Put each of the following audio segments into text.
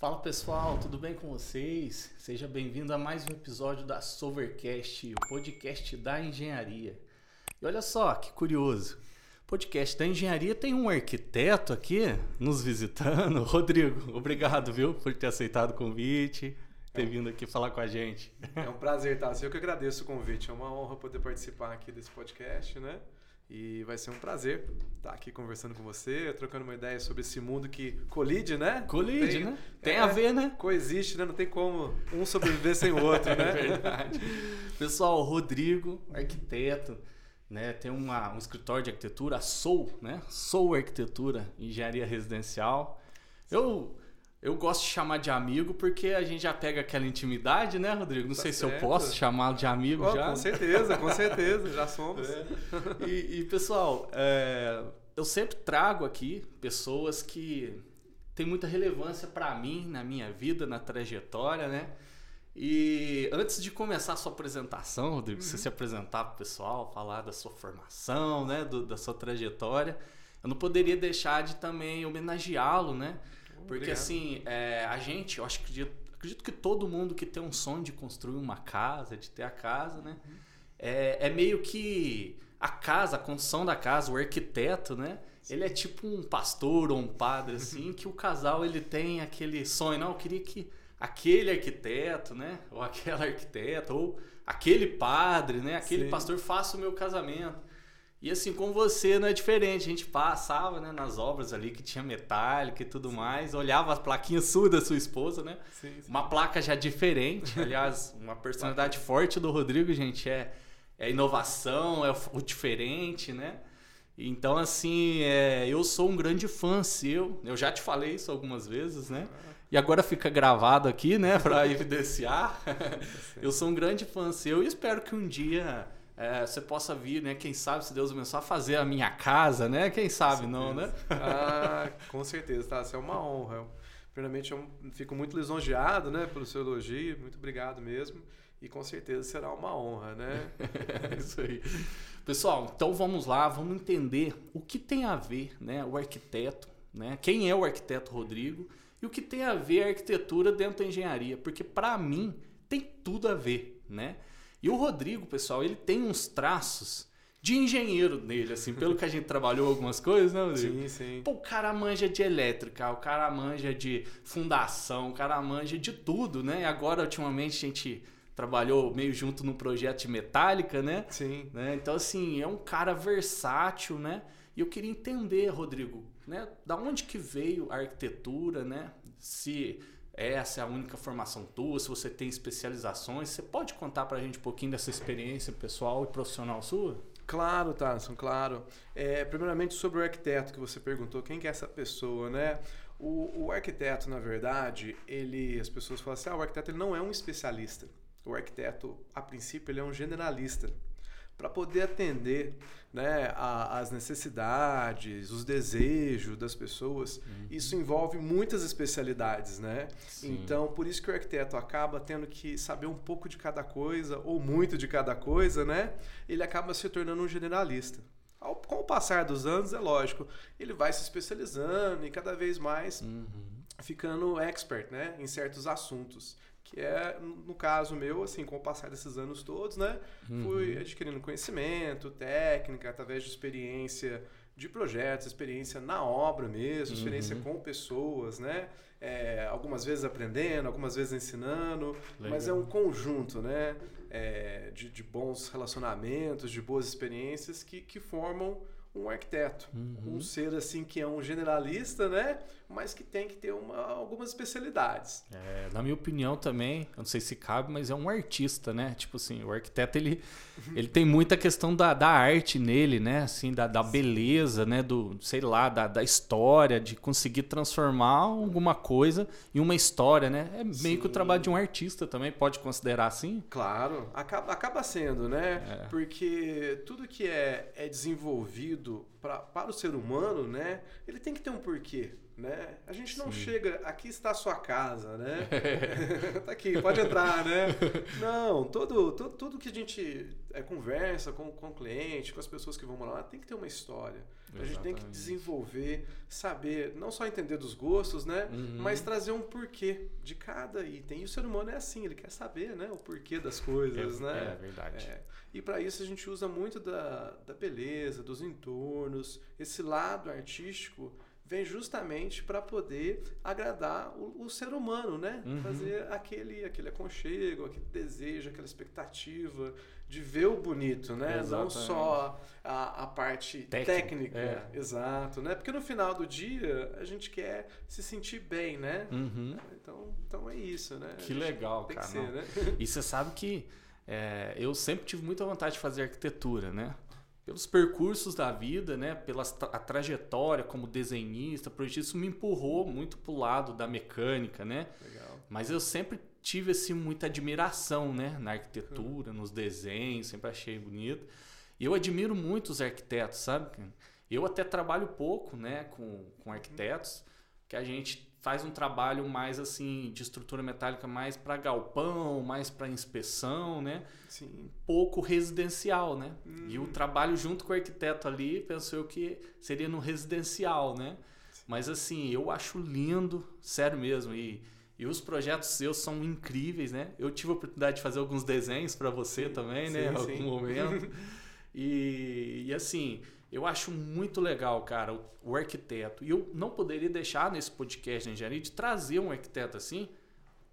Fala pessoal, tudo bem com vocês? Seja bem-vindo a mais um episódio da Sovercast, o podcast da engenharia. E olha só que curioso, o podcast da engenharia tem um arquiteto aqui nos visitando. Rodrigo, obrigado, viu, por ter aceitado o convite, ter vindo aqui falar com a gente. É um prazer, tá? Eu que agradeço o convite, é uma honra poder participar aqui desse podcast, né? E vai ser um prazer estar aqui conversando com você, trocando uma ideia sobre esse mundo que colide, né? Colide, tem, né? Tem é, a ver, né? Coexiste, né? Não tem como um sobreviver sem o outro, né? É verdade. Pessoal, Rodrigo, arquiteto, né? Tem uma, um escritório de arquitetura, a Soul, né? Soul Arquitetura, Engenharia Residencial. Eu eu gosto de chamar de amigo porque a gente já pega aquela intimidade, né, Rodrigo? Não tá sei certo. se eu posso chamá-lo de amigo oh, já. Com certeza, com certeza, já somos. É. E, e, pessoal, é, eu sempre trago aqui pessoas que têm muita relevância para mim, na minha vida, na trajetória, né? E antes de começar a sua apresentação, Rodrigo, uhum. você se apresentar para o pessoal, falar da sua formação, né, Do, da sua trajetória, eu não poderia deixar de também homenageá-lo, né? Porque Obrigado. assim, é, a gente, eu acho que acredito que todo mundo que tem um sonho de construir uma casa, de ter a casa, né? Uhum. É, é, meio que a casa, a construção da casa, o arquiteto, né? Sim. Ele é tipo um pastor ou um padre, assim, que o casal ele tem aquele sonho, não, eu queria que aquele arquiteto, né? Ou aquela arquiteta, ou aquele padre, né? Aquele Sim. pastor faça o meu casamento. E assim, com você não é diferente. A gente passava né, nas obras ali que tinha metálica e tudo sim. mais, olhava as plaquinhas sua da sua esposa, né? Sim, sim. Uma placa já diferente. Aliás, uma personalidade forte do Rodrigo, gente, é, é inovação, é o diferente, né? Então, assim, é, eu sou um grande fã seu. Eu já te falei isso algumas vezes, né? E agora fica gravado aqui, né, para evidenciar. eu sou um grande fã seu e espero que um dia é, você possa vir, né? Quem sabe, se Deus abençoar, fazer a minha casa, né? Quem sabe não, né? Ah, com certeza, tá? Isso é uma honra. Primeiramente, eu fico muito lisonjeado, né? Pelo seu elogio. Muito obrigado mesmo. E com certeza será uma honra, né? é isso aí. Pessoal, então vamos lá, vamos entender o que tem a ver, né? O arquiteto, né? Quem é o arquiteto Rodrigo e o que tem a ver a arquitetura dentro da engenharia, porque para mim tem tudo a ver, né? E o Rodrigo, pessoal, ele tem uns traços de engenheiro nele, assim, pelo que a gente trabalhou algumas coisas, né, Rodrigo? Sim, sim. Pô, o cara manja de elétrica, o cara manja de fundação, o cara manja de tudo, né? E agora, ultimamente, a gente trabalhou meio junto no projeto de metálica, né? Sim. Né? Então, assim, é um cara versátil, né? E eu queria entender, Rodrigo, né? Da onde que veio a arquitetura, né? Se essa é a única formação tua, se você tem especializações, você pode contar para a gente um pouquinho dessa experiência pessoal e profissional sua? Claro, Tarson, claro. É, primeiramente sobre o arquiteto que você perguntou, quem que é essa pessoa, né? O, o arquiteto, na verdade, ele, as pessoas falam assim, ah, o arquiteto ele não é um especialista. O arquiteto, a princípio, ele é um generalista para poder atender né, a, as necessidades, os desejos das pessoas. Uhum. Isso envolve muitas especialidades, né? Sim. Então, por isso que o arquiteto acaba tendo que saber um pouco de cada coisa ou muito de cada coisa, né? Ele acaba se tornando um generalista. Ao, com o passar dos anos, é lógico, ele vai se especializando e cada vez mais uhum. ficando expert, né, em certos assuntos que é, no caso meu, assim, com o passar desses anos todos, né, uhum. fui adquirindo conhecimento, técnica, através de experiência de projetos, experiência na obra mesmo, experiência uhum. com pessoas, né, é, algumas vezes aprendendo, algumas vezes ensinando, Legal. mas é um conjunto, né, é, de, de, bons relacionamentos, de boas experiências que, que formam um arquiteto, uhum. um ser assim que é um generalista, né? Mas que tem que ter uma, algumas especialidades. É, na minha opinião também, eu não sei se cabe, mas é um artista, né? Tipo assim, o arquiteto ele, uhum. ele tem muita questão da, da arte nele, né? Assim, da, da beleza, né? Do, sei lá, da, da história, de conseguir transformar alguma coisa em uma história, né? É meio Sim. que o trabalho de um artista também, pode considerar assim? Claro, acaba, acaba sendo, né? É. Porque tudo que é, é desenvolvido pra, para o ser humano, né, ele tem que ter um porquê, né? A gente não Sim. chega, aqui está a sua casa, né? tá aqui, pode entrar, né? Não, todo, todo, tudo que a gente é, conversa com, com o cliente, com as pessoas que vão morar lá, tem que ter uma história. A gente tem que Exatamente. desenvolver, saber, não só entender dos gostos, né? Uhum. Mas trazer um porquê de cada item. E o ser humano é assim, ele quer saber, né? O porquê das coisas, é, né? É verdade. É. E para isso a gente usa muito da, da beleza, dos entornos. Esse lado artístico vem justamente para poder agradar o, o ser humano, né? Uhum. Fazer aquele, aquele aconchego, aquele desejo, aquela expectativa de ver o bonito, né? Não Exatamente. só a, a parte Técnica, técnica. é. Exato, né? Porque no final do dia a gente quer se sentir bem, né? Uhum. Então, então é isso, né? Que legal, tem cara. que ser, não. né? E você sabe que é, eu sempre tive muita vontade de fazer arquitetura, né? Pelos percursos da vida, né? Pela a trajetória como desenhista, projetista, isso me empurrou muito pro lado da mecânica, né? Legal. Mas eu sempre tive assim muita admiração, né, na arquitetura, nos desenhos, sempre achei bonito. E eu admiro muito os arquitetos, sabe? Eu até trabalho pouco, né, com, com arquitetos, que a gente faz um trabalho mais assim de estrutura metálica mais para galpão, mais para inspeção, né? Sim. Pouco residencial, né? E Hum. o trabalho junto com o arquiteto ali, penso eu que seria no residencial, né? Mas assim, eu acho lindo, sério mesmo. E, e os projetos seus são incríveis, né? Eu tive a oportunidade de fazer alguns desenhos para você também, né? Em Sim, algum sim. momento. E, e assim, eu acho muito legal, cara, o, o arquiteto. E eu não poderia deixar nesse podcast de engenharia de trazer um arquiteto assim,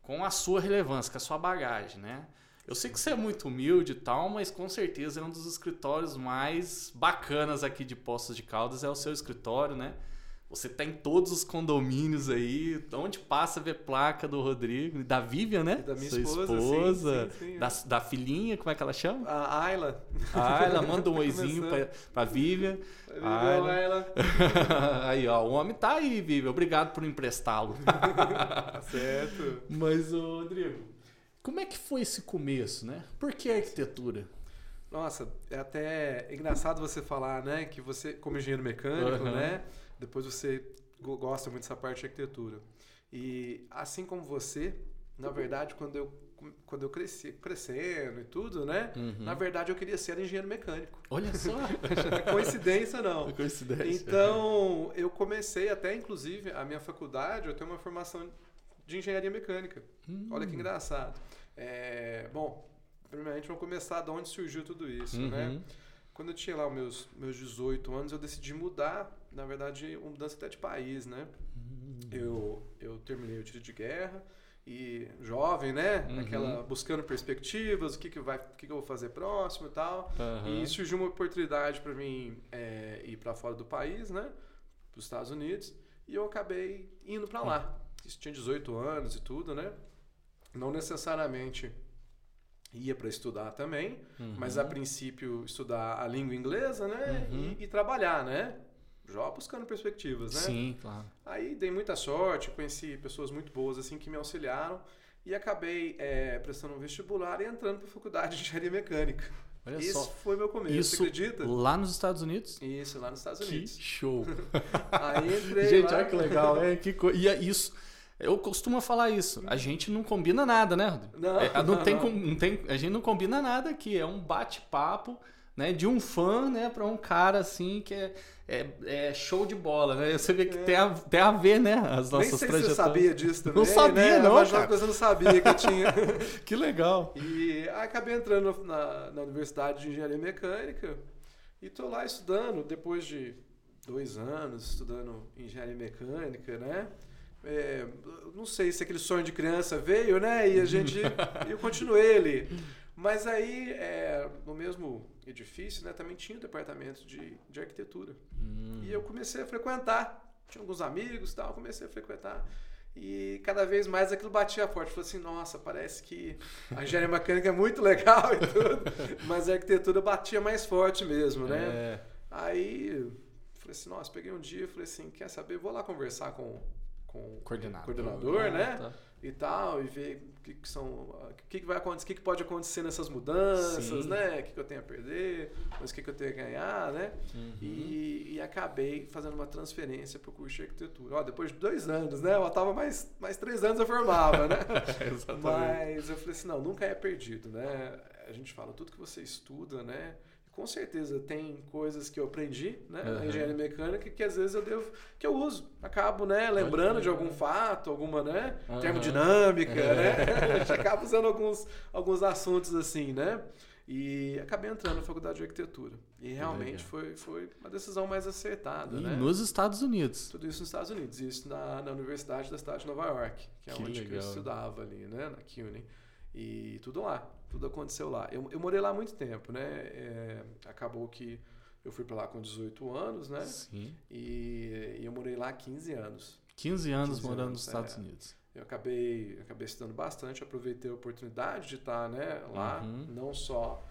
com a sua relevância, com a sua bagagem, né? Eu sei que você é muito humilde e tal, mas com certeza é um dos escritórios mais bacanas aqui de Poços de Caldas, é o seu escritório, né? Você tá em todos os condomínios aí, onde passa vê placa do Rodrigo, da Vivian, né? Da minha Sua esposa, sim, esposa, sim, sim, da, da filhinha, como é que ela chama? A Ayla. Ah, ela manda um oizinho pra, pra Vivian. Legal, Ayla. Ayla. aí, ó, o homem tá aí, Vivian. Obrigado por emprestá-lo. Tá certo. Mas, ô, Rodrigo, como é que foi esse começo, né? Por que arquitetura? Nossa, é até engraçado você falar, né, que você, como engenheiro mecânico, Aham. né, depois você go- gosta muito dessa parte de arquitetura. E assim como você, na verdade, quando eu, quando eu cresci, crescendo e tudo, né, Uhum. na verdade eu queria ser engenheiro mecânico. Olha só. Coincidência não. Coincidência. Então, eu comecei até, inclusive, a minha faculdade, eu tenho uma formação de engenharia mecânica. Hum. Olha que engraçado. É, bom, primeiramente vamos começar de onde surgiu tudo isso, Uhum. né? Quando eu tinha lá os meus, meus 18 anos, eu decidi mudar, na verdade, uma mudança até de país, né? Hum. Eu, eu terminei o tiro de guerra e jovem, né? Uhum. Aquela buscando perspectivas, o que, que, vai, o que, que eu vou fazer próximo e tal. Aham. E surgiu uma oportunidade para mim é, ir para fora do país, né? Para os Estados Unidos. E eu acabei indo para lá. Isso tinha 18 anos e tudo, né? Não necessariamente ia para estudar também, Uhum. mas a princípio estudar a língua inglesa, né? Uhum. E, e trabalhar, né? Já buscando perspectivas, né? Sim, claro. Aí dei muita sorte, conheci pessoas muito boas assim que me auxiliaram e acabei é, prestando um vestibular e entrando para a faculdade de engenharia mecânica. Olha Esse só. foi meu começo, Isso você acredita? lá nos Estados Unidos? Isso, lá nos Estados Que Unidos. show. Aí entrei Gente, lá. olha que legal. É, que co... E é isso. Eu costumo falar isso. A gente não combina nada, né, Rodrigo? Não, É, não, tem, não. não tem, a gente não combina nada aqui. É um bate-papo, né, de um fã, né, para um cara assim que é, é, é show de bola, né? Você vê que É. tem, a, tem a ver, né, as Nem nossas sei se você trajetórias. sabia disso também, Não sabia, né? não, Mas cara. uma coisa eu não sabia que eu tinha. Que legal. E acabei entrando na, na Universidade de Engenharia Mecânica e tô lá estudando, depois de dois anos estudando Engenharia Mecânica, né? É, não sei se aquele sonho de criança veio, né? E a gente. eu continuei ali. Mas aí, é, no mesmo edifício, né, também tinha o departamento de, de arquitetura. Hum. E eu comecei a frequentar. Tinha alguns amigos e tal, comecei a frequentar. E cada vez mais aquilo batia forte. Falei assim, nossa, parece que a engenharia mecânica é muito legal e tudo. Mas a arquitetura batia mais forte mesmo, né? É. Aí falei assim, nossa, peguei um dia e falei assim, quer saber? Vou lá conversar com, com com coordenador, coordenador ah, né? tá. E tal, e ver o que, que são. O que, que vai acontecer, o que, que pode acontecer nessas mudanças, Sim. né? O que, que eu tenho a perder, mas o que, que eu tenho a ganhar, né? Uhum. E, e acabei fazendo uma transferência para o curso de arquitetura. Ó, depois de dois anos, né? Eu tava mais, mais três anos eu formava, né? Exatamente. Mas eu falei assim, não, nunca é perdido, né? A gente fala, tudo que você estuda, né? Com certeza tem coisas que eu aprendi, né? Na Uhum. engenharia mecânica que às vezes eu devo, que eu uso. Acabo, né? Lembrando de algum fato, alguma, né? Uhum. Termodinâmica, né? A gente acaba usando alguns, alguns assuntos assim, né? E acabei entrando na faculdade de arquitetura. E realmente legal. foi, foi uma decisão mais acertada, E né? nos Estados Unidos. Tudo isso nos Estados Unidos, isso na, na Universidade da cidade de Nova York, que é Que onde que eu legal. estudava ali, né, na CUNY. E tudo lá, tudo aconteceu lá. Eu, eu morei lá há muito tempo, né? é, acabou que eu fui para lá com 18 anos, né? Sim. E, e eu morei lá há 15 anos. 15 anos 15 morando anos, nos Estados é. Unidos. Eu acabei, acabei estudando bastante, aproveitei a oportunidade de estar né, lá, Uhum. não só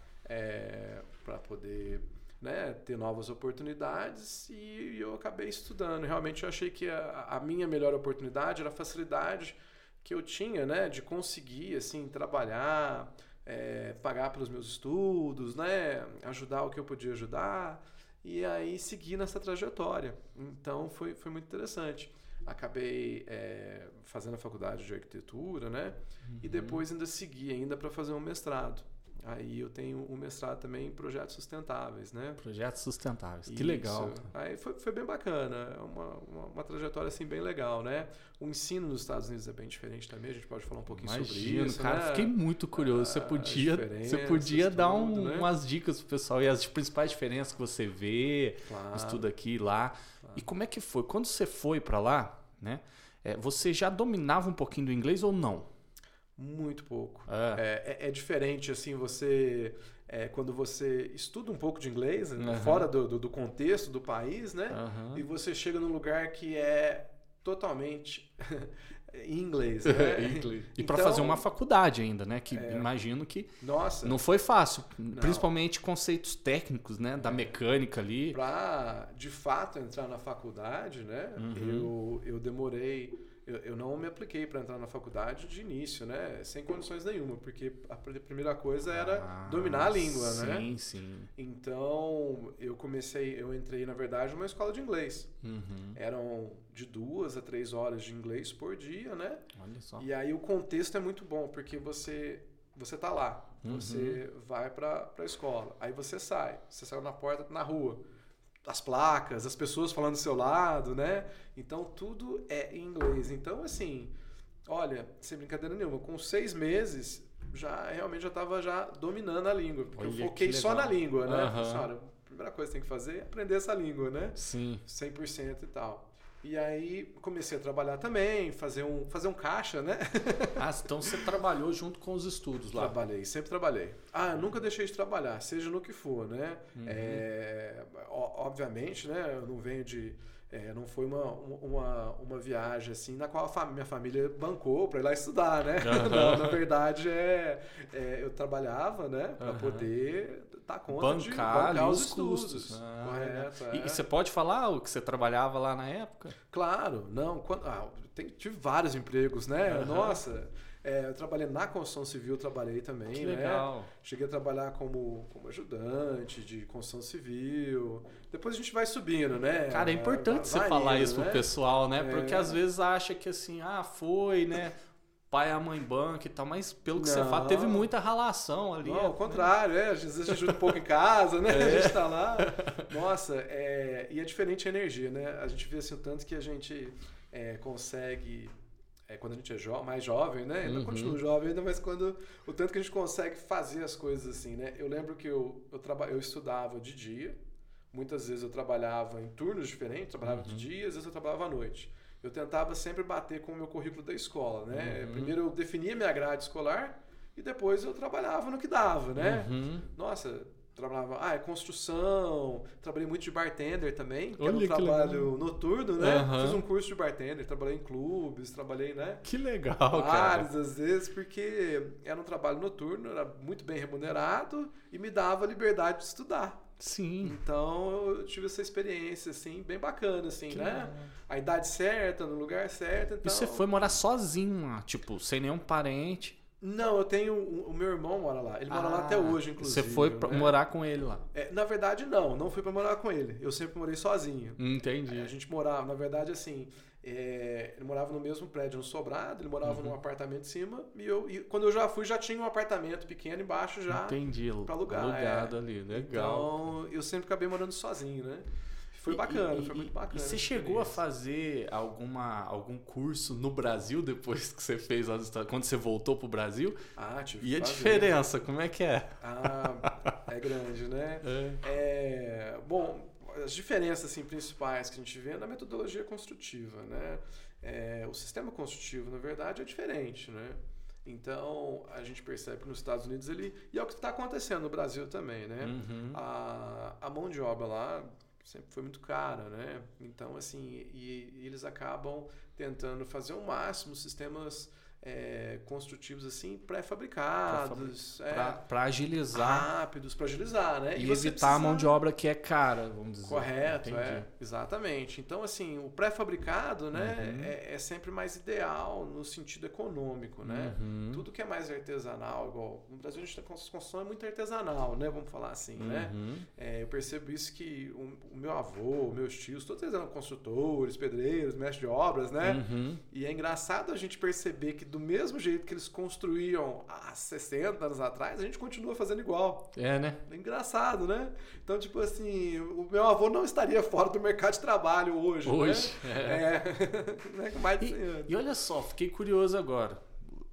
para poder né, ter novas oportunidades, e eu acabei estudando. Realmente eu achei que a, a minha melhor oportunidade era a facilidade que eu tinha né, de conseguir assim, trabalhar, é, pagar pelos meus estudos, né, ajudar o que eu podia ajudar, e aí seguir nessa trajetória. Então foi, foi muito interessante. Acabei é, fazendo a faculdade de arquitetura, né? E depois ainda segui ainda para fazer um mestrado. Aí eu tenho um mestrado também em projetos sustentáveis, né? Projetos sustentáveis. Que Isso. legal. Aí foi, foi bem bacana, é uma, uma, uma trajetória assim bem legal, né? O ensino nos Estados Unidos é bem diferente também, a gente pode falar um pouquinho sobre Imagino, isso, cara, né? fiquei muito curioso. Você Ah, podia, você podia dar um- tudo, né? umas dicas pro pessoal e as principais diferenças que você vê, Claro. estuda aqui e lá. Claro. E como é que foi? Quando você foi para lá, né? é, você já dominava um pouquinho do inglês ou não? Muito pouco. É. É, é, é diferente, assim, você. é, quando você estuda um pouco de inglês, Aham. fora do, do, do contexto do país, né? Aham. E você chega num lugar que é totalmente em inglês, né? Inglês. E para Então- fazer uma faculdade ainda, né? Que É. imagino que Nossa, não foi fácil, principalmente conceitos técnicos, né? É. Da mecânica ali. para de fato entrar na faculdade, né? Uhum. Eu, eu demorei. Eu, eu não me apliquei para entrar na faculdade de início, né? Sem condições nenhuma, porque a pr- primeira coisa era Ah, dominar a língua, né? Sim, sim. Então, eu comecei, eu entrei, na verdade, numa escola de inglês. Uhum. Eram de duas a três horas de inglês por dia, né? Olha só. E aí o contexto é muito bom, porque você você tá lá, Uhum. você vai para a escola, aí você sai, você saiu na porta, na rua, as placas, as pessoas falando do seu lado, né? Então tudo é em inglês. Então assim, olha, sem brincadeira nenhuma, com seis meses já realmente já estava já dominando a língua, porque Olha eu que foquei só na língua, né? Aham. Falei assim, olha, a primeira coisa que tem que fazer é aprender essa língua, né? Sim. 100% e tal. E aí comecei a trabalhar também, fazer um, fazer um caixa, né? Ah, então você trabalhou junto com os estudos lá. Trabalhei, sempre trabalhei. Ah, nunca deixei de trabalhar, seja no que for, né? Uhum. É, obviamente, né? Eu não venho de. É, não foi uma, uma, uma viagem assim na qual a minha família bancou para ir lá estudar, né? Aham. Não, na verdade, é, é, eu trabalhava, né? Para Aham. poder dar conta de Bancar, bancar ali os os custos. Ah, Correto. E, é. e você pode falar o que você trabalhava lá na época? Claro, não. Quando, ah, tem- tive vários empregos, né? Aham. Nossa, é, eu trabalhei na construção civil, trabalhei também, Que né? legal. Cheguei a trabalhar como, como ajudante de construção civil. Depois a gente vai subindo, né? Cara, é importante Va- você falar isso pro né? pessoal, né? É. Porque às vezes acha que assim, ah, foi, né? Pai, a mãe banca e tal, mas pelo que você Não. fala, teve muita relação ali. Não, ao contrário, é, às vezes a gente ajuda um pouco em casa, né? É. A gente tá lá. Nossa, é, e é diferente a energia, né? A gente vê assim o tanto que a gente é, consegue. É, quando a gente é jo mais jovem, né? Ainda Uhum. continuo jovem ainda, mas quando o tanto que a gente consegue fazer as coisas assim, né? Eu lembro que eu, eu, traba, eu estudava de dia, muitas vezes eu trabalhava em turnos diferentes, trabalhava Uhum. de dia, às vezes eu trabalhava à noite. Eu tentava sempre bater com o meu currículo da escola, né? Uhum. Primeiro eu definia minha grade escolar e depois eu trabalhava no que dava, né? Uhum. Nossa, trabalhava, ah, é construção, trabalhei muito de bartender também, que Olha era um que trabalho noturno, né? Aham. Fiz um curso de bartender, trabalhei em clubes, trabalhei, né? Que legal, cara. Vários às vezes, porque era um trabalho noturno, era muito bem remunerado e me dava liberdade de estudar. Sim. Então eu tive essa experiência, assim, bem bacana, assim, Que né? legal. A idade certa, no lugar certo. Então... E você foi morar sozinho lá, tipo, sem nenhum parente. Não, eu tenho. O meu irmão mora lá. Ele mora lá Ah, até hoje, inclusive. Você foi pra né? morar com ele lá. É, na verdade, não. Não fui pra morar com ele. Eu sempre morei sozinho. Entendi. A gente morava, na verdade, assim. é, ele morava no mesmo prédio no Sobrado, ele morava Uhum. num apartamento em cima, e eu e quando eu já fui, já tinha um apartamento pequeno embaixo já. Entendi. pra alugar, Alugado é. ali. Legal. Então, eu sempre acabei morando sozinho, né? Foi E- bacana, e- foi muito bacana. E você chegou a fazer alguma, algum curso no Brasil depois que você fez Estados Quando você voltou pro Brasil? Ah, tive E a fazer. diferença, como é que é? Ah, é grande, né? É, bom, as diferenças assim, principais que a gente vê é na metodologia construtiva, né? É, o sistema construtivo, na verdade, é diferente, né? Então, a gente percebe que nos Estados Unidos ele... E é o que está acontecendo no Brasil também, né? Uhum. A, a mão de obra lá sempre foi muito cara, né? Então, assim, e, e eles acabam tentando fazer o máximo sistemas é, construtivos, assim, pré-fabricados, é, Pra, pra agilizar rápidos, para agilizar, né? e, você evitar a mão precisa- de obra que é cara, vamos dizer. Correto, Entendi. é. Exatamente. Então, assim, o pré-fabricado, né, Uhum. é, é sempre mais ideal no sentido econômico, né? Uhum. Tudo que é mais artesanal, igual no Brasil a gente tem construção é muito artesanal, né? Vamos falar assim, né? Uhum. É, eu percebo isso que o, o meu avô, meus tios, todos eles eram construtores, pedreiros, mestres de obras, né? Uhum. E é engraçado a gente perceber que do mesmo jeito que eles construíam há 60 anos atrás, a gente continua fazendo igual. É, né? É engraçado, né? Então, tipo assim, o meu avô não estaria fora do mercado de trabalho hoje. Hoje. Né? é. É. né? Com mais de 100 anos. E olha só, fiquei curioso agora.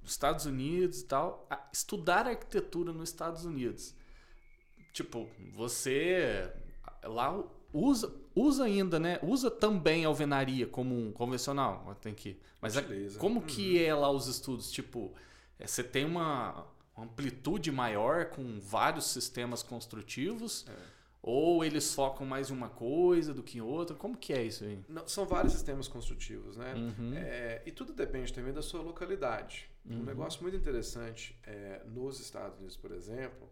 Estados Unidos e tal, estudar arquitetura nos Estados Unidos. Tipo, você lá usa, usa ainda, né? Usa também alvenaria como um convencional, tem que. Mas a- Utiliza. como Uhum. que é lá os estudos? Tipo, é, você tem uma amplitude maior com vários sistemas construtivos? É. Ou eles focam mais em uma coisa do que em outra? Como que é isso aí? Não, são vários sistemas construtivos, né? Uhum. É, e tudo depende também da sua localidade. Uhum. Um negócio muito interessante é, nos Estados Unidos, por exemplo,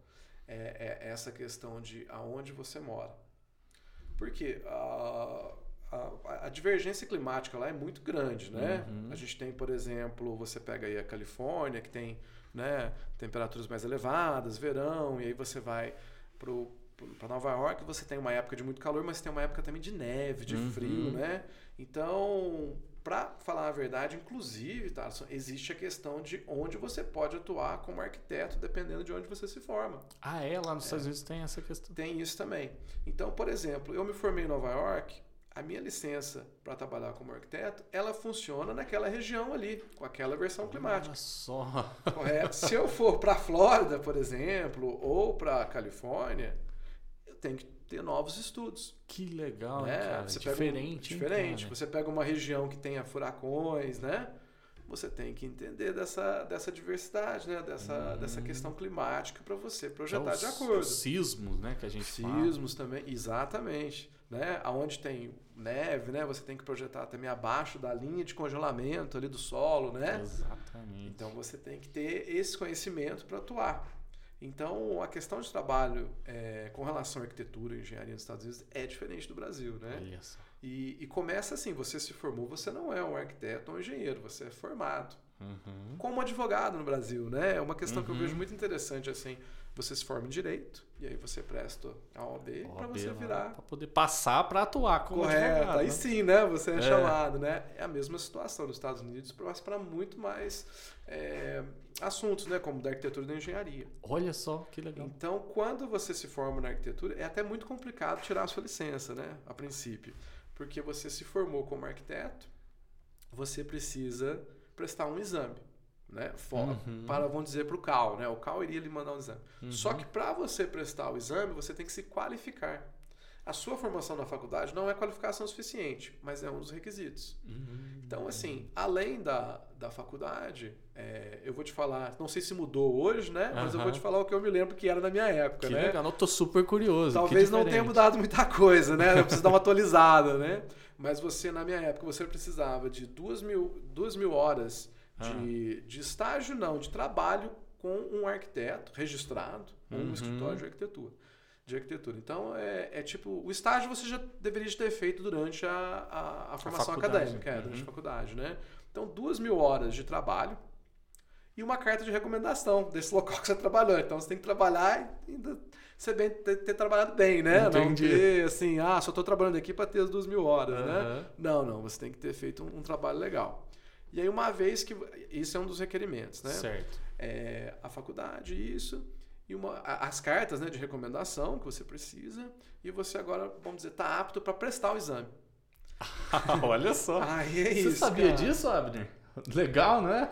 é, é essa questão de aonde você mora. Porque a, a, a divergência climática lá é muito grande, né? Uhum. A gente tem, por exemplo, você pega aí a Califórnia, que tem né, temperaturas mais elevadas, verão, e aí você vai para Nova York, você tem uma época de muito calor, mas tem uma época também de neve, de Uhum. frio, né? Então, para falar a verdade, inclusive, tá, existe a questão de onde você pode atuar como arquiteto, dependendo de onde você se forma. Ah, é? Lá nos Estados Unidos tem essa questão. Tem isso também. Então, por exemplo, eu me formei em Nova York, a minha licença para trabalhar como arquiteto, ela funciona naquela região ali, com aquela versão climática. Olha só. Correto? Se eu for para Flórida, por exemplo, ou para Califórnia, eu tenho que ter novos estudos. Que legal, né? cara. Você pega um- diferente, diferente. cara? Você pega uma região que tenha furacões, né? Você tem que entender dessa, dessa diversidade, né? Dessa, Hum. dessa questão climática para você é projetar os- de acordo. Os sismos, né, que a gente fala. Sismos também, exatamente. Né? Aonde tem neve, né? Você tem que projetar também abaixo da linha de congelamento ali do solo, né? Exatamente. Então você tem que ter esse conhecimento para atuar. Então a questão de trabalho é, com relação à arquitetura e engenharia nos Estados Unidos é diferente do Brasil, né? E, e começa assim: você se formou, você não é um arquiteto ou um engenheiro, você é formado. Uhum. Como advogado no Brasil, né? É uma questão que eu Uhum. vejo muito interessante assim. Você se forma em direito e aí você presta a OAB para você virar Pra poder passar pra atuar como Correto, advogado. aí né? sim, né? Você é, É. chamado, né? É a mesma situação nos Estados Unidos, mas para muito mais é, assuntos, né? Como da arquitetura e da engenharia. Olha só, que legal. Então, quando você se forma na arquitetura, é até muito complicado tirar a sua licença, né? A princípio. Porque você se formou como arquiteto, você precisa prestar um exame. Né? Fora, Uhum. Para, vamos dizer, para o CAL. Né? O CAL iria lhe mandar um exame. Uhum. Só que para você prestar o exame, você tem que se qualificar. A sua formação na faculdade não é qualificação suficiente, mas é um dos requisitos. Uhum. Então, assim, além da, da faculdade, é, eu vou te falar, não sei se mudou hoje, né? Mas eu vou te falar o que eu me lembro que era na minha época, Que né? legal, eu tô super curioso. Talvez não tenha mudado muita coisa, né? Eu preciso dar uma atualizada, né? Mas você, na minha época, você precisava de duas mil, duas mil horas de, de estágio, não, de trabalho com um arquiteto registrado, com um Uhum. escritório de arquitetura. de arquitetura. Então, é, é, tipo, o estágio você já deveria ter feito durante a, a, a formação a acadêmica, é, durante uhum. a faculdade, né? Então, duas mil horas de trabalho e uma carta de recomendação desse local que você trabalhou. Então, você tem que trabalhar e ainda ser bem, ter, ter trabalhado bem, né? Entendi. Não ter, assim, ah, só estou trabalhando aqui para ter as duas mil horas, uhum. né? Não, não, você tem que ter feito um, um, trabalho legal. E aí, uma vez que... Isso é um dos requerimentos, né? Certo. É, a faculdade, isso e uma, as cartas né, de recomendação que você precisa, e você agora, vamos dizer, está apto para prestar o exame. Olha só. Ah, é você sabia cara. disso, Abner? Legal, né?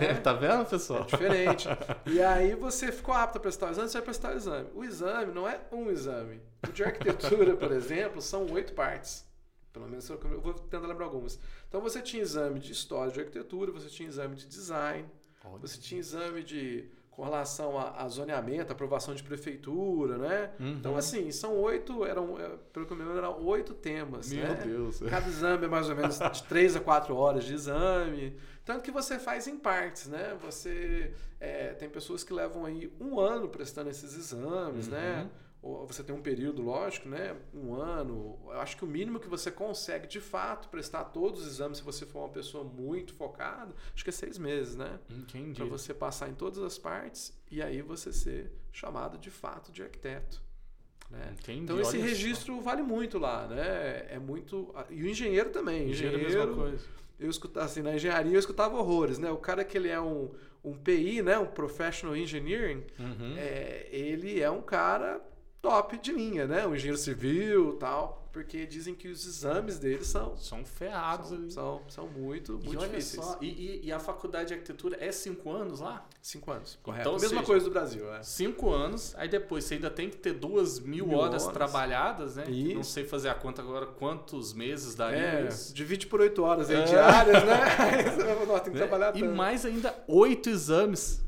É, tá vendo, pessoal? É diferente. E aí você ficou apto a prestar o exame, você vai prestar o exame. O exame não é um exame. O de arquitetura, por exemplo, são oito partes. Pelo menos eu vou tentar lembrar algumas. Então você tinha exame de história de arquitetura, você tinha exame de design, você tinha exame de com relação a, a zoneamento, aprovação de prefeitura, né? Uhum. Então, assim, são oito, eram, é, pelo que eu me lembro, eram oito temas. Meu né? Deus. Cada exame é mais ou menos de três a quatro horas de exame. Tanto que você faz em partes, né? Você é, tem pessoas que levam aí um ano prestando esses exames, né? uhum. né? Você tem um período, lógico, né? Um ano. Eu acho que o mínimo que você consegue, de fato, prestar todos os exames, se você for uma pessoa muito focada, acho que é seis meses, né? Entendi. Para você passar em todas as partes e aí você ser chamado de fato de arquiteto. Né? Entendi. Então esse registro vale muito lá, né? É muito. E o engenheiro também. Engenheiro, engenheiro é a mesma coisa. Eu escutava, assim, na engenharia eu escutava horrores, né? O cara que ele é um, um PI, né? Um Professional Engineering, uhum. é, ele é um cara top de linha, né? Um engenheiro civil tal. Porque dizem que os exames deles são. São ferrados são. São, são muito, muito e olha difíceis. Só, e, e, a faculdade de arquitetura é cinco anos lá? Cinco anos, correto. Então, Mesma seja, coisa do Brasil, é. Cinco anos, aí depois você ainda tem que ter duas mil, mil horas, horas, trabalhadas, né? Isso. Não sei fazer a conta agora quantos meses daria é, isso. Divide por oito horas aí, é. diárias, né? tem que né? trabalhar E tanto. mais ainda oito exames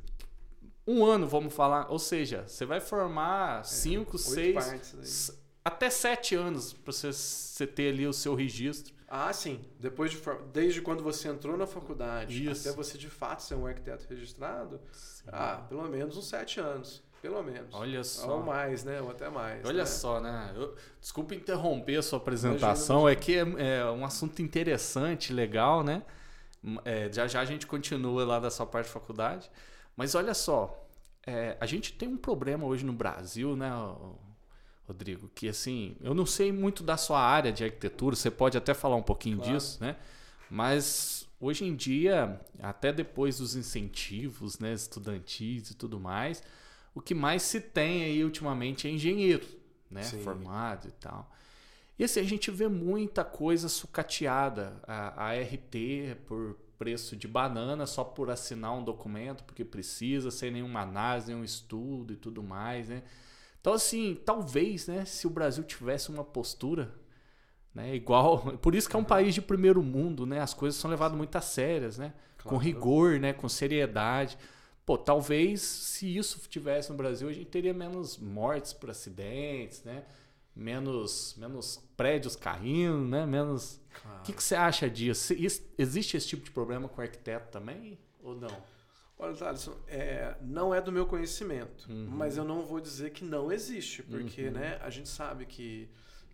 um ano, vamos falar. Ou seja, você vai formar é, cinco, seis, até sete anos para você, você ter ali o seu registro. Ah, sim. Depois de, desde quando você entrou na faculdade Isso. até você de fato ser um arquiteto registrado, sim. ah, pelo menos uns sete anos. Pelo menos. Olha só. Ou mais, né? Ou até mais. Olha né? só, né? Eu, desculpa interromper a sua apresentação, é que é, é, um assunto interessante, legal, né? É, já já a gente continua lá da sua parte de faculdade. Mas olha só, é, a gente tem um problema hoje no Brasil, né, Rodrigo? Que assim, eu não sei muito da sua área de arquitetura, você pode até falar um pouquinho claro. disso, né? Mas hoje em dia, até depois dos incentivos né, estudantis e tudo mais, o que mais se tem aí ultimamente é engenheiro, né? Sim. Formado e tal. E assim, a gente vê muita coisa sucateada. A, a RT, por preço de banana só por assinar um documento, porque precisa, sem nenhuma análise, nenhum estudo e tudo mais, né? Então, assim, talvez, né, se o Brasil tivesse uma postura, né, igual... Por isso que é um país de primeiro mundo, né? As coisas são levadas muito a sérias, né? Claro. Com rigor, né? Com seriedade. Pô, talvez se isso tivesse no Brasil, a gente teria menos mortes por acidentes, né? menos, menos prédios caindo, né? Menos. O claro. que, que você acha disso? Existe esse tipo de problema com o arquiteto também ou não? Olha, Thaleson, é, não é do meu conhecimento, uhum. mas eu não vou dizer que não existe, porque uhum. né, a gente sabe que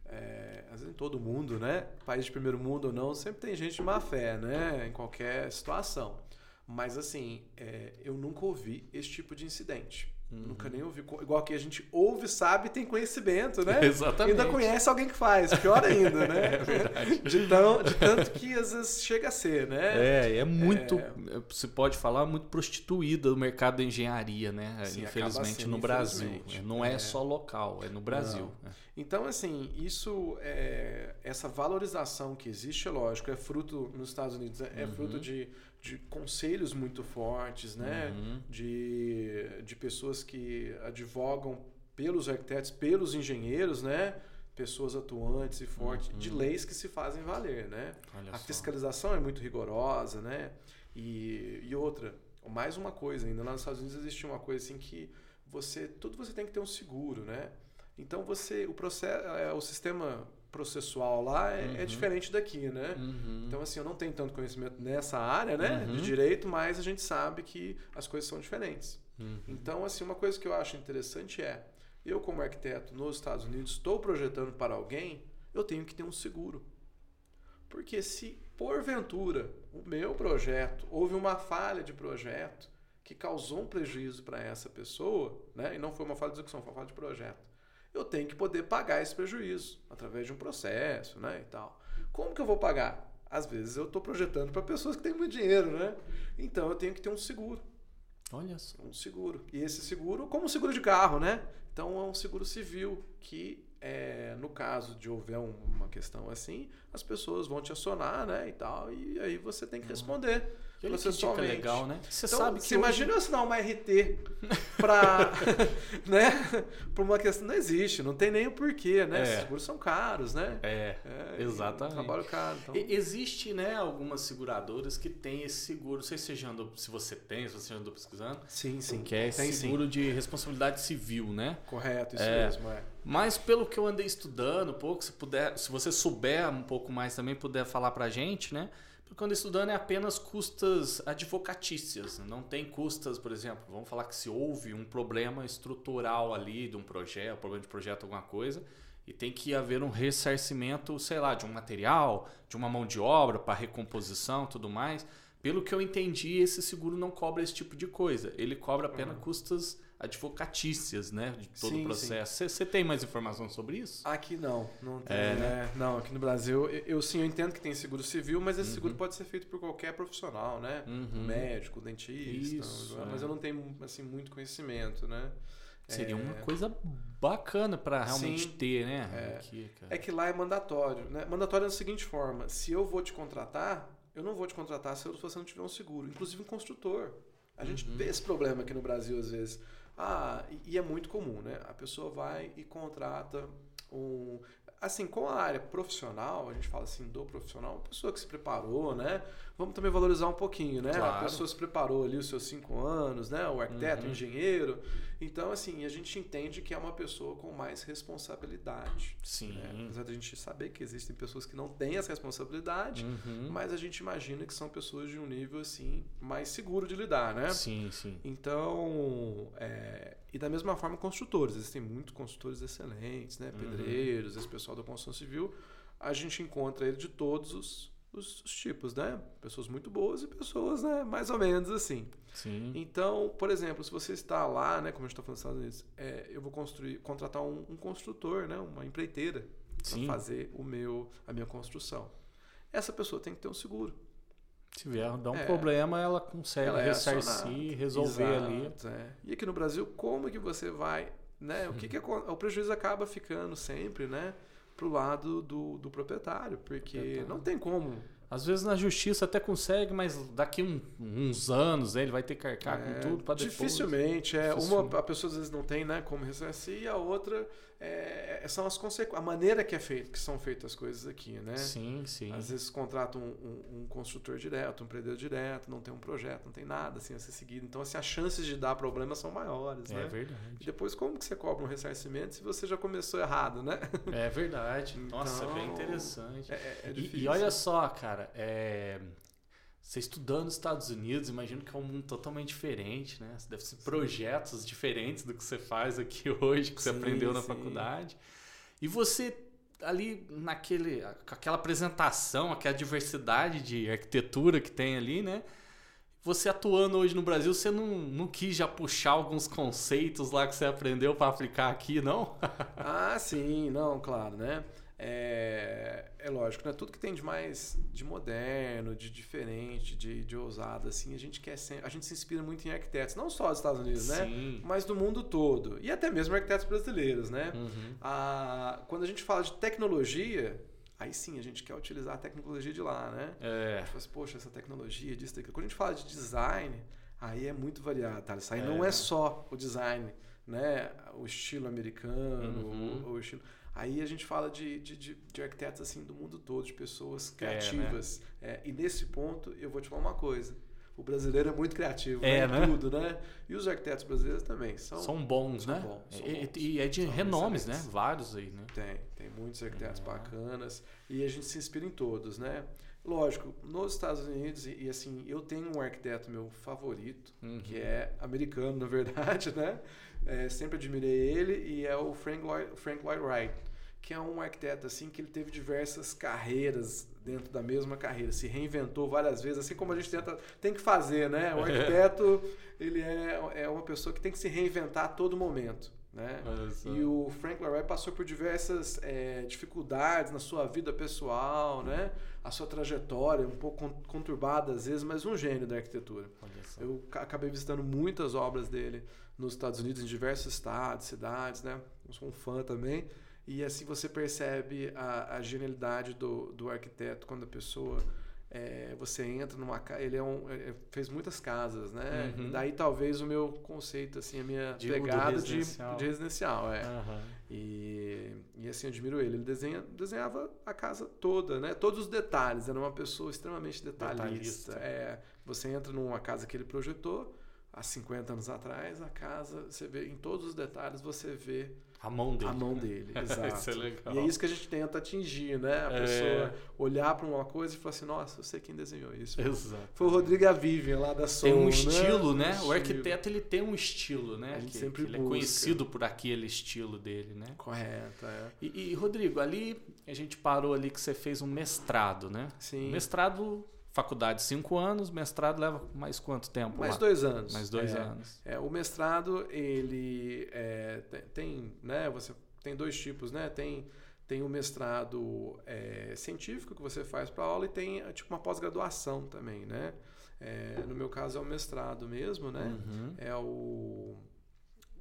é, às vezes em todo mundo, né, país de primeiro mundo ou não, sempre tem gente de má fé, né, em qualquer situação. Mas assim, é, eu nunca ouvi esse tipo de incidente. Uhum. Nunca nem ouvi. Igual que a gente ouve, sabe, tem conhecimento, né? Exatamente. Ainda conhece alguém que faz, pior ainda, né? é verdade. De, tão, de tanto que às vezes chega a ser, né? É, é muito. É... Você pode falar muito prostituída o mercado da engenharia, né? Sim, infelizmente sendo, no Brasil. Não é, é, só local, é no Brasil. É. Então, assim, isso é. Essa valorização que existe, é lógico, é fruto nos Estados Unidos, é, uhum. fruto de de conselhos muito fortes, né? Uhum. De, de pessoas que advogam pelos arquitetos, pelos engenheiros, né? Pessoas atuantes e fortes, uhum. de leis que se fazem valer, né? Olha a só. fiscalização é muito rigorosa, né? E, e outra, mais uma coisa ainda, lá nos Estados Unidos existe uma coisa assim que você, tudo você tem que ter um seguro, né? Então você, o processo, é, o sistema processual lá é, é uhum. é, diferente daqui, né? Uhum. Então, assim, eu não tenho tanto conhecimento nessa área, né? Uhum. De direito, mas a gente sabe que as coisas são diferentes. Uhum. Então, assim, uma coisa que eu acho interessante é Eu, como arquiteto nos Estados Unidos, estou projetando para alguém, eu tenho que ter um seguro. Porque se porventura o meu projeto houve uma falha de projeto que causou um prejuízo para essa pessoa, né, e não foi uma falha de execução, foi uma falha de projeto, eu tenho que poder pagar esse prejuízo através de um processo, né, e tal. Como que eu vou pagar? Às vezes eu estou projetando para pessoas que têm muito dinheiro, né? Então eu tenho que ter um seguro. Olha só. Um seguro. E esse seguro, como um seguro de carro, né? Então é um seguro civil que, é, no caso de houver um, uma questão assim, as pessoas vão te acionar, né? E tal, e aí você tem que Uhum. responder. Olha que processualmente. dica legal, né? Você Então, sabe que você hoje- imagina eu assinar uma RT para né? Pra uma questão. Não existe, não tem nem o porquê, né? É. Esses seguros são caros, né? É, É, exatamente. trabalho caro. Então... Existe, né, algumas seguradoras que têm esse seguro. Não sei se você já andou, se você tem, se você já andou pesquisando. Sim, sim. Que é esse tem sim. seguro de responsabilidade civil, né? Correto, isso É. mesmo, é. Mas pelo que eu andei estudando um pouco, se puder, se você souber um pouco mais também, puder falar pra gente, né? Andei estudando é apenas custas advocatícias. Não tem custas, por exemplo, vamos falar que se houve um problema estrutural ali de um projeto, problema de projeto, alguma coisa, e tem que haver um ressarcimento, sei lá, de um material, de uma mão de obra para recomposição, tudo mais. Pelo que eu entendi, esse seguro não cobra esse tipo de coisa. Ele cobra apenas custas advocatícias, né, de todo Sim, o processo. Você tem mais informação sobre isso? Aqui não, não tem. É, né? Não, aqui no Brasil, eu, eu sim, eu entendo que tem seguro civil, mas esse Uhum. seguro pode ser feito por qualquer profissional, né? Uhum. Médico, dentista, Isso, mas é. eu não tenho assim muito conhecimento, né? Seria É. uma coisa bacana para realmente Sim, ter, né? é. Aqui. É que lá é mandatório, né? Mandatório é da seguinte forma: se eu vou te contratar, eu não vou te contratar se você não tiver um seguro, inclusive um construtor. A gente Uhum. vê esse problema aqui no Brasil às vezes. Ah, e- e é muito comum, né? A pessoa vai e contrata um. Assim, com a área profissional, a gente fala assim do profissional, uma pessoa que se preparou, né? Vamos também valorizar um pouquinho, né? Claro. A pessoa se preparou ali os seus cinco anos, né? O arquiteto, o Uhum. engenheiro. Então, assim, a gente entende que é uma pessoa com mais responsabilidade. Sim. né? Apesar da gente saber que existem pessoas que não têm essa responsabilidade, Uhum. mas a gente imagina que são pessoas de um nível assim mais seguro de lidar, né? Sim, sim. Então, é, e da mesma forma construtores, existem muitos construtores excelentes, né? Uhum. Pedreiros, esse pessoal da construção civil, a gente encontra ele de todos os, os- os tipos, né? Pessoas muito boas e pessoas, né, mais ou menos assim. Sim. Então, por exemplo, se você está lá, né, como a gente está falando nos Estados Unidos, é, eu vou construir, contratar um, um construtor, né, uma empreiteira para fazer o meu, a minha construção. Essa pessoa tem que ter um seguro. Se vier dar um É. problema, ela consegue Ela é ressarcir, resolver ali. Exato, é. E aqui no Brasil, como que você vai, né? O que, que o prejuízo acaba ficando sempre, né? Pro lado do, do proprietário, porque Proprietário. não tem como. Às vezes na justiça até consegue, mas daqui um- uns anos né, ele vai ter que arcar É, com tudo para depois. Dificilmente. É, Dificilmente. Uma, a pessoa às vezes não tem né, como ressarcir, e a outra é, são as consequências. A maneira que, é feito, que são feitas as coisas aqui, né? Sim, sim. Às vezes contratam um, um- um construtor direto, um empreendedor direto, não tem um projeto, não tem nada assim a ser seguido. Então, assim, as chances de dar problema são maiores, É né? E verdade. depois, como que você cobra um ressarcimento se você já começou errado, né? É verdade. Nossa, Então, bem interessante. É, é- é E- difícil. E, olha só, cara, é, você estudando nos Estados Unidos, imagino que é um mundo totalmente diferente, né? Deve ser projetos diferentes do que você faz aqui hoje, que você Sim, aprendeu na sim. faculdade. E você ali naquele, com aquela apresentação, aquela diversidade de arquitetura que tem ali, né? Você atuando hoje no Brasil, você não, não quis já puxar alguns conceitos lá que você aprendeu para aplicar aqui, não? Ah, sim, não, claro, né? É, é lógico, né? Tudo que tem de mais de moderno, de diferente, de, de ousado, assim, a gente quer sempre, a gente se inspira muito em arquitetos, não só dos Estados Unidos, né? Sim. Mas do mundo todo. E até mesmo arquitetos brasileiros, né? Uhum. Ah, quando a gente fala de tecnologia, aí sim a gente quer utilizar a tecnologia de lá, né? A É. gente fala assim, poxa, essa tecnologia, disso, daquilo. Quando a gente fala de design, aí é muito variado, tá? Isso aí É, não né? é só o design, né? O estilo americano, Uhum. o, o estilo... Aí a gente fala de, de, de, de arquitetos assim do mundo todo, de pessoas É, criativas. É, e nesse ponto, eu vou te falar uma coisa. O brasileiro é muito criativo É, né? né? tudo, né? E os arquitetos brasileiros também são... São bons, são né? bons, são E- bons. e, é de renomes, né? Vários aí, né? Tem, tem muitos arquitetos Uhum. bacanas e a gente se inspira em todos, né? Lógico, nos Estados Unidos, e, e, assim, eu tenho um arquiteto meu favorito, uhum. que é americano, na verdade, né? É, sempre admirei ele, e é o Frank Lloyd, Frank Lloyd Wright, que é um arquiteto, assim, que ele teve diversas carreiras dentro da mesma carreira, se reinventou várias vezes, assim como a gente tenta, tem que fazer, né? O arquiteto, ele é, é uma pessoa que tem que se reinventar a todo momento. Né? E o Frank Lloyd passou por diversas é, dificuldades na sua vida pessoal, né? A sua trajetória, um pouco conturbada às vezes, mas um gênio da arquitetura. Eu acabei visitando muitas obras dele nos Estados Unidos, em diversos estados, cidades, né? Eu sou um fã também. E assim você percebe a, a genialidade do, do arquiteto quando a pessoa é, você entra numa casa. Ele é um, é, fez muitas casas, né? Uhum. Daí talvez o meu conceito, assim, a minha de pegada residencial. De, de residencial. É. Uhum. E, e assim, eu admiro ele. Ele desenha, desenhava a casa toda, né? Todos os detalhes. Era uma pessoa extremamente detalhista. detalhista. É, você entra numa casa que ele projetou há 50 anos atrás, a casa, você vê em todos os detalhes, você vê a mão dele. A mão dele, exato. Isso é legal. E é isso que a gente tenta atingir, né? A é. pessoa olhar para uma coisa e falar assim, nossa, eu sei quem desenhou isso. Exato. Foi o Rodrigo e a Vivian lá da Som, Tem um né? estilo, né? Um o arquiteto ele tem um estilo, né? A gente que, sempre que ele é conhecido por aquele estilo dele, né? Correto, é. E, e, Rodrigo, ali a gente parou ali que você fez um mestrado, né? Sim. Um mestrado faculdade cinco anos, mestrado leva mais quanto tempo? Mais lá? dois anos. Mais dois é, anos. É, o mestrado, ele é, tem, né, você tem dois tipos, né? Tem, tem o mestrado é, científico que você faz para aula e tem tipo uma pós-graduação também, né? É, no meu caso é o mestrado mesmo, né? Uhum. É o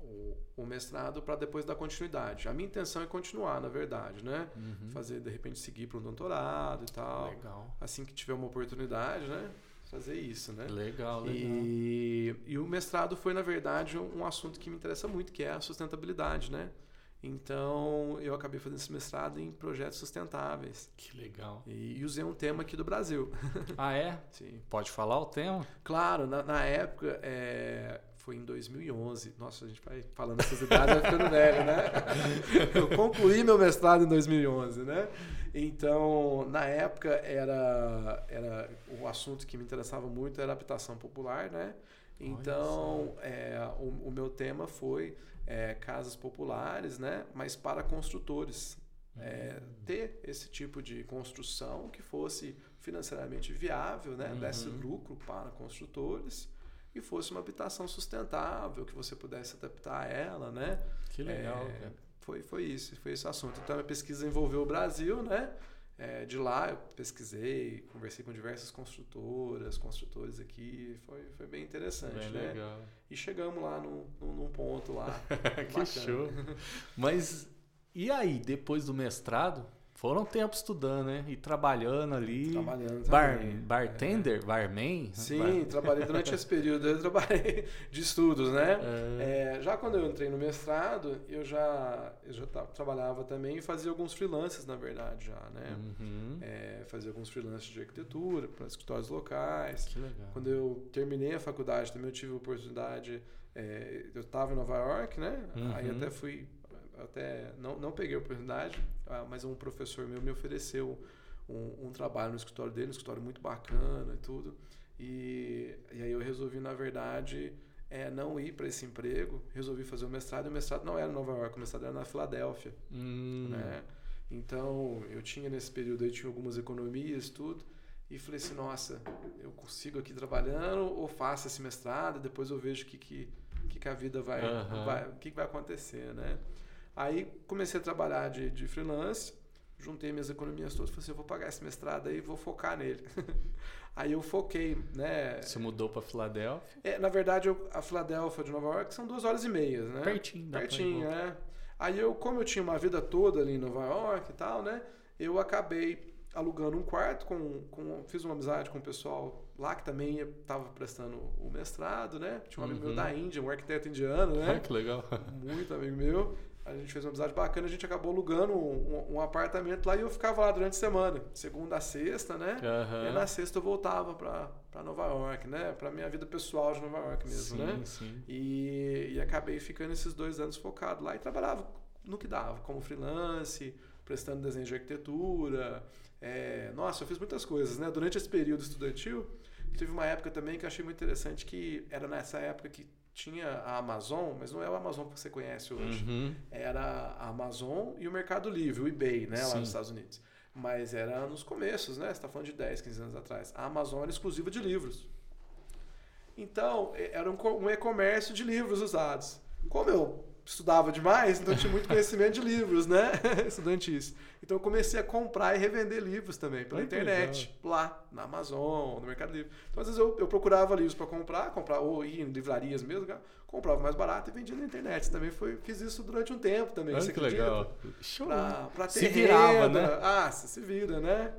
o, o mestrado para depois dar continuidade. A minha intenção é continuar, na verdade, né? Uhum. Fazer, de repente, seguir para um doutorado e tal. Legal. Assim que tiver uma oportunidade, né? Fazer isso, né? Legal, legal. E, e o mestrado foi, na verdade, um assunto que me interessa muito, que é a sustentabilidade, né? Então, eu acabei fazendo esse mestrado em projetos sustentáveis. Que legal. E, e usei um tema aqui do Brasil. Ah, é? Sim. Pode falar o tema? Claro, na, na época, é, foi em 2011. Nossa, a gente vai falando essas idades, vai ficando velho, né? Eu concluí meu mestrado em 2011, né? Então, na época, era, era o assunto que me interessava muito era habitação popular, né? Então, é, o, o, meu tema foi é, casas populares, né? Mas para construtores. É, uhum. ter esse tipo de construção que fosse financeiramente viável, né? Uhum. desse lucro para construtores e fosse uma habitação sustentável, que você pudesse adaptar a ela, né? Que legal. É, foi, foi isso, foi esse assunto. Então a pesquisa envolveu o Brasil, né? É, de lá eu pesquisei, conversei com diversas construtoras, construtores aqui, foi, foi bem interessante, bem né? Legal. E chegamos lá num, num ponto lá. que bacana. show! Mas e aí, depois do mestrado, foram tempo estudando, né? E trabalhando ali. Trabalhando bar, Bartender, é. barman? Sim, bar... trabalhei durante esse período. Eu trabalhei de estudos, né? É. É, já quando eu entrei no mestrado, eu já, eu já trabalhava também e fazia alguns freelances, na verdade, já, né? Uhum. É, fazia alguns freelances de arquitetura para escritórios locais. Que legal. Quando eu terminei a faculdade também eu tive a oportunidade... É, eu estava em Nova York, né? Uhum. Aí até fui até não, não peguei a oportunidade, ah, mas um professor meu me ofereceu um, um, trabalho no escritório dele, um escritório muito bacana e tudo. E, e aí eu resolvi, na verdade, é, não ir para esse emprego, resolvi fazer o mestrado, e o mestrado não era em Nova York, o mestrado era na Filadélfia. Hum. Né? Então, eu tinha nesse período aí, tinha algumas economias tudo, e falei assim, nossa, eu consigo aqui trabalhando ou faço esse mestrado, depois eu vejo o que, que, que, a vida vai, uhum. vai, o que, que vai acontecer, né? Aí comecei a trabalhar de, de freelance, juntei minhas economias todas, falei assim, eu vou pagar esse mestrado aí e vou focar nele. aí eu foquei, né? Você mudou para Filadélfia? É, na verdade, eu, a Filadélfia de Nova York são duas horas e meia, né? Pertinho, Pertinho, é. Aí eu, como eu tinha uma vida toda ali em Nova York e tal, né? Eu acabei alugando um quarto, com, com, fiz uma amizade com o pessoal lá que também estava prestando o mestrado, né? Tinha um amigo uhum. meu da Índia, um arquiteto indiano, né? que legal. Muito amigo meu a gente fez uma amizade bacana, a gente acabou alugando um, um, apartamento lá e eu ficava lá durante a semana, segunda a sexta, né? Uhum. E na sexta eu voltava para Nova York, né? Para minha vida pessoal de Nova York mesmo, sim, né? Sim. E, e acabei ficando esses dois anos focado lá e trabalhava no que dava, como freelance, prestando desenho de arquitetura. É, nossa, eu fiz muitas coisas, né? Durante esse período estudantil, teve uma época também que eu achei muito interessante que era nessa época que tinha a Amazon, mas não é o Amazon que você conhece hoje. Uhum. Era a Amazon e o Mercado Livre, o eBay, né, lá Sim. nos Estados Unidos. Mas era nos começos, né? Você está falando de 10, 15 anos atrás. A Amazon era exclusiva de livros. Então, era um um e-comércio de livros usados. Como eu estudava demais, então eu tinha muito conhecimento de livros, né? Estudantis. Então eu comecei a comprar e revender livros também pela internet, lá na Amazon, no Mercado Livre. Então às vezes eu, eu procurava livros para comprar, comprar ou ir em livrarias mesmo, cara, comprava mais barato e vendia na internet. Também foi, fiz isso durante um tempo também. Você que acredita? legal. Show. Pra, pra ter Se virava, renda. né? Ah, você se vira, né?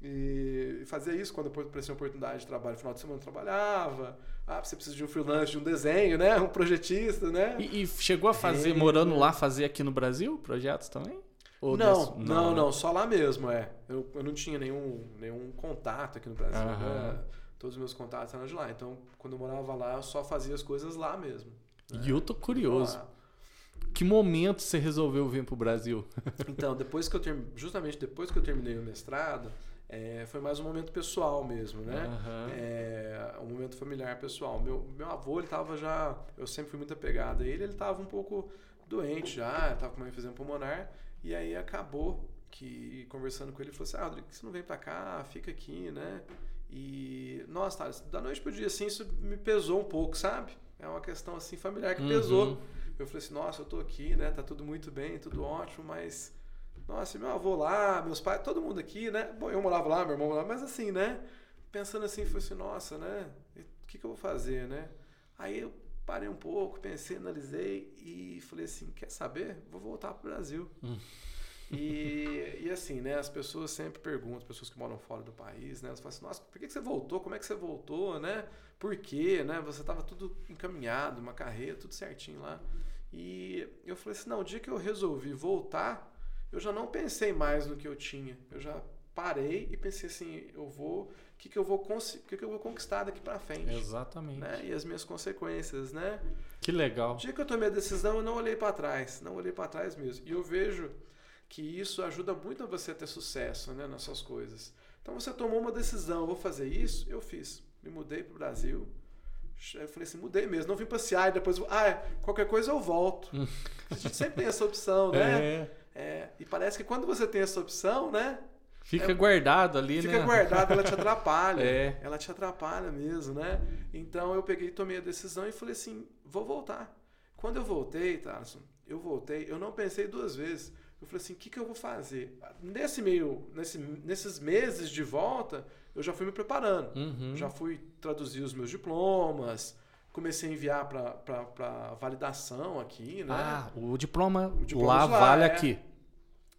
E fazia isso quando aparecia uma oportunidade de trabalho no final de semana eu trabalhava. Ah, você precisa de um freelance, de um desenho, né? Um projetista, né? E, e chegou a fazer, Renda. morando lá, fazer aqui no Brasil projetos também? Ou não, desse- não, não, só lá mesmo, é. Eu, eu não tinha nenhum, nenhum contato aqui no Brasil, Aham. né? Todos os meus contatos eram de lá. Então, quando eu morava lá, eu só fazia as coisas lá mesmo. E eu tô curioso. Lá. Que momento você resolveu vir pro Brasil? Então, depois que eu term... justamente depois que eu terminei o mestrado, é, foi mais um momento pessoal mesmo, né? Aham. É, um momento familiar pessoal. Meu, meu avô, ele tava já. Eu sempre fui muito apegado a ele, ele tava um pouco doente já, tava com uma infecção pulmonar. E aí acabou que, conversando com ele, ele falou assim: Ah, Rodrigo, você não vem pra cá? Fica aqui, né? E, nossa, Thales, da noite pro dia assim, isso me pesou um pouco, sabe? É uma questão assim familiar que Uhum. pesou. Eu falei assim: Nossa, eu tô aqui, né? Tá tudo muito bem, tudo ótimo, mas. Nossa, meu avô lá, meus pais, todo mundo aqui, né? Bom, eu morava lá, meu irmão morava, mas assim, né? Pensando assim, foi assim, nossa, né? O que, que eu vou fazer, né? Aí eu parei um pouco, pensei, analisei e falei assim, quer saber? Vou voltar pro Brasil. Hum. E, e assim, né? As pessoas sempre perguntam, pessoas que moram fora do país, né? Elas falam assim, nossa, por que, que você voltou? Como é que você voltou, né? Por quê, né? Você estava tudo encaminhado, uma carreira, tudo certinho lá. E eu falei assim, não, o dia que eu resolvi voltar, eu já não pensei mais no que eu tinha. Eu já parei e pensei assim, eu vou, o que, que eu vou que, que eu vou conquistar daqui para frente, Exatamente. né? E as minhas consequências, né? Que legal. O dia que eu tomei a decisão, eu não olhei para trás, não olhei para trás mesmo. E eu vejo que isso ajuda muito a você a ter sucesso, né, nas suas coisas. Então você tomou uma decisão, eu vou fazer isso, eu fiz. Me mudei pro Brasil. Eu falei assim, mudei mesmo, não vim passear e depois, ah, é, qualquer coisa eu volto. A gente sempre tem essa opção, né? É, É, e parece que quando você tem essa opção, né? fica É- guardado ali, Fica né? guardada, ela te atrapalha. É. Ela te atrapalha mesmo, né? Então eu peguei, tomei a decisão e falei assim, vou voltar. Quando eu voltei, Tarso, eu voltei, eu não pensei duas vezes. Eu falei assim, o que, que eu vou fazer? Nesse meio, nesse, nesses meses de volta, eu já fui me preparando. Uhum. Já fui traduzir os meus diplomas, comecei a enviar para validação aqui, né? Ah, o diploma, diploma lá lá, vale é. aqui.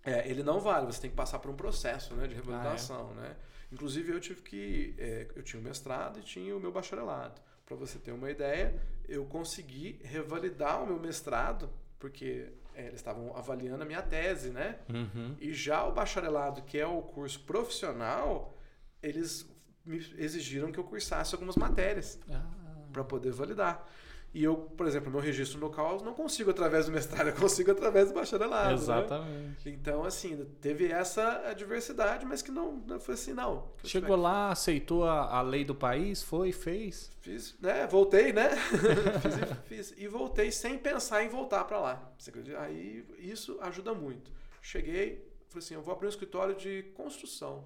É, ele não vale, você tem que passar por um processo né, de revalidação, né? Inclusive eu tive que. é, eu tinha o mestrado e tinha o meu bacharelado. Para você ter uma ideia, eu consegui revalidar o meu mestrado, porque é, eles estavam avaliando a minha tese, né? Uhum. E já o bacharelado, que é o curso profissional, eles me exigiram que eu cursasse algumas matérias Ah, para poder validar. E eu, por exemplo, meu registro local eu não consigo através do mestrado, eu consigo através do bacharelado. né? exatamente. Então, assim, teve essa adversidade, mas que não, não foi assim, não. Chegou tive- lá, aceitou a, a lei do país, foi, fez. Fiz, né? Voltei, né? fiz, e- fiz. E voltei sem pensar em voltar para lá. Aí isso ajuda muito. Cheguei, falei assim, eu vou abrir um escritório de construção,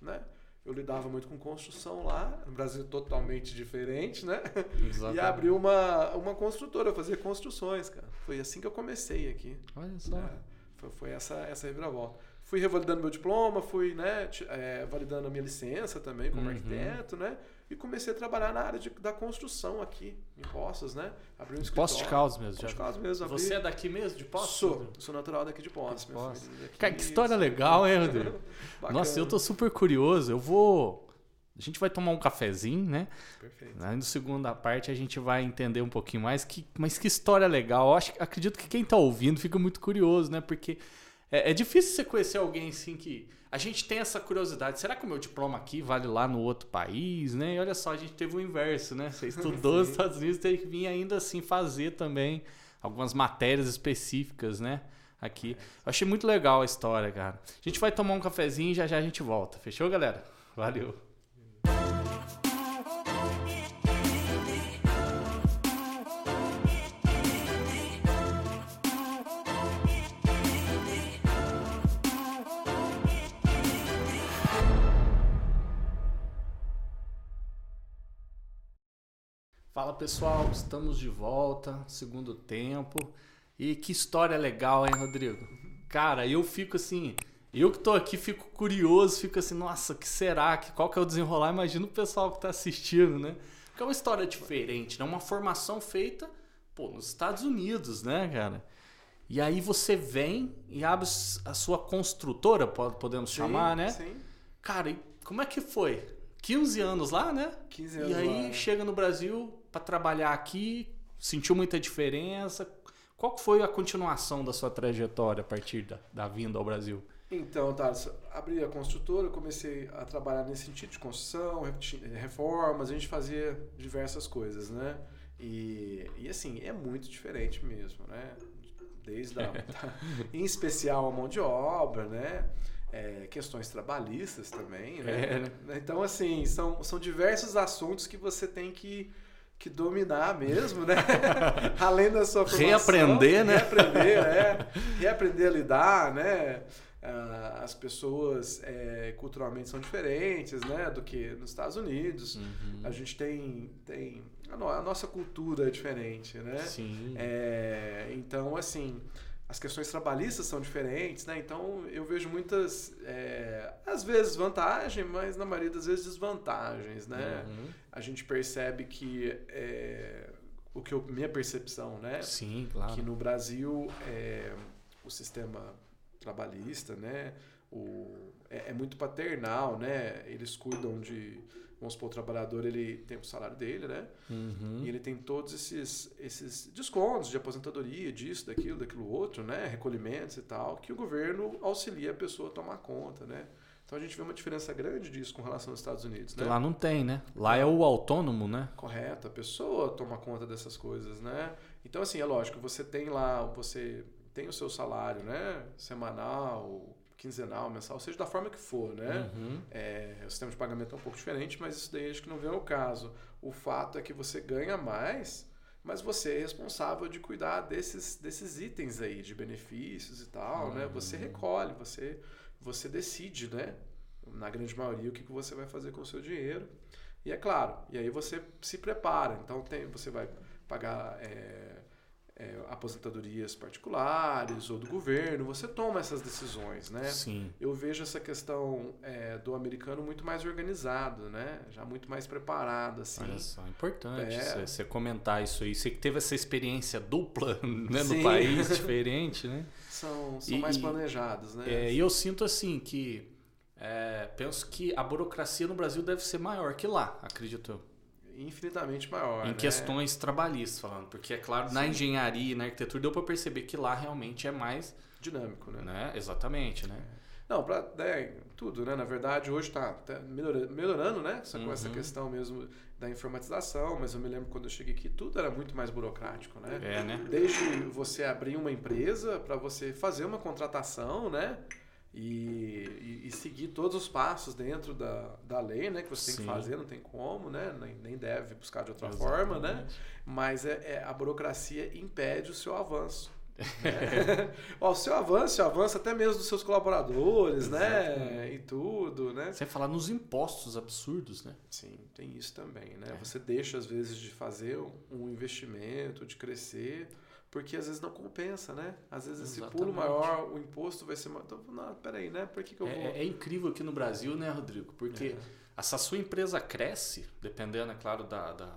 né? Eu lidava muito com construção lá, no Brasil totalmente diferente, né? Exatamente. E abri uma, uma construtora, eu fazia construções, cara. Foi assim que eu comecei aqui. Olha só. É, foi, foi essa, essa reviravolta. Fui revalidando meu diploma, fui né, é, validando a minha licença também como Uhum. arquiteto, né? E comecei a trabalhar na área de- da construção aqui, em Poços, né? Abri um escritório. Poços de Caldas mesmo. Poços de Já. Caldas mesmo. abri- Você é daqui mesmo, de Poços? Sou, sou natural daqui de Poços. Poços. Cara, que história legal, hein, Rodrigo? Nossa, eu tô super curioso. Eu vou. A gente vai tomar um cafezinho, né? Perfeito. Aí no segunda parte a gente vai entender um pouquinho mais. Que, mas que história legal. Eu acho, acredito que quem tá ouvindo fica muito curioso, né? Porque é, é difícil você conhecer alguém assim que. A gente tem essa curiosidade. Será que o meu diploma aqui vale lá no outro país, né? E olha só, a gente teve o inverso, né? Você estudou nos Estados Unidos, teve que vir ainda assim fazer também algumas matérias específicas, né? aqui. Eu achei muito legal a história, cara. A gente vai tomar um cafezinho e já já a gente volta. Fechou, galera? Valeu. Fala pessoal, estamos de volta, segundo tempo. E que história legal, hein, Rodrigo? Cara, eu fico assim, eu que tô aqui fico curioso, fico assim, nossa, que será? Que qual que é o desenrolar? Imagina o pessoal que tá assistindo, né? Porque é uma história diferente, né? Uma formação feita, pô, nos Estados Unidos, né, cara? E aí você vem e abre a sua construtora, podemos Sim, chamar, né? Sim. Cara, e como é que foi? 15 anos lá, né? 15 anos E aí lá, né? chega no Brasil para trabalhar aqui, sentiu muita diferença. Qual foi a continuação da sua trajetória a partir da, da vinda ao Brasil? Então, Thales, abri a construtora, comecei a trabalhar nesse sentido de construção, re- reformas, a gente fazia diversas coisas, né? E, e assim, é muito diferente mesmo, né? Desde a, da- em especial a mão de obra, né? É, questões trabalhistas também, né? É, né? Então, assim, são, são diversos assuntos que você tem que, que dominar mesmo, né? Além da sua formação. Reaprender, né? Reaprender, é. Reaprender a lidar, né? Ah, As pessoas é, culturalmente são diferentes, né? Do que nos Estados Unidos. Uhum. A gente tem... tem a, no- a nossa cultura é diferente, né? Sim. É, então, assim, as questões trabalhistas são diferentes, né? Então, eu vejo muitas, é, às vezes, vantagem, mas na maioria das vezes desvantagens, né? Uhum. A gente percebe que, é, o que eu, minha percepção, né? Sim, claro. Que no Brasil, é, o sistema trabalhista, né? O, é, é muito paternal, né? Eles cuidam de... Vamos supor, o trabalhador, ele tem o salário dele, né? Uhum. E ele tem todos esses, esses descontos de aposentadoria, disso, daquilo, daquilo outro, né? Recolhimentos e tal, que o governo auxilia a pessoa a tomar conta, né? Então a gente vê uma diferença grande disso com relação aos Estados Unidos, né? lá não tem, né? Lá é o autônomo, né? Correto, a pessoa toma conta dessas coisas, né? Então, assim, é lógico, você tem lá, você tem o seu salário, né? Semanal, quinzenal, mensal, seja da forma que for, né? Uhum. É, o sistema de pagamento é um pouco diferente, mas isso daí acho que não vem ao caso. O fato é que você ganha mais, mas você é responsável de cuidar desses, desses itens aí, de benefícios e tal, né? Você recolhe, você, você decide, né? Na grande maioria, o que que você vai fazer com o seu dinheiro. E é claro, e aí você se prepara. Então tem, você vai pagar é, é, aposentadorias particulares ou do governo, você toma essas decisões, né? Sim. eu vejo essa questão é, do americano muito mais organizado, né? Já muito mais preparado, assim. Olha só, importante É. você- comentar isso aí. Você que teve essa experiência dupla né, no país, diferente, né? São, são E- mais planejados, né? É, e eu sinto assim que é, penso que a burocracia no Brasil deve ser maior que lá, acredito eu. Infinitamente maior. em né? questões trabalhistas falando, porque é claro, na Sim. engenharia e na arquitetura deu para perceber que lá realmente é mais, Dinâmico, né? né? Exatamente, né? Não, pra, né, tudo, né? Na verdade, hoje está melhorando, melhorando, né? Só com essa Uhum. questão mesmo da informatização, mas eu me lembro quando eu cheguei aqui, tudo era muito mais burocrático, né? É, né? Desde você abrir uma empresa para você fazer uma contratação, né? E, e, e seguir todos os passos dentro da, da lei, né? Que você tem Sim. que fazer, não tem como, né? Nem, nem deve buscar de outra forma, né? Exatamente. Mas é, é- a burocracia impede o seu avanço. né? O seu avanço, o avanço até mesmo dos seus colaboradores, né? Exatamente. E tudo, né? Sem falar nos impostos absurdos, né? Sim, tem isso também, né? É. Você deixa, às vezes, de fazer um investimento, de crescer, porque às vezes não compensa, né? Às vezes esse pulo Exatamente. maior, o imposto vai ser maior. Então, não, peraí, né? Por que, que eu vou. É, é incrível aqui no Brasil, né, Rodrigo? Porque É. essa sua empresa cresce, dependendo, é claro, da, da,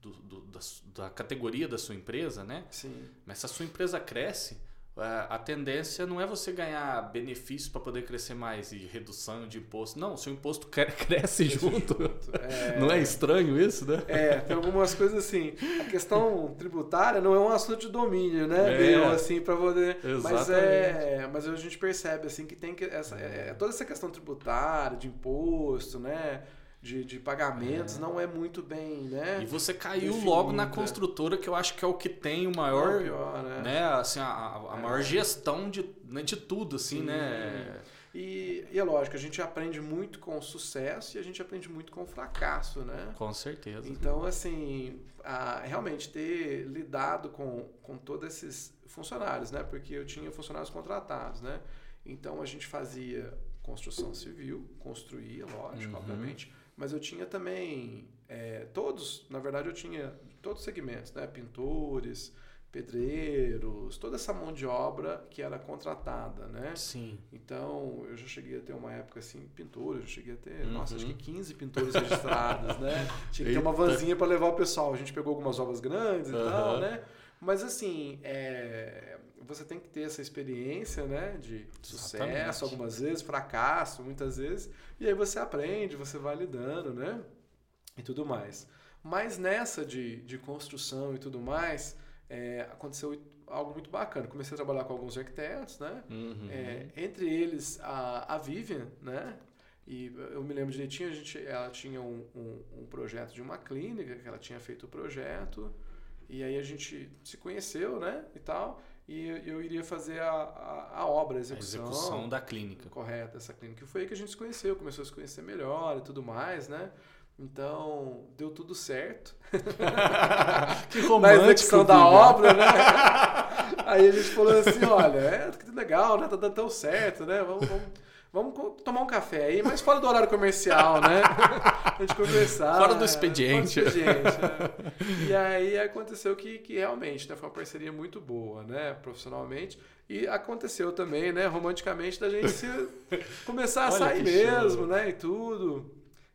do- do- da, da categoria da sua empresa, né? Sim, Mas se a sua empresa cresce, a a tendência não é você ganhar benefício para poder crescer mais e redução de imposto. Não, seu imposto cre- cresce junto. É, Não é estranho isso, né? É, tem algumas coisas assim. A questão tributária não é um assunto de domínio, né? É. Assim, para poder. Mas é, Exatamente. mas a gente percebe assim que tem que essa é, toda essa questão tributária, de imposto, né? De, de pagamentos É. não é muito bem, né? E você caiu logo na construtora, que eu acho que é o que tem o maior, Não, pior, né? né, assim, a, a- É. maior gestão de, né, de tudo, assim, Sim. né? E, e é lógico, a gente aprende muito com o sucesso e a gente aprende muito com o fracasso, né? Com certeza. Então, assim, a- realmente ter lidado com, com todos esses funcionários, né? Porque eu tinha funcionários contratados, né? Então, a gente fazia construção civil, construía, lógico, Uhum. obviamente, mas eu tinha também é, todos, na verdade, eu tinha todos os segmentos, né? Pintores, pedreiros, toda essa mão de obra que era contratada, né? Sim. Então, eu já cheguei a ter uma época assim, pintores, eu cheguei a ter, nossa, acho Uhum. que 15 pintores registrados, né? Tinha que ter uma vanzinha para levar o pessoal. A gente pegou algumas obras grandes e tal, né? Mas assim, é, você tem que ter essa experiência, né? De sucesso, Exatamente. algumas vezes, fracasso, muitas vezes. E aí você aprende, você vai lidando, né? E tudo mais. Mas nessa de, de construção e tudo mais, é, aconteceu algo muito bacana. Comecei a trabalhar com alguns arquitetos, né? Uhum. É, entre eles a, a Vivian, né? E eu me lembro direitinho, a gente, ela tinha um, um, um projeto de uma clínica, que ela tinha feito o projeto, e aí a gente se conheceu, né? E tal, e eu- iria fazer a, a, a obra, a A execução, execução da clínica. correta dessa clínica. E foi aí que a gente se conheceu, começou a se conhecer melhor e tudo mais, né? Então, deu tudo certo. que na romântico, execução da obra, né? Aí a gente falou assim, olha, é que legal, né? Tá dando tão certo, né? Vamos, vamos, vamos tomar um café aí, mas fora do horário comercial, né? A gente conversar. Fora do né? expediente. Fora do expediente, né? E aí aconteceu que, que realmente né, foi uma parceria muito boa, né? Profissionalmente. E aconteceu também, né? Romanticamente, da gente se, começar a Olha sair mesmo, né? E tudo.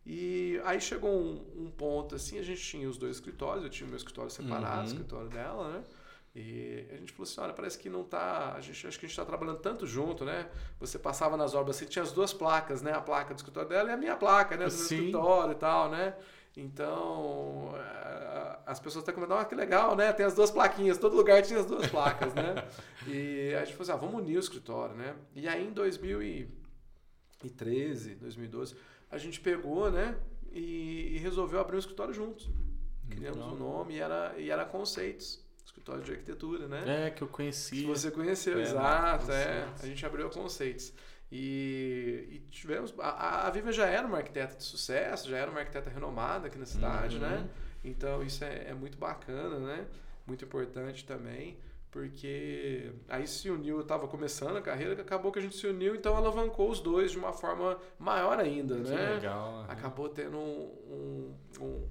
E aí chegou um, um ponto assim, a gente tinha os dois escritórios, eu tinha o meu escritório separado, Uhum. o escritório dela, né? E a gente falou assim, olha, parece que não tá. A gente acho que a gente está trabalhando tanto junto, né? Você passava nas obras assim, tinha as duas placas, né? A placa do escritório dela e a minha placa, né? Do meu Sim. escritório e tal, né? Então, eh, as pessoas até comentavam, ah, que legal, né? Tem as duas plaquinhas, todo lugar tinha as duas placas, né? E a gente falou assim, ah, vamos unir o escritório, né? E aí em 2013, 2012, a gente pegou, né? E, e resolveu abrir um escritório juntos. Criamos Legal. um nome e era, e era Conceitos, escritório de arquitetura, né? É, que eu conheci. Que você conheceu, É, exato, né? é. Conceitos. A gente abriu a Conceitos. E, e tivemos. A, a Viva já era uma arquiteta de sucesso, já era uma arquiteta renomada aqui na cidade, Uhum. né? Então isso é, é muito bacana, né? Muito importante também, porque aí se uniu, eu estava começando a carreira, acabou que a gente se uniu, então alavancou os dois de uma forma maior ainda, Que né? legal. acabou tendo um, um, um,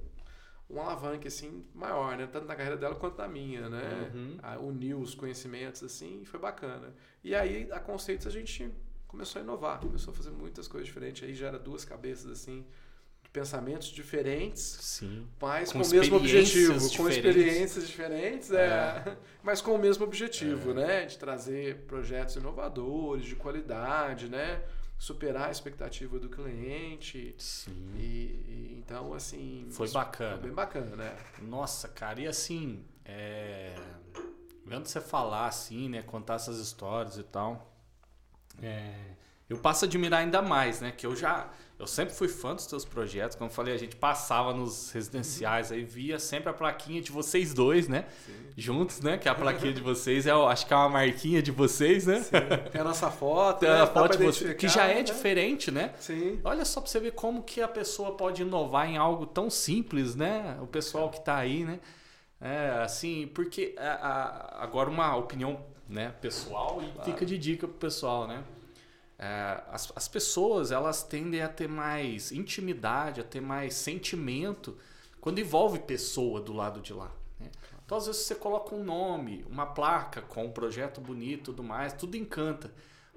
um alavanque assim maior, né? Tanto na carreira dela quanto na minha, né? Uhum. Uniu os conhecimentos assim e foi bacana. E aí a Conceitos a gente começou a inovar, começou a fazer muitas coisas diferentes. Aí já era duas cabeças assim, de pensamentos diferentes, Sim. mas Com com, o mesmo objetivo, com diferentes. experiências diferentes, é, mas com o mesmo objetivo, É. né? De trazer projetos inovadores, de qualidade, né? Superar a expectativa do cliente. Sim. E, e então, assim. Foi bacana. Foi bem bacana, né? Nossa, cara, e assim, é... vendo você falar assim, né, contar essas histórias e tal, é, eu passo a admirar ainda mais, né, que eu já, eu sempre fui fã dos teus projetos, como eu falei, a gente passava nos residenciais aí, via sempre a plaquinha de vocês dois, né, juntos, né, que a plaquinha de vocês é, acho que é uma marquinha de vocês, né, Tem a nossa foto, né? a foto de você, identificar, que já é né? diferente, né, Sim. Olha só pra você ver como que a pessoa pode inovar em algo tão simples, né? O pessoal que tá aí, né? É, assim, porque a- a- agora uma opinião né, pessoal e Claro. fica de dica pro pessoal, né? É, as, as pessoas, elas tendem a ter mais intimidade, a ter mais sentimento quando envolve pessoa do lado de lá. né? Então, às vezes, você coloca um nome, uma placa com um projeto bonito tudo mais, tudo encanta.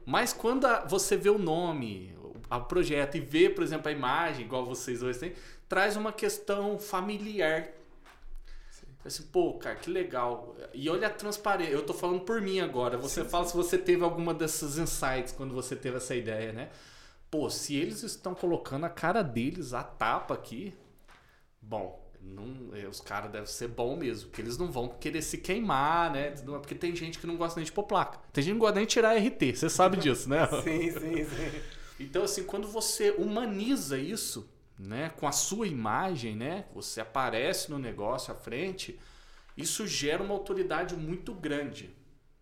Mas quando a- você vê o nome, o o projeto e vê, por exemplo, a imagem, igual vocês dois têm, traz uma questão familiar. Sim. Assim, pô, cara, que legal. E olha a transparência. Eu tô falando por mim agora. Você fala se você teve alguma dessas insights quando você teve essa ideia, né? Pô, se eles estão colocando a cara deles a tapa aqui, bom, não, eh, os caras devem ser bom mesmo, porque eles não vão querer se queimar, né? Porque tem gente que não gosta nem de pôr placa. Tem gente que não gosta nem de tirar RT, você sabe disso, né? Sim, sim, sim. Então, assim, quando você humaniza isso, né, com a sua imagem, né, você aparece no negócio à frente, isso gera uma autoridade muito grande,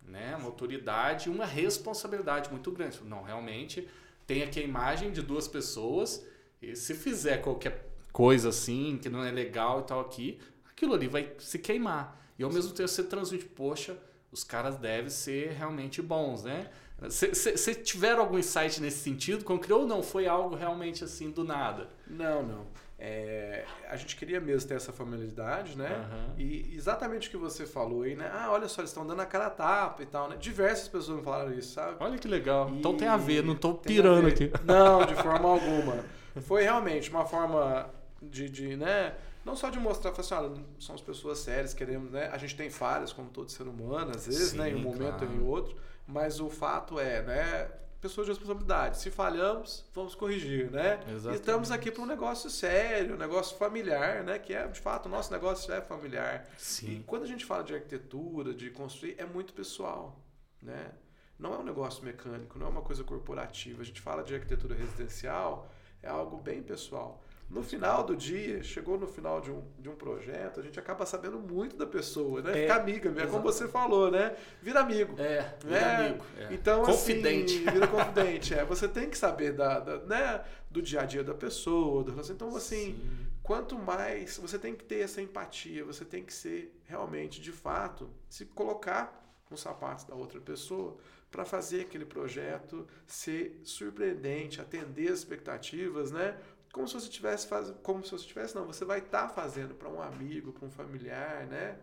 né, uma autoridade uma responsabilidade muito grande. Não, realmente tem aqui a imagem de duas pessoas e se fizer qualquer coisa assim que não é legal e tal aqui, aquilo ali vai se queimar. E ao mesmo tempo você transmite, poxa, os caras devem ser realmente bons, né? Você tiveram algum insight nesse sentido? Criou ou não? Foi algo realmente assim do nada? Não, não. É, a gente queria mesmo ter essa familiaridade, né? Uhum. E exatamente o que você falou aí, né? Ah, olha só, eles estão dando a cara a tapa e tal, né? Diversas pessoas me falaram isso, sabe? Olha que legal. E então tem a ver, não estou pirando aqui. Não, de forma alguma. Foi realmente uma forma de, de né? Não só de mostrar, assim, olha, somos pessoas sérias, queremos, né? A gente tem falhas, como todo ser humano, às vezes, Sim, né? Em um momento claro. ou em outro. Mas o fato é, né? Pessoas de responsabilidade. Se falhamos, vamos corrigir, né? Exatamente. E estamos aqui para um negócio sério, um negócio familiar, né? Que é, de fato, o nosso negócio é familiar. Sim. E quando a gente fala de arquitetura, de construir, é muito pessoal, né? Não é um negócio mecânico, não é uma coisa corporativa. A gente fala de arquitetura residencial, é algo bem pessoal. No final do dia, chegou no final de um, de um projeto, a gente acaba sabendo muito da pessoa, né? É, Fica amiga, é como você falou, né? Vira amigo. É, vira né? amigo. É. Então, assim, confidente. Assim, vira confidente. é, você tem que saber da, da, né? do dia a dia da pessoa. Do, então, assim, Sim. quanto mais. Você tem que ter essa empatia, você tem que ser realmente, de fato, se colocar nos sapatos da outra pessoa para fazer aquele projeto ser surpreendente, atender as expectativas, né? Como se você tivesse fazendo, como se você tivesse, não, você vai estar tá fazendo para um amigo, para um familiar, né?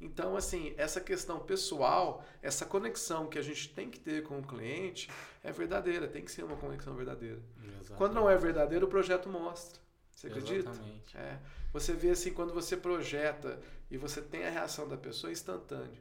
Então, assim, essa questão pessoal, essa conexão que a gente tem que ter com o cliente é verdadeira, tem que ser uma conexão verdadeira. Exatamente. Quando não é verdadeiro, o projeto mostra. Você acredita? Exatamente. É. Você vê assim, quando você projeta e você tem a reação da pessoa, é instantâneo.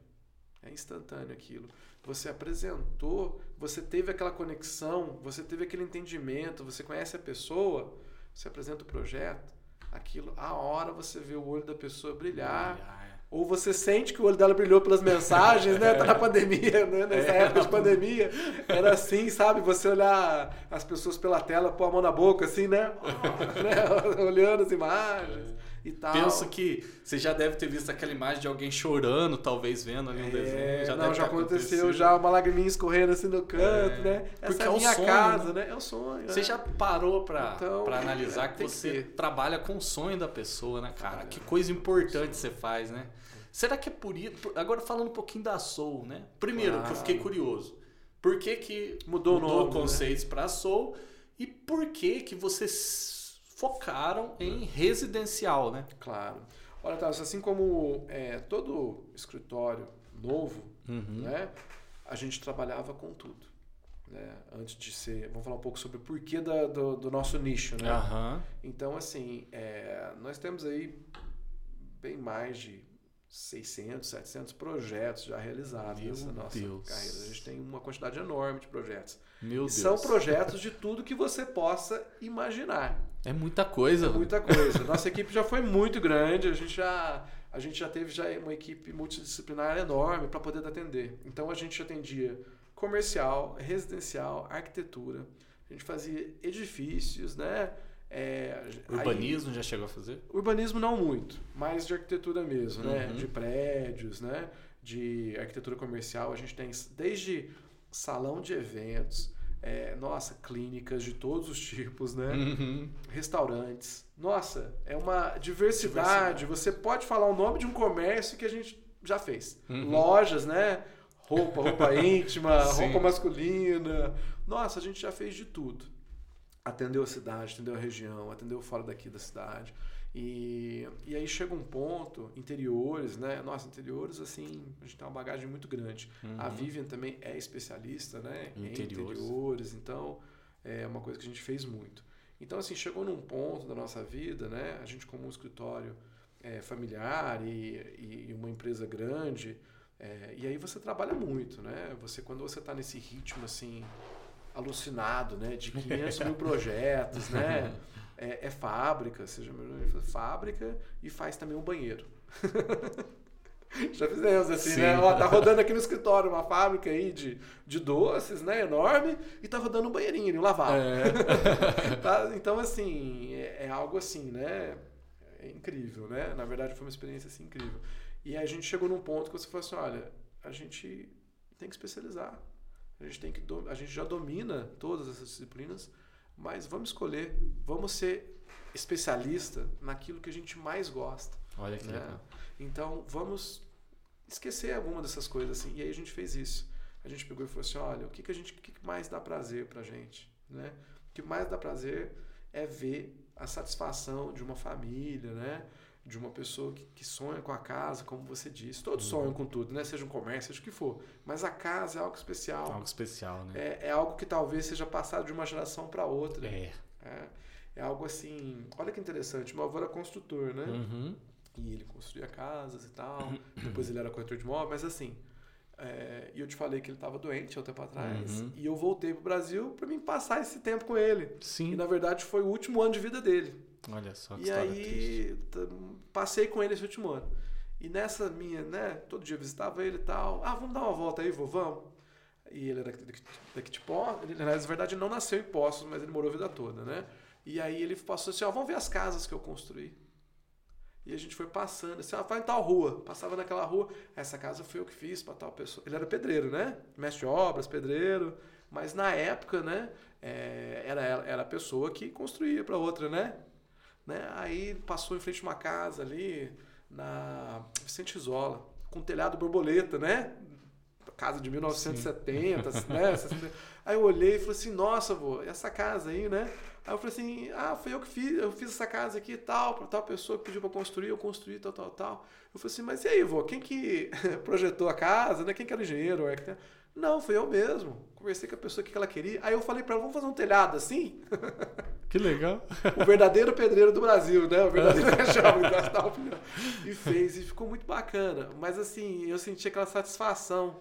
É instantâneo aquilo você apresentou, você teve aquela conexão, você teve aquele entendimento, você conhece a pessoa, você apresenta o projeto, aquilo, a hora você vê o olho da pessoa brilhar. brilhar é. Ou você sente que o olho dela brilhou pelas mensagens, né? Tá na pandemia, né? Nessa é. época de pandemia. Era assim, sabe? Você olhar as pessoas pela tela, pôr a mão na boca, assim, né? né? Olhando as imagens e tal. Penso que você já deve ter visto aquela imagem de alguém chorando, talvez vendo ali um é, desenho. Já não, já aconteceu, já uma lagriminha escorrendo assim no canto, é, né? Essa porque é a minha sonho, casa, né? É o sonho. Você é. já parou pra, então, pra analisar que você que trabalha com o sonho da pessoa, né, cara? que coisa importante você faz, né? Será que é por isso? Agora falando um pouquinho da Soul, né? Primeiro, claro. que eu fiquei curioso. Por que, que mudou, mudou o nome, conceitos né? para Soul? E por que que você focaram em residencial, né? Claro. Olha, Thales, assim como é, todo escritório novo, uhum. né, a gente trabalhava com tudo. Né? Antes de ser, vamos falar um pouco sobre o porquê da, do, do, nosso nicho, né? Uhum. Então, assim, é, nós temos aí bem mais de 600, 700 projetos já realizados Meu nessa nossa Deus. carreira. A gente tem uma quantidade enorme de projetos. Meu e Deus. São projetos de tudo que você possa imaginar. É muita coisa. É muita coisa. Nossa equipe já foi muito grande, a gente já, a gente já teve já uma equipe multidisciplinar enorme para poder atender. Então a gente atendia comercial, residencial, arquitetura. A gente fazia edifícios, né? É, urbanismo aí, já chegou a fazer? Urbanismo não muito, mas de arquitetura mesmo, né? uhum. né? De prédios, né? De arquitetura comercial. A gente tem desde salão de eventos, é, nossa, clínicas de todos os tipos, né? Uhum. Restaurantes. Nossa, é uma diversidade. diversidade. Você pode falar o nome de um comércio que a gente já fez. Uhum. Lojas, né? Roupa, roupa íntima, roupa masculina. Nossa, a gente já fez de tudo. Atendeu a cidade, atendeu a região, atendeu fora daqui da cidade. E, e aí chega um ponto, interiores, né? Nossa, interiores, assim, a gente tem uma bagagem muito grande. Uhum. A Vivian também é especialista, né? Interiores. Em interiores, então é uma coisa que a gente fez muito. Então, assim, chegou num ponto da nossa vida, né? A gente como um escritório é, familiar e, e, uma empresa grande, é, e aí você trabalha muito, né? Você, quando você está nesse ritmo, assim, alucinado, né? De 500 mil projetos, né? é, é fábrica, seja fábrica e faz também um banheiro. Já fizemos assim, Sim. né? Ó, tá rodando aqui no escritório uma fábrica aí de, de doces, né? Enorme. E tá rodando um banheirinho, um lavabo. É. tá? Então, assim, é, é, algo assim, né? É incrível, né? Na verdade, foi uma experiência assim, incrível. E aí a gente chegou num ponto que você falou assim, olha, a gente tem que especializar. A gente, tem que, a gente já domina todas essas disciplinas, mas vamos escolher, vamos ser especialista naquilo que a gente mais gosta. Olha que né? legal. Então, vamos esquecer alguma dessas coisas assim. E aí a gente fez isso. A gente pegou e falou assim, olha, o que, que a gente, o que mais dá prazer pra gente, né? O que mais dá prazer é ver a satisfação de uma família, né? De uma pessoa que, que sonha com a casa, como você disse. Todos uhum. sonham com tudo, né? Seja um comércio, seja o que for. Mas a casa é algo especial. Algo especial, né? É, é algo que talvez seja passado de uma geração para outra. É. é. é. algo assim. Olha que interessante. Meu avô era construtor, né? Uhum. E ele construía casas e tal. Depois ele era corretor de imóveis, mas assim. É, e eu te falei que ele estava doente há um tempo atrás. Uhum. E eu voltei pro Brasil para mim passar esse tempo com ele. Sim. E na verdade foi o último ano de vida dele. Olha só que E aí passei com ele esse último ano. E nessa minha, né? Todo dia visitava ele e tal. Ah, vamos dar uma volta aí, vô, vamos. E ele era daqui de Poços. Ele, na verdade, não nasceu em Poços, mas ele morou a vida toda, né? E aí ele passou assim: ó, vamos ver as casas que eu construí. E a gente foi passando, assim, ah, vai em tal rua. Passava naquela rua, essa casa foi eu que fiz para tal pessoa. Ele era pedreiro, né? Mestre de obras, pedreiro. Mas na época, né? É, era, era a pessoa que construía para outra, né? Né? Aí passou em frente a uma casa ali, na Vicente Isola, com telhado borboleta, né? Casa de 1970, né? Aí eu olhei e falei assim, nossa, vô, essa casa aí, né? Aí eu falei assim, ah, foi eu que fiz, eu fiz essa casa aqui e tal, para tal pessoa que pediu para construir, eu construí, tal, tal, tal. Eu falei assim, mas e aí, vô, quem que projetou a casa, né? Quem que era o engenheiro, o arquiteto? Não, foi eu mesmo. Conversei com a pessoa que ela queria. Aí eu falei para ela, vamos fazer um telhado assim? Que legal. o verdadeiro pedreiro do Brasil, né? O verdadeiro da opinião. E fez, e ficou muito bacana. Mas assim, eu senti aquela satisfação.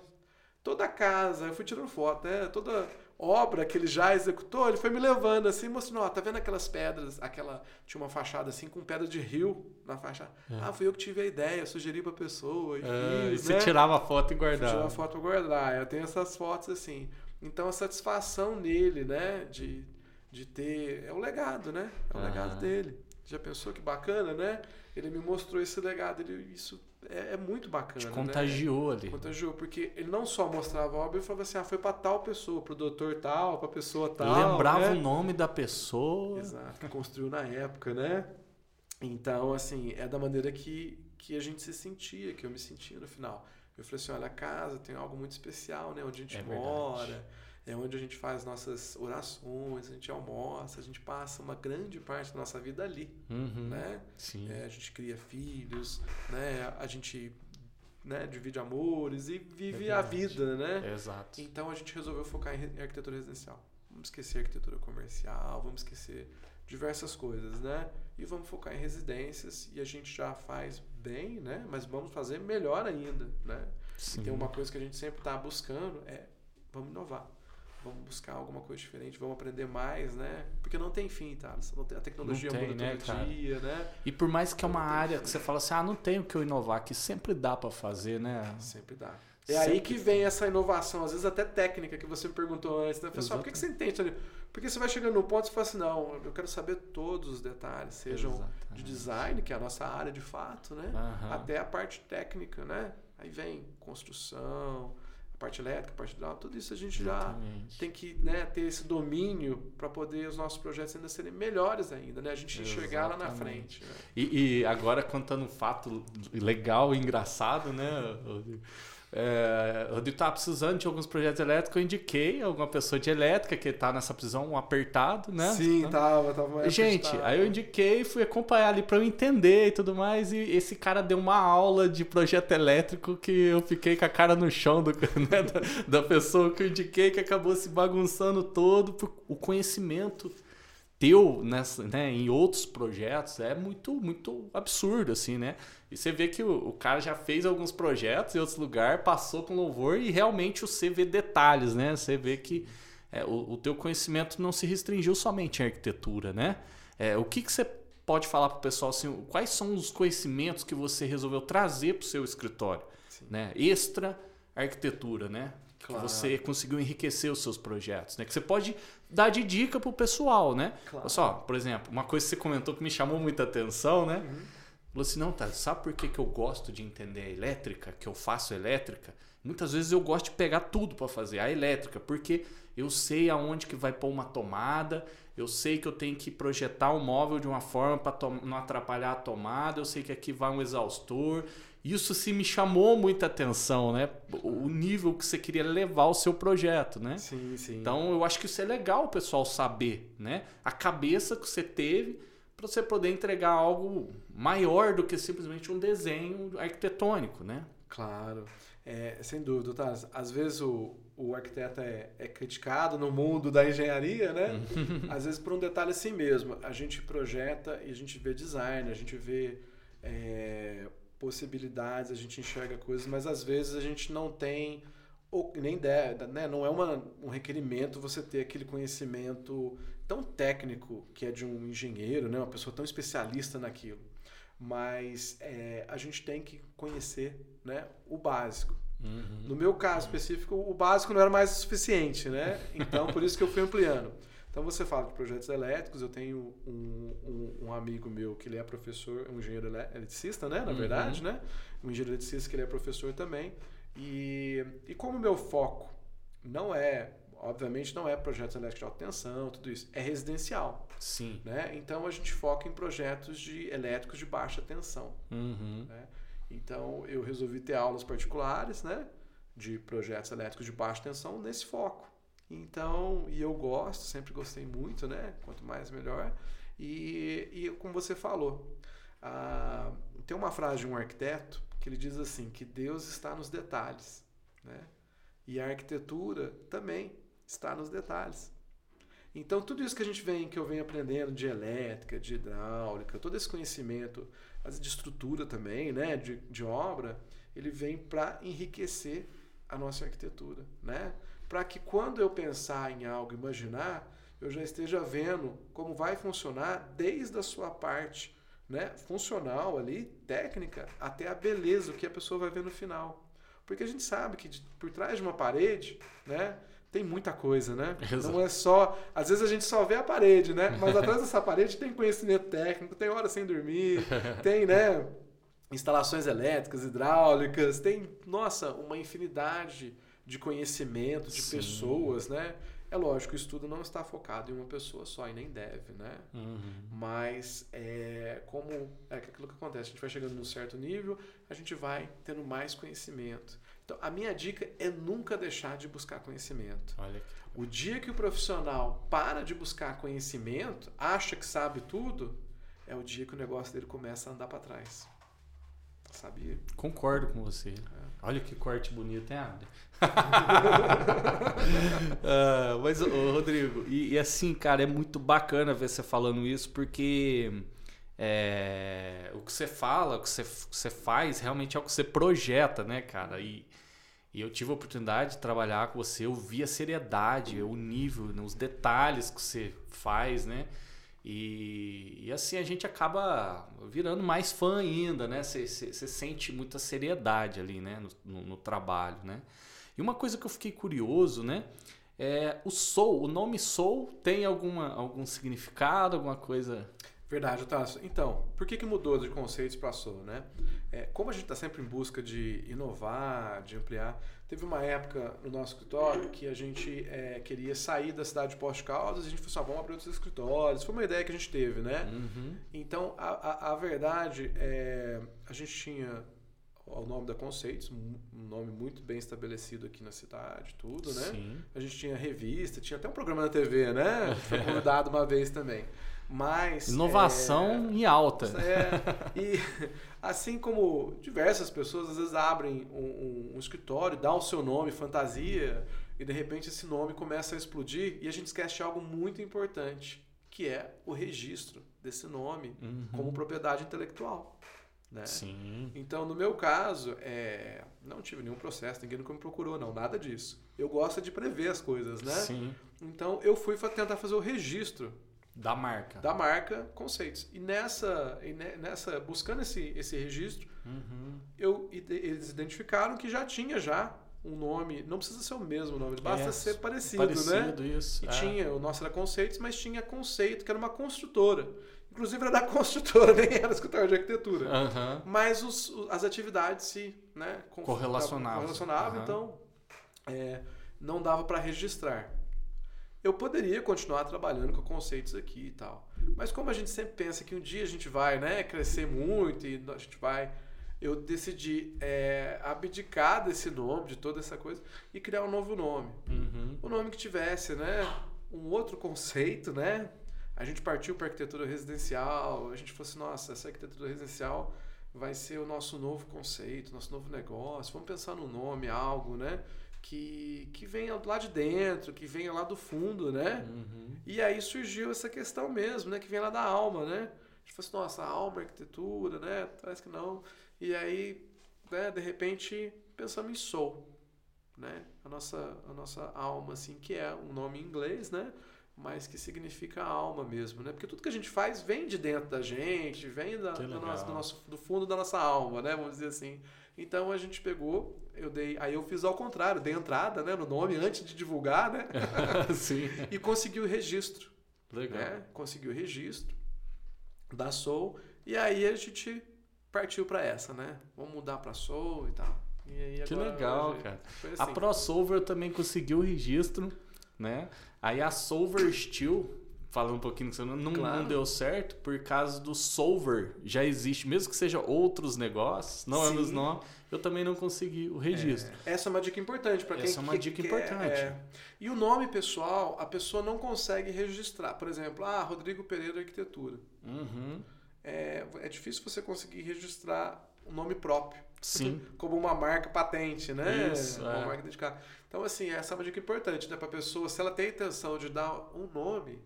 Toda a casa, eu fui tirando foto, né? Toda obra que ele já executou, ele foi me levando assim, mostrando, ó, tá vendo aquelas pedras, aquela tinha uma fachada assim com pedra de rio na fachada. É. Ah, fui eu que tive a ideia, sugeri pra pessoa e, é, fiz, e você né? tirava a foto e guardava. Tirava a foto e guardar. Eu tenho essas fotos assim. Então a satisfação nele, né, de, de ter é o legado, né? É o legado dele. Já pensou que bacana, né? Ele me mostrou esse legado, ele isso é, é muito bacana. Te né? contagiou né? ali. Contagiou, porque ele não só mostrava a obra, ele falava assim: ah, foi para tal pessoa, para o doutor tal, para pessoa tal. Lembrava né? o nome da pessoa. Exato, que construiu na época, né? Então, assim, é da maneira que, que a gente se sentia, que eu me sentia no final. Eu falei assim: olha, a casa tem algo muito especial, né? Onde a gente é mora. Verdade é onde a gente faz nossas orações, a gente almoça, a gente passa uma grande parte da nossa vida ali, uhum, né? Sim. É, a gente cria filhos, né? A gente né, divide amores e vive é a vida, né? É exato. Então a gente resolveu focar em arquitetura residencial. Vamos esquecer arquitetura comercial, vamos esquecer diversas coisas, né? E vamos focar em residências e a gente já faz bem, né? Mas vamos fazer melhor ainda, né? Sim. E tem uma coisa que a gente sempre está buscando é vamos inovar vamos buscar alguma coisa diferente, vamos aprender mais, né? Porque não tem fim, tá? A tecnologia tem, muda né, todo cara? dia, né? E por mais que é uma área fim. que você fala assim, ah, não tem o que eu inovar, que sempre dá para fazer, né? Sempre dá. É sempre aí que vem essa inovação, às vezes até técnica que você me perguntou antes, né? Pessoal, por que, que você entende? Porque você vai chegando no ponto e fala assim, não, eu quero saber todos os detalhes, sejam Exatamente. de design, que é a nossa área de fato, né? Uhum. Até a parte técnica, né? Aí vem construção, a parte elétrica, a parte hidráulica, tudo isso a gente Exatamente. já tem que né, ter esse domínio para poder os nossos projetos ainda serem melhores ainda, né? A gente enxergar lá na frente. Né? E, e, agora contando um fato legal e engraçado, né? É, Rodrigo estava precisando de alguns projetos elétricos, eu indiquei alguma pessoa de elétrica que está nessa prisão apertado, né? Sim, tava, tava. Gente, aí eu indiquei, fui acompanhar ali para eu entender e tudo mais, e esse cara deu uma aula de projeto elétrico que eu fiquei com a cara no chão do, né, da, da pessoa que eu indiquei, que acabou se bagunçando todo, o conhecimento teu nessa, né, em outros projetos é muito muito absurdo assim, né? E você vê que o, o cara já fez alguns projetos em outros lugares, passou com louvor e realmente você vê detalhes, né? Você vê que é, o, o teu conhecimento não se restringiu somente à arquitetura, né? É, o que, que você pode falar para o pessoal assim, quais são os conhecimentos que você resolveu trazer para o seu escritório, Sim. né? Extra arquitetura, né? Claro. Que você conseguiu enriquecer os seus projetos, né? Que você pode dar de dica pro pessoal, né? Claro. Só, por exemplo, uma coisa que você comentou que me chamou muita atenção, né? Uhum. Falou assim, não, tá, sabe por que, que eu gosto de entender a elétrica, que eu faço elétrica? Muitas vezes eu gosto de pegar tudo para fazer a elétrica, porque eu sei aonde que vai pôr uma tomada, eu sei que eu tenho que projetar um móvel de uma forma para não atrapalhar a tomada, eu sei que aqui vai um exaustor. Isso se me chamou muita atenção, né? O nível que você queria levar o seu projeto, né? Sim, sim. Então eu acho que isso é legal o pessoal saber, né? A cabeça que você teve para você poder entregar algo maior do que simplesmente um desenho arquitetônico, né? Claro, é, sem dúvida, tá? Às vezes o, o arquiteto é, é criticado no mundo da engenharia, né? Às vezes por um detalhe assim mesmo. A gente projeta e a gente vê design, a gente vê é, possibilidades, a gente enxerga coisas, mas às vezes a gente não tem ou nem deve, né? Não é uma, um requerimento você ter aquele conhecimento tão técnico que é de um engenheiro, né? Uma pessoa tão especialista naquilo. Mas é, a gente tem que conhecer, né? O básico. Uhum. No meu caso específico, o básico não era mais o suficiente, né? Então, por isso que eu fui ampliando. Então, você fala de projetos elétricos, eu tenho um, um, um amigo meu que ele é professor, um engenheiro ele- eletricista, né? Na Uhum. verdade, né? Um engenheiro eletricista que ele é professor também. E, e como o meu foco não é, obviamente, não é projetos elétricos de alta tensão, tudo isso, é residencial, Sim. né? Então, a gente foca em projetos de elétricos de baixa tensão. Uhum. né? Então eu resolvi ter aulas particulares, né, de projetos elétricos de baixa tensão nesse foco. Então, e eu gosto, sempre gostei muito, né? Quanto mais melhor. E, e como você falou, ah, tem uma frase de um arquiteto que ele diz assim que Deus está nos detalhes, né? E a arquitetura também está nos detalhes. Então, tudo isso que a gente vem, que eu venho aprendendo de elétrica, de hidráulica, todo esse conhecimento, as de estrutura também, né, de, de obra, ele vem para enriquecer a nossa arquitetura, né? Para que quando eu pensar em algo, imaginar, eu já esteja vendo como vai funcionar desde a sua parte, né, funcional ali, técnica, até a beleza, o que a pessoa vai ver no final. Porque a gente sabe que de- por trás de uma parede, né, tem muita coisa, né? Exato. Não é só. Às vezes a gente só vê a parede, né? Mas atrás dessa parede tem conhecimento técnico, tem hora sem dormir, tem, né? Instalações elétricas, hidráulicas, tem, nossa, uma infinidade de conhecimento, de Sim. pessoas, né? É lógico, o estudo não está focado em uma pessoa só e nem deve, né? Uhum. Mas é como é aquilo que acontece, a gente vai chegando num certo nível, a gente vai tendo mais conhecimento. Então, a minha dica é nunca deixar de buscar conhecimento. O dia que o profissional para de buscar conhecimento, acha que sabe tudo, é o dia que o negócio dele começa a andar para trás. Sabia? Concordo com você. É. Olha que corte bonito, hein, Abner? Ah, mas, ô, Rodrigo, e, e assim, cara, é muito bacana ver você falando isso, porque é, o que você fala, o que você, o que você faz, realmente é o que você projeta, né, cara? E, e eu tive a oportunidade de trabalhar com você, eu vi a seriedade, o nível, né, os detalhes que você faz, né? E, e assim a gente acaba virando mais fã ainda, né? Você sente muita seriedade ali, né? No, no- no trabalho, né? E uma coisa que eu fiquei curioso, né? É o Soul, o nome Soul tem alguma, algum significado, alguma coisa? Verdade, Otávio. Então, por que, que mudou de conceitos para Soul, né? É, como a gente está sempre em busca de inovar, de ampliar, teve uma época no nosso escritório que a gente é, queria sair da cidade de Poste Caldas e a gente falou ah, vamos abrir outros escritórios. Foi uma ideia que a gente teve, né? Uhum. Então, a, a, a verdade é, a gente tinha o nome da Conceitos, um um nome muito bem estabelecido aqui na cidade, tudo, né? Sim. A gente tinha revista, tinha até um programa na TV, né? Foi convidado uma vez também. Mas. Inovação em alta. É, e assim como diversas pessoas às vezes abrem um, um- um escritório, dá o seu nome, fantasia, e de repente esse nome começa a explodir e a gente esquece algo muito importante, que é o registro desse nome Uhum. como propriedade intelectual. Né? Sim. Então, no meu caso, é, não tive nenhum processo, ninguém nunca me procurou, não, nada disso. Eu gosto de prever as coisas, né? Sim. Então, eu fui tentar fazer o registro Da marca. Da marca conceitos. E nessa, e nessa buscando esse, esse registro, uhum. eu, eles identificaram que já tinha já um nome, não precisa ser o mesmo nome, basta é, ser parecido, parecido né? Isso, e é. tinha, o nosso era conceitos, mas tinha conceito, que era uma construtora. Inclusive era da construtora, nem era escritório de arquitetura. Uhum. Mas os, as atividades se né, correlacionavam. correlacionavam, uhum. então é, não dava para registrar. Eu poderia continuar trabalhando com conceitos aqui e tal. Mas como a gente sempre pensa que um dia a gente vai né, crescer muito e a gente vai eu decidi é, abdicar desse nome, de toda essa coisa, e criar um novo nome. Uhum. Um nome que tivesse né, um outro conceito, né? A gente partiu para arquitetura residencial, a gente fosse, nossa, essa arquitetura residencial vai ser o nosso novo conceito, nosso novo negócio. Vamos pensar no nome, algo, né? Que, que venha lá de dentro, que venha lá do fundo, né? Uhum. E aí surgiu essa questão mesmo, né? Que vem lá da alma, né? A gente falou assim, nossa, alma, arquitetura, né? Parece que não. E aí, né, de repente, pensamos em soul, né? A nossa, a nossa alma, assim, que é um nome em inglês, né? Mas que significa alma mesmo, né? Porque tudo que a gente faz vem de dentro da gente, vem da, do, nosso, do, nosso, do fundo da nossa alma, né? Vamos dizer assim. Então a gente pegou, eu dei, aí eu fiz ao contrário, dei entrada, né, no nome antes de divulgar, né? Sim. e consegui o registro. Legal. Né? Consegui o registro da Soul e aí a gente partiu para essa, né? Vamos mudar para Soul e tal. E aí que legal, hoje, cara. assim. A ProSolver também conseguiu o registro, né? Aí a Solver Steel, falando um pouquinho que não, Claro. não deu certo por causa do Solver. Já existe, mesmo que seja outros negócios, não é o Sim. mesmo nome, eu também não consegui o registro. É, essa é uma dica importante para quem Essa é uma que- dica quer, importante. é. E o nome pessoal, a pessoa não consegue registrar. Por exemplo, ah, Rodrigo Pereira Arquitetura. Uhum. É, é difícil você conseguir registrar um nome próprio. Sim. Como uma marca patente, né? Isso, uma é. marca dedicada. Então, assim, essa é uma dica importante, né? Para a pessoa, se ela tem a intenção de dar um nome,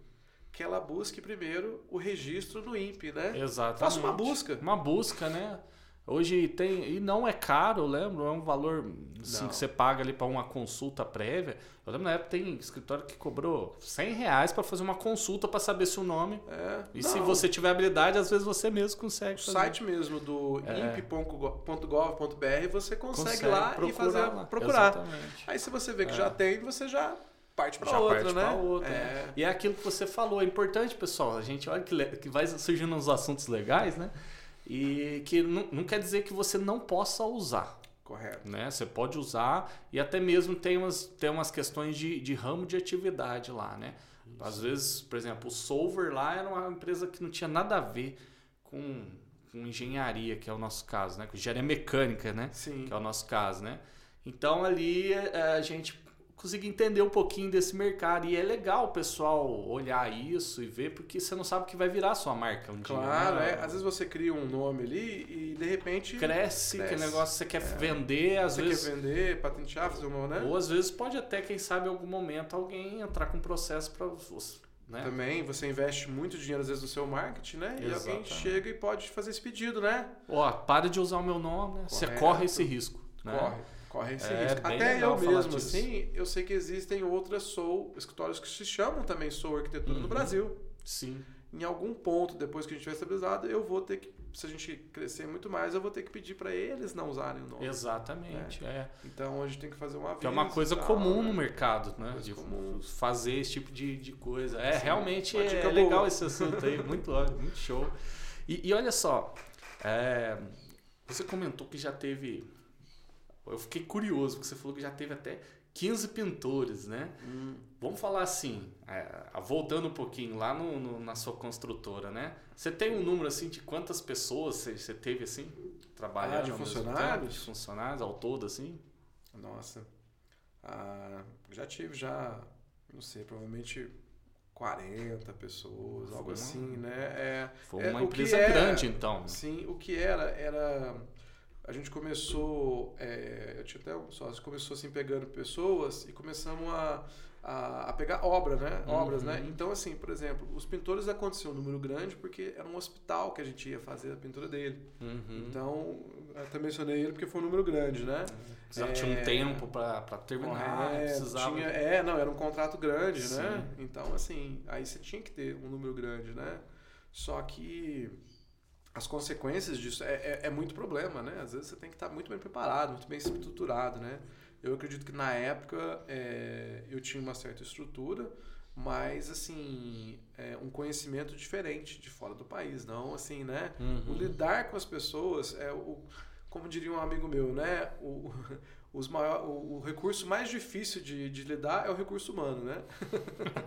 que ela busque primeiro o registro no INPE, né? Exatamente. Faça uma busca. Uma busca, né? Hoje tem. E não é caro, lembro, é um valor assim, que você paga ali para uma consulta prévia. Eu lembro na época tem escritório que cobrou 100 reais para fazer uma consulta para saber se o nome. É. E Não, se você tiver habilidade, às vezes você mesmo O consegue. fazer. site mesmo do É. imp.gov.br você consegue, Consegue lá e fazer lá. procurar. Exatamente. Aí se você vê que É. já tem, você já parte para outra, parte né? outra. É. E é aquilo que você falou, é importante, pessoal. A gente olha que, le- que vai surgindo uns assuntos legais, né? E que não, não quer dizer que você não possa usar. Correto. né? Você pode usar e até mesmo tem umas, tem umas questões de, de ramo de atividade lá, né? Às vezes, por exemplo, o Solver lá era uma empresa que não tinha nada a ver com, com engenharia, que é o nosso caso, né? Com engenharia mecânica, né? Sim. Que é o nosso caso, né? Então ali eh, a gente conseguir entender um pouquinho desse mercado e é legal o pessoal olhar isso e ver porque você não sabe o que vai virar a sua marca um Claro, dia. né? é. Às vezes você cria um nome ali e de repente cresce, cresce. aquele negócio que você quer É. vender, às você vezes quer vender, patentear, fazer uma, né? Ou às vezes pode até, quem sabe, em algum momento alguém entrar com processo para você. Né? Também você investe muito dinheiro às vezes no seu marketing, né? E alguém Exatamente. chega e pode fazer esse pedido, né? Ó, para de usar o meu nome, né? Você Correto. corre esse risco. Né? Corre, corre esse É, risco. Até eu mesmo, assim, eu sei que existem outras Soul, escritórios que se chamam também Soul Arquitetura Uhum. no Brasil. Sim. Em algum ponto, depois que a gente tiver estabilizado, eu vou ter que, se a gente crescer muito mais, eu vou ter que pedir para eles não usarem o nome. Exatamente. É. Então a gente tem que fazer uma Que é uma coisa comum no mercado, né? Coisa De comum. fazer esse tipo de, de coisa. É, Sim, realmente é, dica legal esse assunto aí. Muito, muito show. E, e olha só, é, você comentou que já teve. Eu fiquei curioso, porque você falou que já teve até 15 pintores, né? Hum, Vamos falar assim, é, voltando um pouquinho lá no, no- na sua construtora, né? Você tem um número assim de quantas pessoas você, você teve assim trabalhando Ah, de funcionários? tempo? De funcionários ao todo assim? Nossa. Ah, já tive já, não sei, provavelmente 40 pessoas, algo Foi uma- assim, né? É, Foi É, uma que empresa é- grande então. Sim, o que era, era. A gente começou. É, eu tinha até um sócio, começou assim pegando pessoas e começamos a, a, a pegar obra, né? Obras, né? Então, assim, por exemplo, os pintores aconteceu um número grande porque era um hospital que a gente ia fazer a pintura dele. Uhum. Então, até mencionei ele porque foi um número grande, né? Já tinha um tempo para terminar, É, precisava. tinha- é, não, era um contrato grande, Sim. né? Então, assim, aí você tinha que ter um número grande, né? Só que as consequências disso é, é, é muito problema, né? Às vezes você tem que estar muito bem preparado, muito bem estruturado, né? Eu acredito que na época é, eu tinha uma certa estrutura, mas, assim, é, um conhecimento diferente de fora do país, não assim, né? O Uhum. lidar com as pessoas é o, como diria um amigo meu, né? O, maior, o, o recurso mais difícil de, de lidar é o recurso humano, né?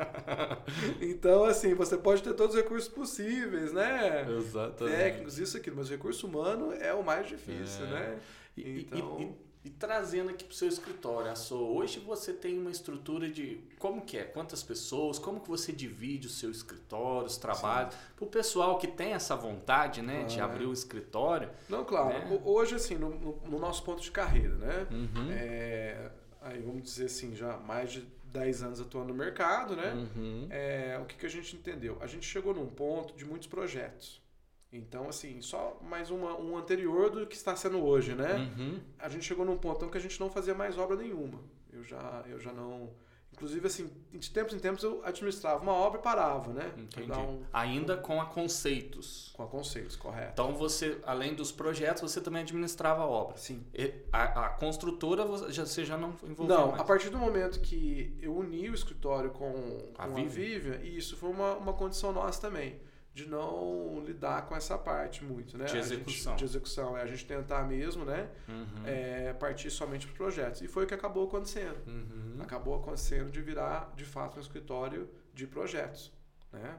então, assim, você pode ter todos os recursos possíveis, né? Exatamente. Técnicos, isso, aquilo, mas o recurso humano é o mais difícil, É. né? E, e- Então- e- e- e trazendo aqui para o seu escritório, a sua, hoje você tem uma estrutura de como que é, quantas pessoas, como que você divide o seu escritório, os trabalhos, para o pessoal que tem essa vontade, né, de Ah, abrir o escritório. Não, claro. Né? ho- Hoje, assim, no, no- no nosso ponto de carreira, né? Uhum. É, aí vamos dizer assim, já mais de 10 anos atuando no mercado, né? Uhum. É, o que, que a gente entendeu? A gente chegou num ponto de muitos projetos. Então, assim, só mais uma, um anterior do que está sendo hoje, né? Uhum. A gente chegou num ponto que a gente não fazia mais obra nenhuma. Eu já, eu já não. Inclusive, assim, de tempos em tempos eu administrava uma obra e parava, né? Entendi. um- Ainda com a conceitos. com a conceitos, correto. Então você, além dos projetos, você também administrava a obra. Sim. E A, a construtora você já, não envolveu Não, mais. a partir do momento que eu uni o escritório com, A com a Vivian? Vivian, e isso foi uma, uma condição nossa também, de não lidar com essa parte muito, né? De A gente- execução. de execução, é a gente tentar mesmo, né? Uhum. É, partir somente para projetos. E foi o que acabou acontecendo. Uhum. Acabou acontecendo de virar, de fato, um escritório de projetos, né?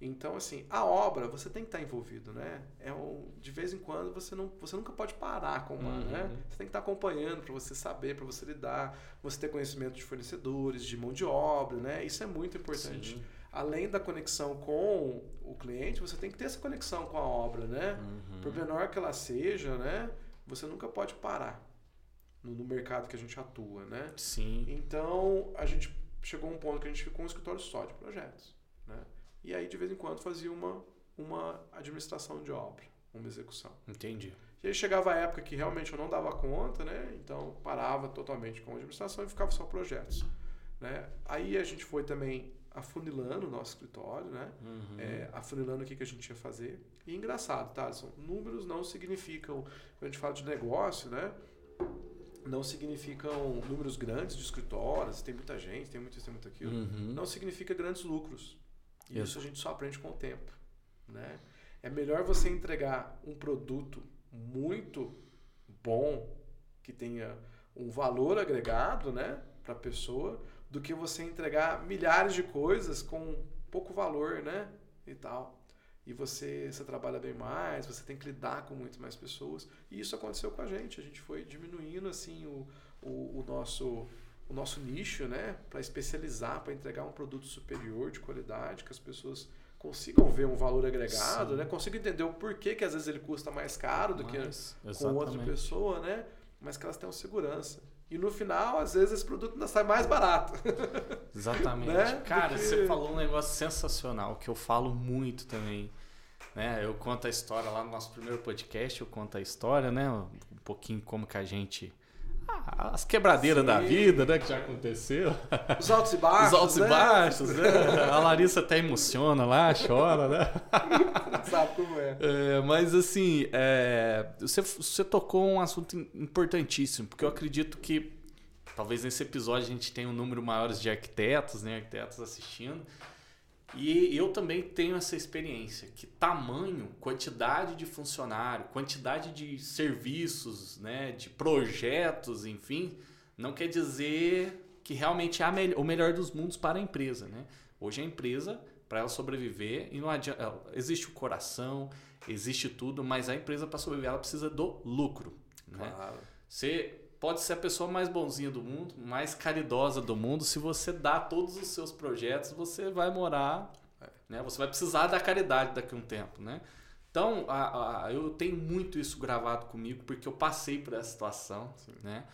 Então, assim, a obra você tem que estar envolvido, né? É um, de vez em quando você, não, você nunca pode parar com uma, Uhum. né? Você tem que estar acompanhando para você saber, para você lidar, você ter conhecimento de fornecedores, de mão de obra, né? Isso é muito importante. Sim. Além da conexão com o cliente, você tem que ter essa conexão com a obra, né? Uhum. Por menor que ela seja, né? Você nunca pode parar no, no mercado que a gente atua, né? Sim. Então, a gente chegou a um ponto que a gente ficou um escritório só de projetos, né? E aí, de vez em quando, fazia uma, uma administração de obra, uma execução. Entendi. E aí chegava a época que realmente eu não dava conta, né? Então, parava totalmente com a administração e ficava só projetos, né? Aí a gente foi também afunilando o nosso escritório, né? Uhum. É, afunilando o que, que a gente ia fazer. E engraçado, tá? São, números não significam, quando a gente fala de negócio, né? Não significam números grandes de escritórios, tem muita gente, tem muito isso, tem muito aquilo. Uhum. Não significa grandes lucros. E Isso. isso a gente só aprende com o tempo, né? É melhor você entregar um produto muito bom, que tenha um valor agregado, né, para a pessoa, do que você entregar milhares de coisas com pouco valor, né, e tal. E você, você trabalha bem mais, você tem que lidar com muito mais pessoas. E isso aconteceu com a gente. A gente foi diminuindo assim o, o, o nosso o nosso nicho, né, para especializar, para entregar um produto superior de qualidade, que as pessoas consigam ver um valor agregado, Sim. né, consigam entender o porquê que às vezes ele custa mais caro do que Mas, com outra exatamente. pessoa, né, mas que elas tenham segurança. E no final, às vezes, esse produto ainda sai mais barato. Exatamente. Né? Cara, Porque- você falou um negócio sensacional que eu falo muito também. Né? Eu conto a história lá no nosso primeiro podcast, eu conto a história, né? Um pouquinho como que a gente. Ah, as quebradeiras da Sim. vida, né? Que já aconteceu. Os altos e baixos, Os altos né? e baixos, né? A Larissa até emociona lá, chora, né? Sabe como é. É, mas assim, é, você, você tocou um assunto im- importantíssimo, porque eu acredito que talvez nesse episódio a gente tenha um número maior de arquitetos, né, arquitetos assistindo. E eu também tenho essa experiência, que tamanho, quantidade de funcionário, quantidade de serviços, né, de projetos, enfim, não quer dizer que realmente é o melhor dos mundos para a empresa, né? Hoje a empresa, para ela sobreviver, e não adianta, existe o coração, existe tudo, mas a empresa para sobreviver ela precisa do lucro, né? Claro. Você pode ser a pessoa mais bonzinha do mundo, mais caridosa do mundo. Se você dá todos os seus projetos, você vai morar, É. né? Você vai precisar da caridade daqui a um tempo, né? Então, a- a- eu tenho muito isso gravado comigo porque eu passei por essa situação, Sim. né?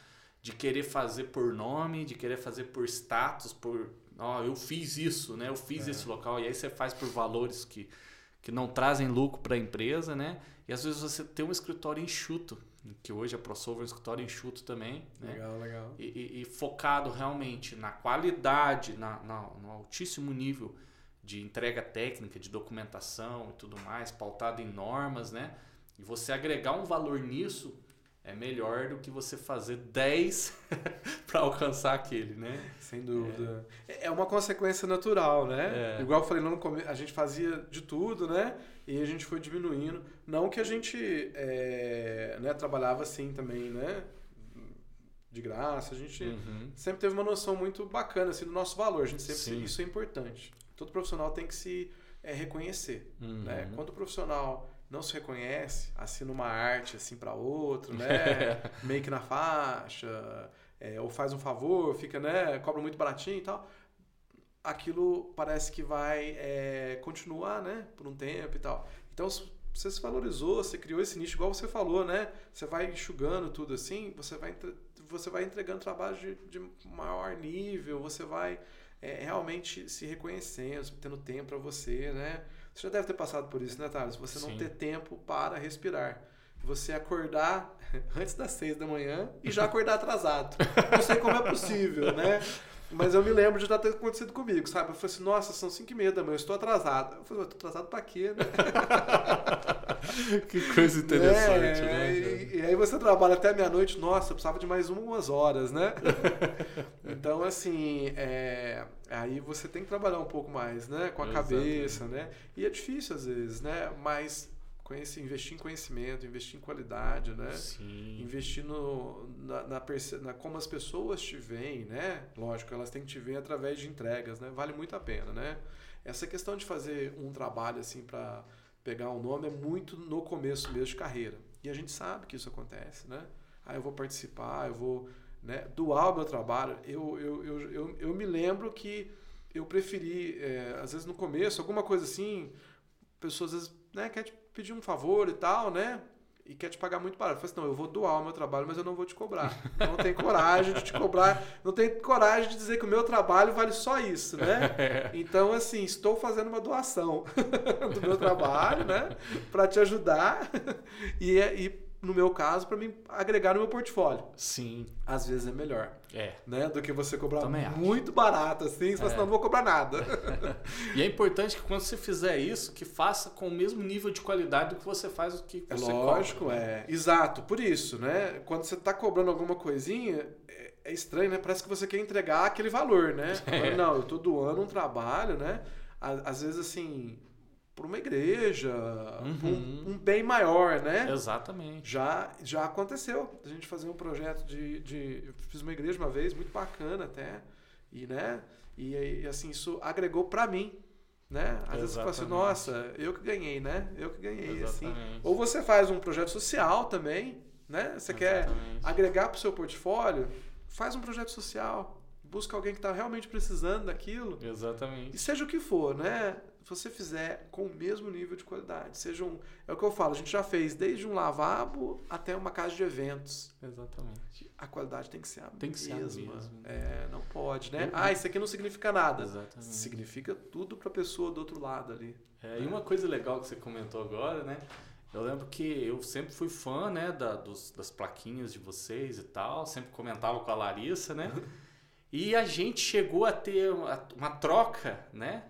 de querer fazer por nome, de querer fazer por status, por ó, eu fiz isso, né? Eu fiz É. esse local e aí você faz por valores que que não trazem lucro para a empresa, né? E às vezes você tem um escritório enxuto, que hoje a ProSolver é um escritório enxuto também, né? Legal, legal. E, e- e focado realmente na qualidade, na, na- no altíssimo nível de entrega técnica, de documentação e tudo mais, pautado em normas, né? E você agregar um valor nisso é melhor do que você fazer 10 para alcançar aquele, né? Sem dúvida. É. uma consequência natural, né? É. Igual eu falei lá no começo, a gente fazia de tudo, né? E a gente foi diminuindo. Não que a gente é, né, trabalhava assim também, né? De graça. A gente Uhum. sempre teve uma noção muito bacana assim, do nosso valor. A gente sempre Sim. isso é importante. Todo profissional tem que se é, reconhecer. Uhum. Né? Quando o profissional não se reconhece, assina uma arte assim para outro, né? Make na faixa, é, ou faz um favor, fica, né? Cobra muito baratinho e tal. Aquilo parece que vai é, continuar, né? Por um tempo e tal. Então, você se valorizou, você criou esse nicho, igual você falou, né? Você vai enxugando tudo assim, você vai, você vai entregando trabalho de, de maior nível, você vai é, realmente se reconhecendo, tendo tempo para você, né? Você já deve ter passado por isso, né, Thales? Você não Sim. ter tempo para respirar. Você acordar antes das seis da manhã e já acordar atrasado. Não sei como é possível, né? Mas eu me lembro de já ter acontecido comigo, sabe? Eu falei assim, nossa, são cinco e meia da manhã, eu estou atrasado. Eu falei, eu estou atrasado pra quê, né? que coisa interessante, É, né? E, e aí você trabalha até meia-noite, nossa, eu precisava de mais umas horas, né? então, assim, é, aí você tem que trabalhar um pouco mais, né? Com a cabeça, né? E é difícil às vezes, né? Mas conhece, investir em conhecimento, investir em qualidade, né? Sim. Investir no, na, na, perce- na como as pessoas te veem, né? Lógico, elas têm que te ver através de entregas, né? Vale muito a pena, né? Essa questão de fazer um trabalho assim para pegar um nome é muito no começo mesmo de carreira. E a gente sabe que isso acontece, né? Ah, eu vou participar, eu vou né, doar o meu trabalho. Eu, eu, eu, eu, eu me lembro que eu preferi, é, às vezes no começo, alguma coisa assim, pessoas às vezes né, quer te pedir um favor e tal, né? E quer te pagar muito barato. Eu falei assim, não, eu vou doar o meu trabalho, mas eu não vou te cobrar. Não tenho coragem de te cobrar, não tenho coragem de dizer que o meu trabalho vale só isso, né? Então, assim, estou fazendo uma doação do meu trabalho, né? Para te ajudar e, e, no meu caso, para mim agregar no meu portfólio. Sim. Às vezes é melhor, É. né? Do que você cobrar Também acho. muito barato, assim, você fala assim, É. não, não vou cobrar nada. E é importante que quando você fizer isso, que faça com o mesmo nível de qualidade do que você faz o que É você lógico, cobra, é. Exato, por isso, né? Quando você está cobrando alguma coisinha, é, é estranho, né? Parece que você quer entregar aquele valor, né? Agora, Não, eu tô doando um trabalho, né? Às vezes, assim, para uma igreja, Uhum. um, um bem maior, né? Exatamente. Já, já aconteceu a gente fazer um projeto de, de. Eu fiz uma igreja uma vez, muito bacana até. E, né? E, aí, assim, isso agregou para mim. Né? Às vezes você fala assim, nossa, eu que ganhei, né? Eu que ganhei, assim. Ou você faz um projeto social também, né? Você quer Exatamente. agregar para o seu portfólio, faz um projeto social. Busca alguém que está realmente precisando daquilo. E Exatamente. seja o que for, né? Se você fizer com o mesmo nível de qualidade. Seja um. É o que eu falo, a gente já fez desde um lavabo até uma casa de eventos. Exatamente. A qualidade tem que ser a Tem que ser a mesma. mesma. É, não pode, né? Eu- Ah, isso aqui não significa nada. Exatamente. Significa tudo para a pessoa do outro lado ali. É, e uma coisa legal que você comentou agora, né? Eu lembro que eu sempre fui fã, né, da, dos, das plaquinhas de vocês e tal, sempre comentava com a Larissa, né? E a gente chegou a ter uma, uma troca, né?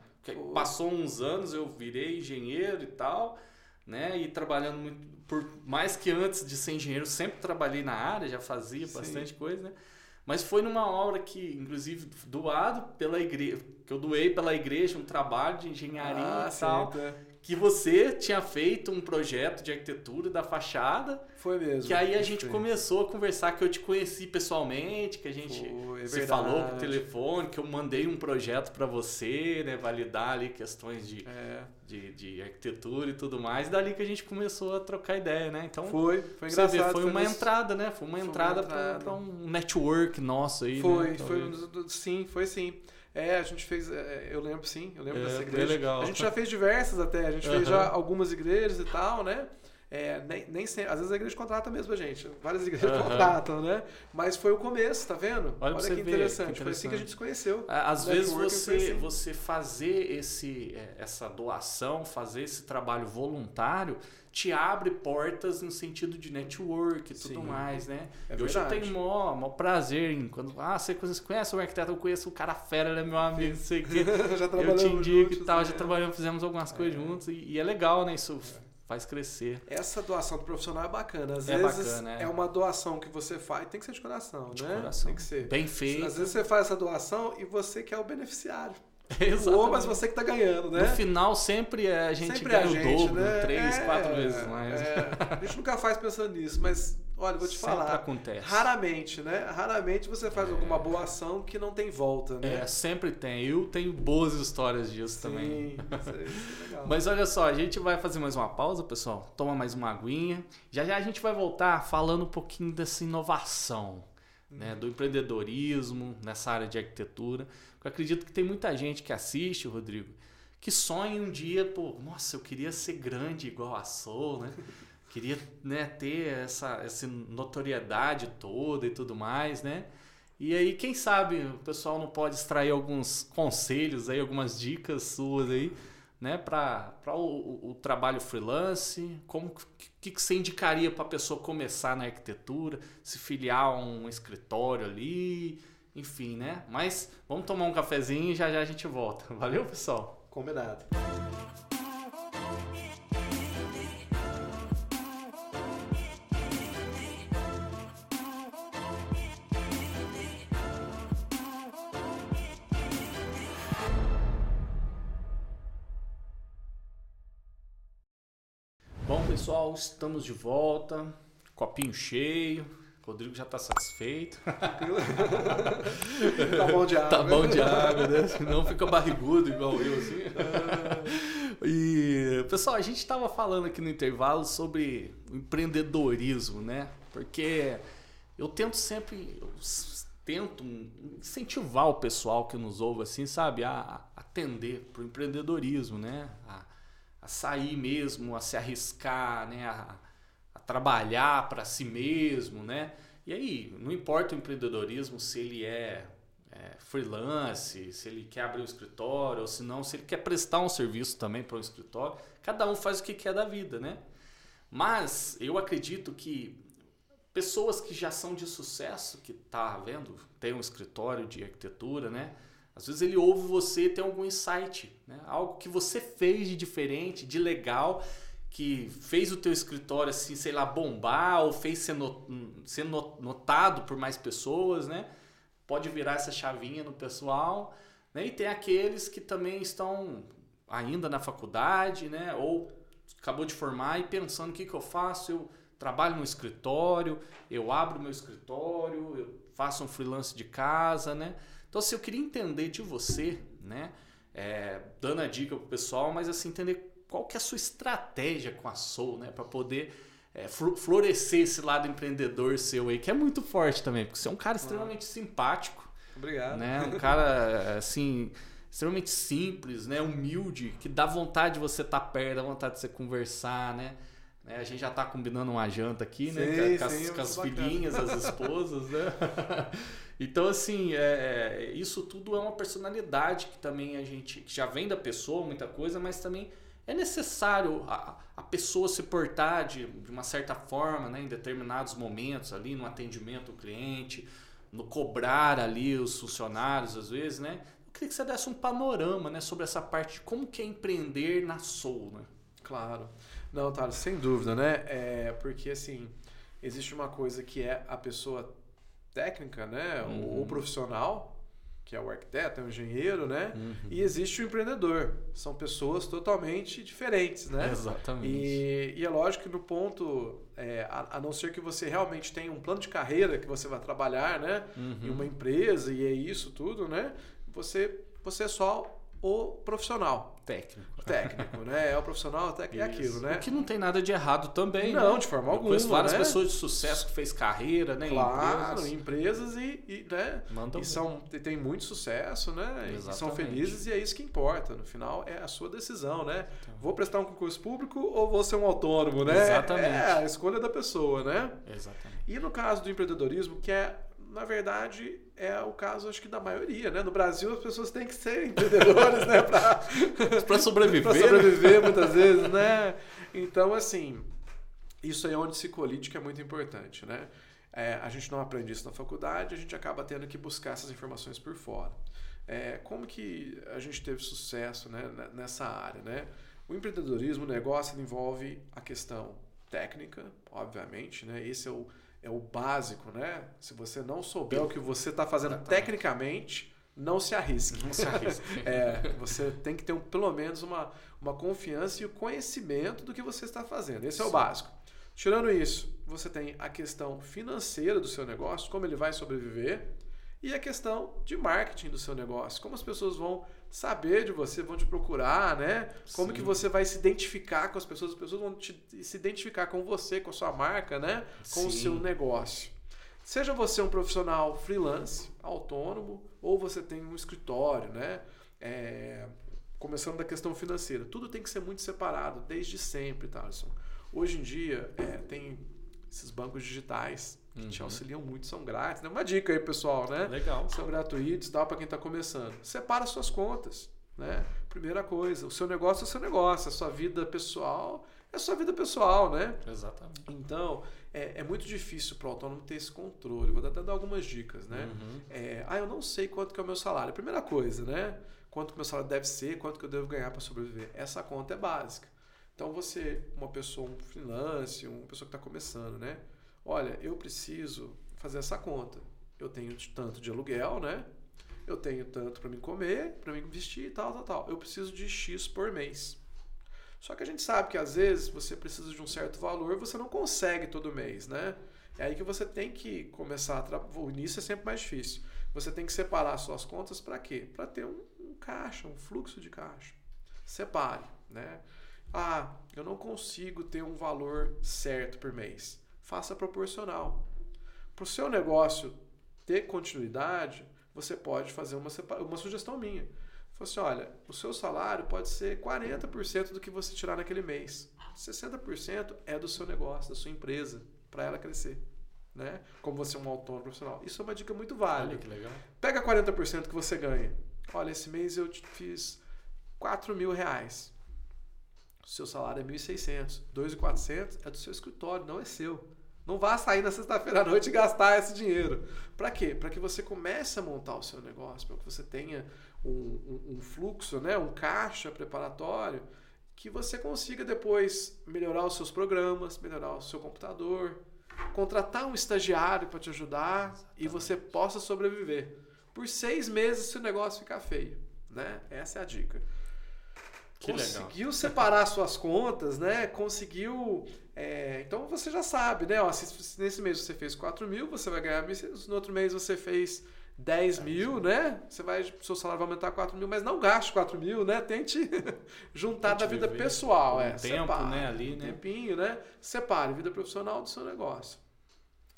Passou uns anos, eu virei engenheiro e tal, né? E trabalhando muito, por mais que antes de ser engenheiro, sempre trabalhei na área, já fazia Sim. bastante coisa, né? Mas foi numa obra que, inclusive, doado pela igreja, que eu doei pela igreja um trabalho de engenharia Ah, e tal certo, é. Que você tinha feito um projeto de arquitetura da fachada, Foi mesmo. que aí a gente Foi. começou a conversar, que eu te conheci pessoalmente, que a gente Foi, é verdade. falou por telefone, que eu mandei um projeto para você, né, validar ali questões de, É, de, de arquitetura e tudo mais, dali que a gente começou a trocar ideia, né? Então, foi, foi você engraçado. vê, foi uma nesse- entrada, né? Foi uma Foi uma entrada entrada. para um network nosso aí, Foi, né? foi, sim, foi sim. É, a gente fez, é, eu lembro sim, eu lembro É, dessa bem igreja. legal. A gente já fez diversas até, a gente fez Aham. já algumas igrejas e tal, né? É, nem, nem sempre, às vezes a igreja contrata mesmo a gente. Várias igrejas uhum. contratam, né? Mas foi o começo, tá vendo? Olha, Olha que, interessante. que, interessante. Foi assim que a gente se conheceu. Às vezes você, assim. você fazer esse, é, essa doação, fazer esse trabalho voluntário, te abre portas no sentido de network e tudo Sim, mais, né? É Hoje eu tenho maior, maior prazer em quando. Ah, você conhece o arquiteto? Eu conheço o cara fera, ele é meu amigo, não sei o quê. já eu te indico juntos, e tal, né? já trabalhamos, fizemos algumas é. coisas juntos e, e, é legal, né? Isso faz crescer. Essa doação do profissional é bacana. Às é vezes bacana, é. é. uma doação que você faz, tem que ser de coração, de né? Coração. Tem que ser. Bem feito. Às vezes você faz essa doação e você que é o beneficiário. Exatamente. Ou, mas você que tá ganhando, né? No final sempre é, a gente sempre ganha a gente, o dobro, né? três, é, quatro vezes mais. É. A gente nunca faz pensando nisso, mas olha, vou te sempre falar. acontece. Raramente, né? Raramente você faz é. alguma boa ação que não tem volta, né? É, sempre tem. Eu tenho boas histórias disso Sim, também. Isso é, isso é legal. Mas olha só, a gente vai fazer mais uma pausa, pessoal. Toma mais uma aguinha. Já já a gente vai voltar falando um pouquinho dessa inovação. Né, do empreendedorismo nessa área de arquitetura. Eu acredito que tem muita gente que assiste, Rodrigo, que sonha um dia, pô, nossa, eu queria ser grande igual a Soul, né? Queria né, ter essa, essa notoriedade toda e tudo mais, né? E aí, quem sabe o pessoal não pode extrair alguns conselhos aí, algumas dicas suas aí, né, para o, o, trabalho freelance, como que, que você indicaria para a pessoa começar na arquitetura, se filiar a um escritório ali, enfim, né? Mas vamos tomar um cafezinho e já já a gente volta. Valeu, pessoal? Combinado. Pessoal, estamos de volta. Copinho cheio Rodrigo já está satisfeito. tá bom de água. Tá bom de água, né? Não fica barrigudo igual eu, assim. e, pessoal, a gente estava falando aqui no intervalo sobre o empreendedorismo, né? Porque eu tento sempre, eu tento incentivar o pessoal que nos ouve, assim, sabe? A, atender para o empreendedorismo, né? A, a, sair mesmo, a se arriscar, né? A, trabalhar para si mesmo, né? E aí, não importa o empreendedorismo se ele é, é, freelance, se ele quer abrir um escritório, ou se não, se ele quer prestar um serviço também para um escritório, cada um faz o que quer da vida, né? Mas eu acredito que pessoas que já são de sucesso, que tá vendo, tem um escritório de arquitetura, né? Às vezes ele ouve você tem algum insight, né? Algo que você fez de diferente, de legal, que fez o teu escritório assim, sei lá, bombar ou fez ser, not, ser notado por mais pessoas, né? Pode virar essa chavinha no pessoal, né? E tem aqueles que também estão ainda na faculdade, né? Ou acabou de formar e pensando o que, que eu faço, eu trabalho no escritório, eu abro meu escritório, eu faço um freelance de casa, né? Então, assim, eu queria entender de você, né? É, dando a dica pro pessoal, mas assim, entender qual que é a sua estratégia com a Soul, né? Para poder é, florescer esse lado empreendedor seu aí, que é muito forte também, porque você é um cara extremamente simpático. Obrigado. Né? Um cara, assim, extremamente simples, né? Humilde, que dá vontade de você estar tá perto, dá vontade de você conversar, né? né? A gente já está combinando uma janta aqui, né? Sim, com, sim, as, com as filhinhas, as esposas, né? então, assim, é, é, isso tudo é uma personalidade que também a gente... Que já vem da pessoa, muita coisa, mas também é necessário a, a pessoa se portar de, de uma certa forma, né, em determinados momentos ali, no atendimento ao cliente, no cobrar ali os funcionários, às vezes, né? Eu queria que você desse um panorama, né, sobre essa parte de como que é empreender na Soul, né? Claro. Não, tá, sem dúvida, né? É, porque, assim, existe uma coisa que é a pessoa técnica, né? Uhum. O, profissional, que é o arquiteto, é o engenheiro, né? Uhum. E existe o empreendedor. São pessoas totalmente diferentes, né? Exatamente. E, e é lógico que no ponto, é, a, a, não ser que você realmente tenha um plano de carreira que você vai trabalhar, né? Uhum. Em uma empresa e é isso tudo, né? Você, você é só o profissional. Técnico. Técnico, né? É o profissional, técnico é aquilo, né? O que não tem nada de errado também, Não, né? de forma alguma, conheço várias né? pessoas de sucesso que fez carreira, né? em Claro, empresas. empresas e, e, né? Mandam e são, e tem muito sucesso, né? E são Exatamente. felizes e é isso que importa. No final é a sua decisão, né? Então. Vou prestar um concurso público ou vou ser um autônomo, né? Exatamente. É a escolha da pessoa, né? Exatamente. E no caso do empreendedorismo, que é, na verdade, é o caso, acho que, da maioria, né? No Brasil, as pessoas têm que ser empreendedores, né? Pra sobreviver. pra né? sobreviver, muitas vezes, né? Então, assim, isso aí é onde se colide que é muito importante, né? É, a gente não aprende isso na faculdade, a gente acaba tendo que buscar essas informações por fora. É, como que a gente teve sucesso né, ne- nessa área, né? O empreendedorismo, o negócio, ele envolve a questão técnica, obviamente, né? Esse é o, é o básico, né? Se você não souber o que você está fazendo Exatamente. tecnicamente, não se arrisque. Não se arrisca. É, você tem que ter um- pelo menos uma, uma confiança e o conhecimento do que você está fazendo. Esse é o Sim. básico. Tirando isso, você tem a questão financeira do seu negócio, como ele vai sobreviver, e a questão de marketing do seu negócio, como as pessoas vão saber de você, vão te procurar, né? Como Sim. que você vai se identificar com as pessoas, as pessoas vão te- se identificar com você, com a sua marca, né? Com o Sim. seu negócio. Seja você um profissional freelance, autônomo, ou você tem um escritório, né? É, começando da questão financeira. Tudo tem que ser muito separado, desde sempre, Thaleson. Hoje em dia, é, tem esses bancos digitais que te Uhum. auxiliam muito, são grátis. Né? Uma dica aí, pessoal, né? Legal. São gratuitos tal para quem está começando. Separa suas contas, né? Primeira coisa, o seu negócio é o seu negócio, a sua vida pessoal é a sua vida pessoal, né? Exatamente. Então, é, é muito difícil para o autônomo ter esse controle. Vou até dar algumas dicas, né? Uhum. É, ah, eu não sei quanto que é o meu salário. Primeira coisa, né? Quanto que o meu salário deve ser, quanto que eu devo ganhar para sobreviver. Essa conta é básica. Então, você, uma pessoa, um freelance, uma pessoa que está começando, né? Olha, eu preciso fazer essa conta. Eu tenho tanto de aluguel, né? Eu tenho tanto para me comer, para me vestir e tal, tal, tal. Eu preciso de X por mês. Só que a gente sabe que às vezes você precisa de um certo valor, você não consegue todo mês, né? É aí que você tem que começar a trabalhar. O início é sempre mais difícil. Você tem que separar suas contas para quê? Para ter um, um caixa, um fluxo de caixa. Separe, né? Ah, eu não consigo ter um valor certo por mês. Faça proporcional. Para o seu negócio ter continuidade, você pode fazer uma, uma sugestão minha. Fala assim, olha, o seu salário pode ser 40% do que você tirar naquele mês. 60% é do seu negócio, da sua empresa, para ela crescer. Né? Como você é um autônomo profissional. Isso é uma dica muito válida. Olha que legal. Pega 40% que você ganha. Olha, esse mês eu te fiz 4 mil reais. O seu salário é 1.600. 2.400 é do seu escritório, não é seu. Não vá sair na sexta-feira à noite e gastar esse dinheiro. Para quê? Para que você comece a montar o seu negócio, para que você tenha um, um- um fluxo, né? um caixa preparatório, que você consiga depois melhorar os seus programas, melhorar o seu computador, contratar um estagiário para te ajudar e você possa sobreviver. Por seis meses, se o negócio ficar feio. Né? Essa é a dica Que legal. conseguiu separar suas contas, né? Conseguiu. É, então você já sabe, né? Ó, se, se nesse mês você fez 4 mil, você vai ganhar. mil, No outro mês você fez 10 mil, né? Você vai, seu salário vai aumentar 4 mil, mas não gaste 4 mil, né? Tente juntar Tente da vida pessoal, um é. tempo, separe, né, ali, um né? tempinho, né? Separe vida profissional do seu negócio.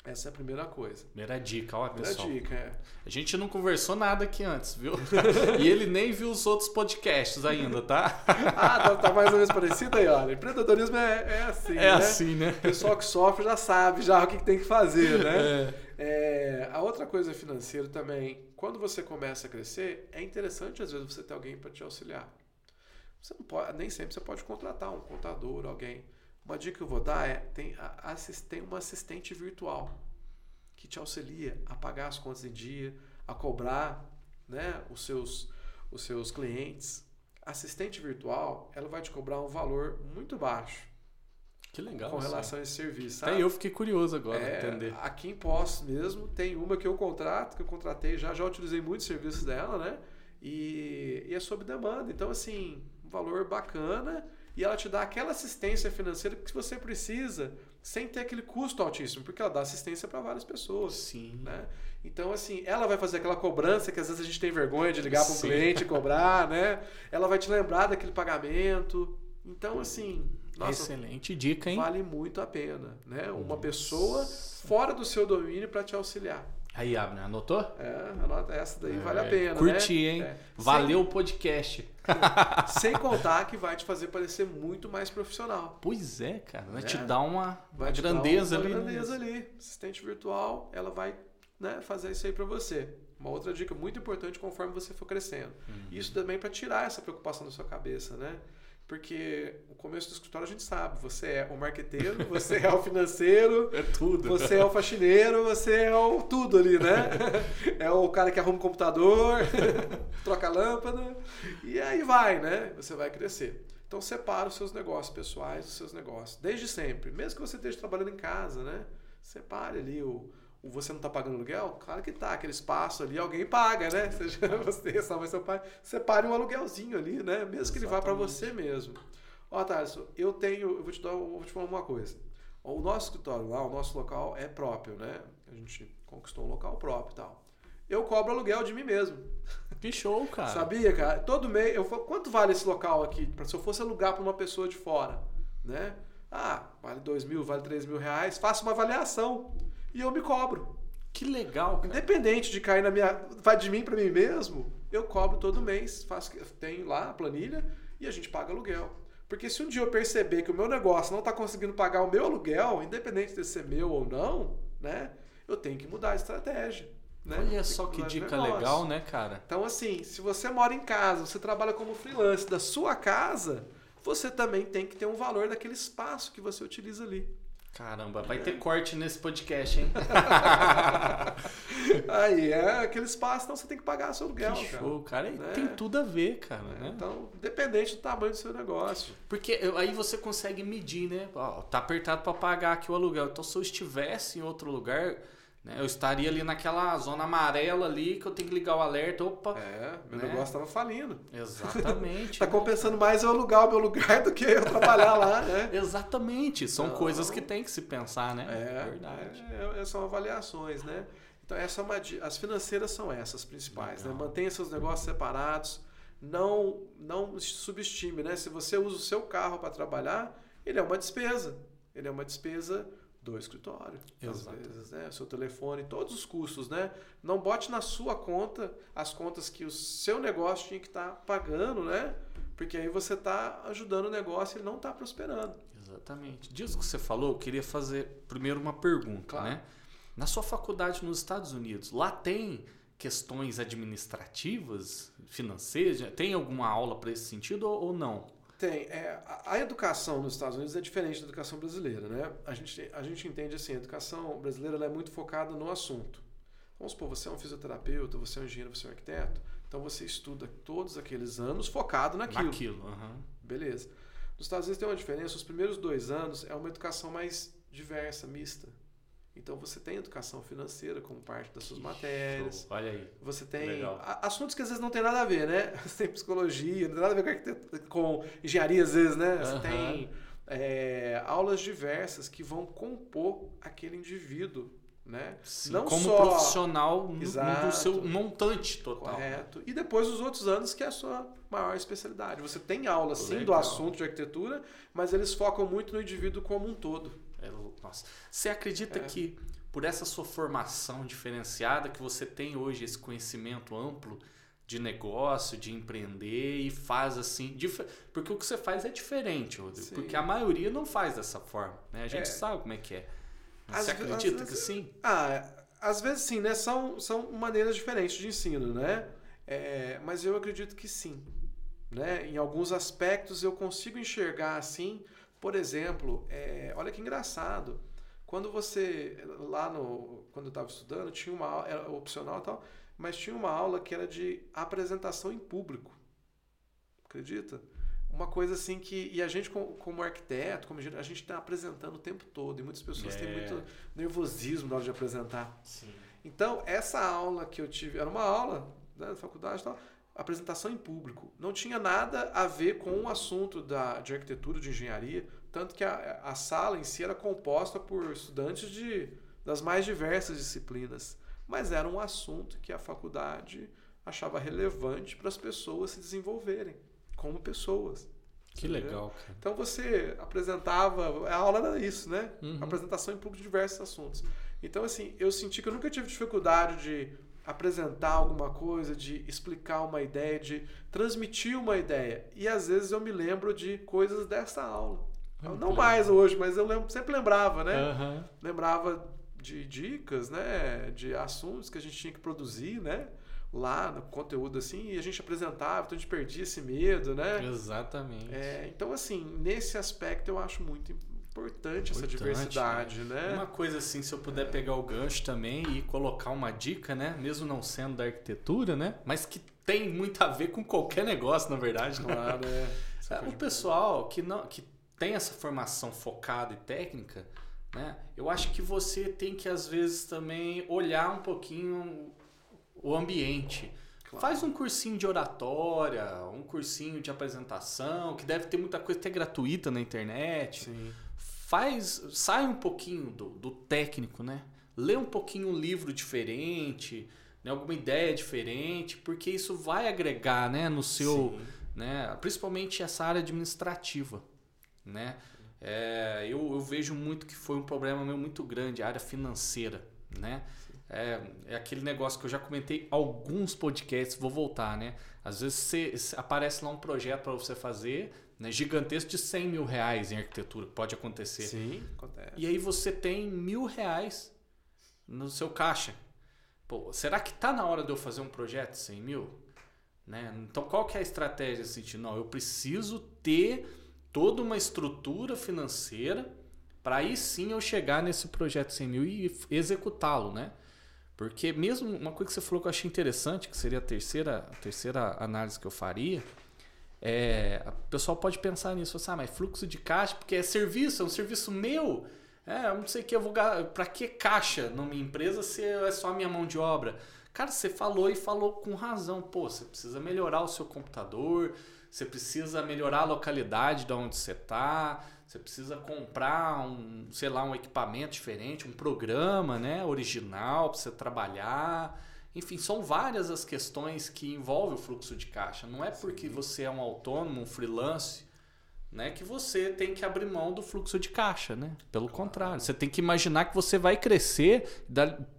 Essa é a primeira coisa. Primeira dica, ó, Primeira pessoal. dica, é. A gente não conversou nada aqui antes, viu? e ele nem viu os outros podcasts ainda, tá? Ah, tá, tá mais ou menos parecido aí, olha. Empreendedorismo é, é assim, É né? assim, né? O pessoal que sofre já sabe já o que que tem que fazer, né? É. É, a outra coisa financeira também, quando você começa a crescer, é interessante às vezes você ter alguém para te auxiliar. Você não pode, nem sempre você pode contratar um contador, alguém. Uma dica que eu vou dar é tem, a- tem uma assistente virtual que te auxilia a pagar as contas em dia, a cobrar né, os, seus, os seus clientes. Assistente virtual, ela vai te cobrar um valor muito baixo Que legal. com relação a esse serviço. sabe? Até eu fiquei curioso agora, É, entender. Aqui em Poços mesmo, tem uma que eu contrato, que eu contratei já, já utilizei muitos serviços dela, né? E, e é sob demanda. Então, assim, um valor bacana e ela te dá aquela assistência financeira que você precisa sem ter aquele custo altíssimo, porque ela dá assistência para várias pessoas. Sim. Né? Então, assim, ela vai fazer aquela cobrança que às vezes a gente tem vergonha de ligar para um cliente e cobrar, né? Ela vai te lembrar daquele pagamento. Então, assim, nossa, Excelente dica, hein? vale muito a pena, né? Uma Nossa. pessoa fora do seu domínio para te auxiliar. Aí, Abner, anotou? É, anota essa daí, vale a É, pena, Curti, né? hein? É. Valeu o podcast. Sem, contar que vai te fazer parecer muito mais profissional. Pois é, cara. Vai É. te dar uma, Vai uma te dar grandeza uma ali. né? grandeza ali. Assistente virtual, ela vai né, fazer isso aí para você. Uma outra dica muito importante conforme você for crescendo. Uhum. Isso também para tirar essa preocupação da sua cabeça, né? Porque o começo do escritório a gente sabe, você é o marqueteiro, você é o financeiro, É tudo. você é o faxineiro, você é o tudo ali, né? É o cara que arruma o computador, troca a lâmpada, e aí vai, né? Você vai crescer. Então separa os seus negócios pessoais dos seus negócios, desde sempre. Mesmo que você esteja trabalhando em casa, né? Separe ali o, o você não está pagando aluguel? Claro que tá, aquele espaço ali alguém paga, né? Seja você, sua mãe, seu pai, separe um aluguelzinho ali, né? Mesmo que ele vá para Exatamente. você mesmo. Ó, Thales, eu tenho, eu vou te dar, vou te falar uma coisa. O nosso escritório lá, o nosso local é próprio, né? A gente conquistou um local próprio e tal. Eu cobro aluguel de mim mesmo. Que show, cara. Sabia, cara? Todo mês, eu falo, quanto vale esse local aqui? Se eu fosse alugar para uma pessoa de fora, né? Ah, vale dois mil, vale três mil reais. Faço uma avaliação e eu me cobro. Que legal, cara. Independente de cair na minha. Vai de mim para mim mesmo, eu cobro todo mês. Faço, tenho lá a planilha e a gente paga aluguel. Porque se um dia eu perceber que o meu negócio não está conseguindo pagar o meu aluguel, independente de ser meu ou não, né? Eu tenho que mudar a estratégia. Né? Olha só que dica legal, né, cara? Então, assim, se você mora em casa, você trabalha como freelance da sua casa, você também tem que ter um valor daquele espaço que você utiliza ali. Caramba, vai ter corte nesse podcast, hein? Aí é aquele espaço, então você tem que pagar seu aluguel. que cara. show, cara. E Né? Tem tudo a ver, cara, né? Então, independente do tamanho do seu negócio. Porque aí você consegue medir, né? Ó, tá apertado para pagar aqui o aluguel. Então, se eu estivesse em outro lugar, eu estaria ali naquela zona amarela ali que eu tenho que ligar o alerta. Opa! É, meu Né? negócio estava falindo. Exatamente. Tá né? compensando mais eu alugar o meu lugar do que eu trabalhar lá, né? Exatamente. São Então- coisas que tem que se pensar, né? É, Verdade. é, é, são avaliações, né? Então, essa é uma, as financeiras são essas principais, né? Legal. Mantenha seus negócios separados, não, não subestime, né? Se você usa o seu carro para trabalhar, ele é uma despesa. Ele é uma despesa do escritório, às Exato. vezes, né? O seu telefone, todos os custos, né? Não bote na sua conta as contas que o seu negócio tinha que estar pagando, né? Porque aí você está ajudando o negócio e ele não está prosperando. Exatamente. Disso que você falou, eu queria fazer primeiro uma pergunta, Claro. né? Na sua faculdade nos Estados Unidos, lá tem questões administrativas, financeiras? Tem alguma aula para esse sentido ou não? Tem. É, a, educação nos Estados Unidos é diferente da educação brasileira, né? A gente, a gente entende assim, a educação brasileira ela é muito focada no assunto. Vamos supor, você é um fisioterapeuta, você é um engenheiro, você é um arquiteto, então você estuda todos aqueles anos focado naquilo. Naquilo. aham. Beleza. Nos Estados Unidos tem uma diferença, os primeiros dois anos é uma educação mais diversa, mista. Então você tem educação financeira como parte das suas Que matérias. show. Olha aí. Você tem a- assuntos que às vezes não tem nada a ver, né? Você tem psicologia, não tem nada a ver com, com engenharia, às vezes, né? Você Aham. tem é, aulas diversas que vão compor aquele indivíduo, né? Sim, Não como só- profissional no, no Exato. seu montante total. Correto. E depois os outros anos que é a sua maior especialidade. Você tem aula, sim, do Legal. assunto de arquitetura, mas eles focam muito no indivíduo como um todo. É, nossa. Você acredita É. que por essa sua formação diferenciada, que você tem hoje esse conhecimento amplo de negócio, de empreender e faz assim, dif- porque o que você faz é diferente, Rodrigo, Sim. porque a maioria não faz dessa forma, né? A gente É. sabe como é que é. Às Você acredita que vezes- sim? Ah, às vezes sim, né? São, são maneiras diferentes de ensino, né? É, mas eu acredito que sim. Né? Em alguns aspectos eu consigo enxergar assim. Por exemplo, é, olha que engraçado. Quando você, lá no. Quando eu estava estudando, tinha uma aula, era opcional e tal, mas tinha uma aula que era de apresentação em público. Acredita? Uma coisa assim que. E a gente, como, arquiteto, como engenheiro, a gente está apresentando o tempo todo. E muitas pessoas têm É. muito nervosismo na hora de apresentar. Sim. Então, essa aula que eu tive, era uma aula né, da faculdade e tal, apresentação em público. Não tinha nada a ver com o assunto da, de arquitetura, de engenharia. tanto que a, a sala em si era composta por estudantes de, das mais diversas disciplinas, mas era um assunto que a faculdade achava relevante para as pessoas se desenvolverem como pessoas. Que legal, cara. Então você apresentava, a aula era isso, né? Uhum. Apresentação em público de diversos assuntos. Então, assim, eu senti que eu nunca tive dificuldade de apresentar alguma coisa, de explicar uma ideia, de transmitir uma ideia. E às vezes eu me lembro de coisas dessa aula. Muito Não mais hoje, mas eu lembro, sempre lembrava, né? Uhum. Lembrava de dicas, né? De assuntos que a gente tinha que produzir, né? lá no conteúdo assim e a gente apresentava, então a gente perdia esse medo, né? Exatamente. É, então, assim, nesse aspecto eu acho muito importante, importante essa diversidade, né? Uma coisa assim, se eu puder pegar o gancho também e colocar uma dica, né? Mesmo não sendo da arquitetura, né? Mas que tem muito a ver com qualquer negócio, na verdade. Né? Claro, é. é o pessoal que não que tem essa formação focada e técnica, né? Eu acho que você tem que às vezes também olhar um pouquinho o ambiente. Claro. Faz um cursinho de oratória, um cursinho de apresentação, que deve ter muita coisa até gratuita na internet. Sim. Faz, sai um pouquinho do, do técnico, né? Lê um pouquinho um livro diferente, né? alguma ideia diferente, porque isso vai agregar, né, no seu, Sim. né, principalmente essa área administrativa, né? É, eu, eu vejo muito que foi um problema meu muito grande, a área financeira, né? É, é aquele negócio que eu já comentei alguns podcasts, vou voltar, né? Às vezes você, aparece lá um projeto para você fazer, né, gigantesco de 100 mil reais em arquitetura, pode acontecer. Sim, acontece. E aí você tem mil reais no seu caixa. Pô, será que tá na hora de eu fazer um projeto de 100 mil? Né? Então qual que é a estratégia? Assim, não, eu preciso ter toda uma estrutura financeira para aí sim eu chegar nesse projeto de 100 mil e executá-lo, né? Porque mesmo uma coisa que você falou que eu achei interessante, que seria a terceira, a terceira análise que eu faria, é, o pessoal pode pensar nisso, assim, ah, mas fluxo de caixa, porque é serviço, é um serviço meu. É, eu não sei que eu vou para que caixa minha empresa se é só minha mão de obra? Cara, você falou e falou com razão. Pô, você precisa melhorar o seu computador, você precisa melhorar a localidade de onde você está, você precisa comprar um, sei lá, um equipamento diferente, um programa, né, original para você trabalhar. Enfim, são várias as questões que envolvem o fluxo de caixa. Não é porque você é um autônomo, um freelance, né, que você tem que abrir mão do fluxo de caixa, né? Pelo claro. contrário, você tem que imaginar que você vai crescer,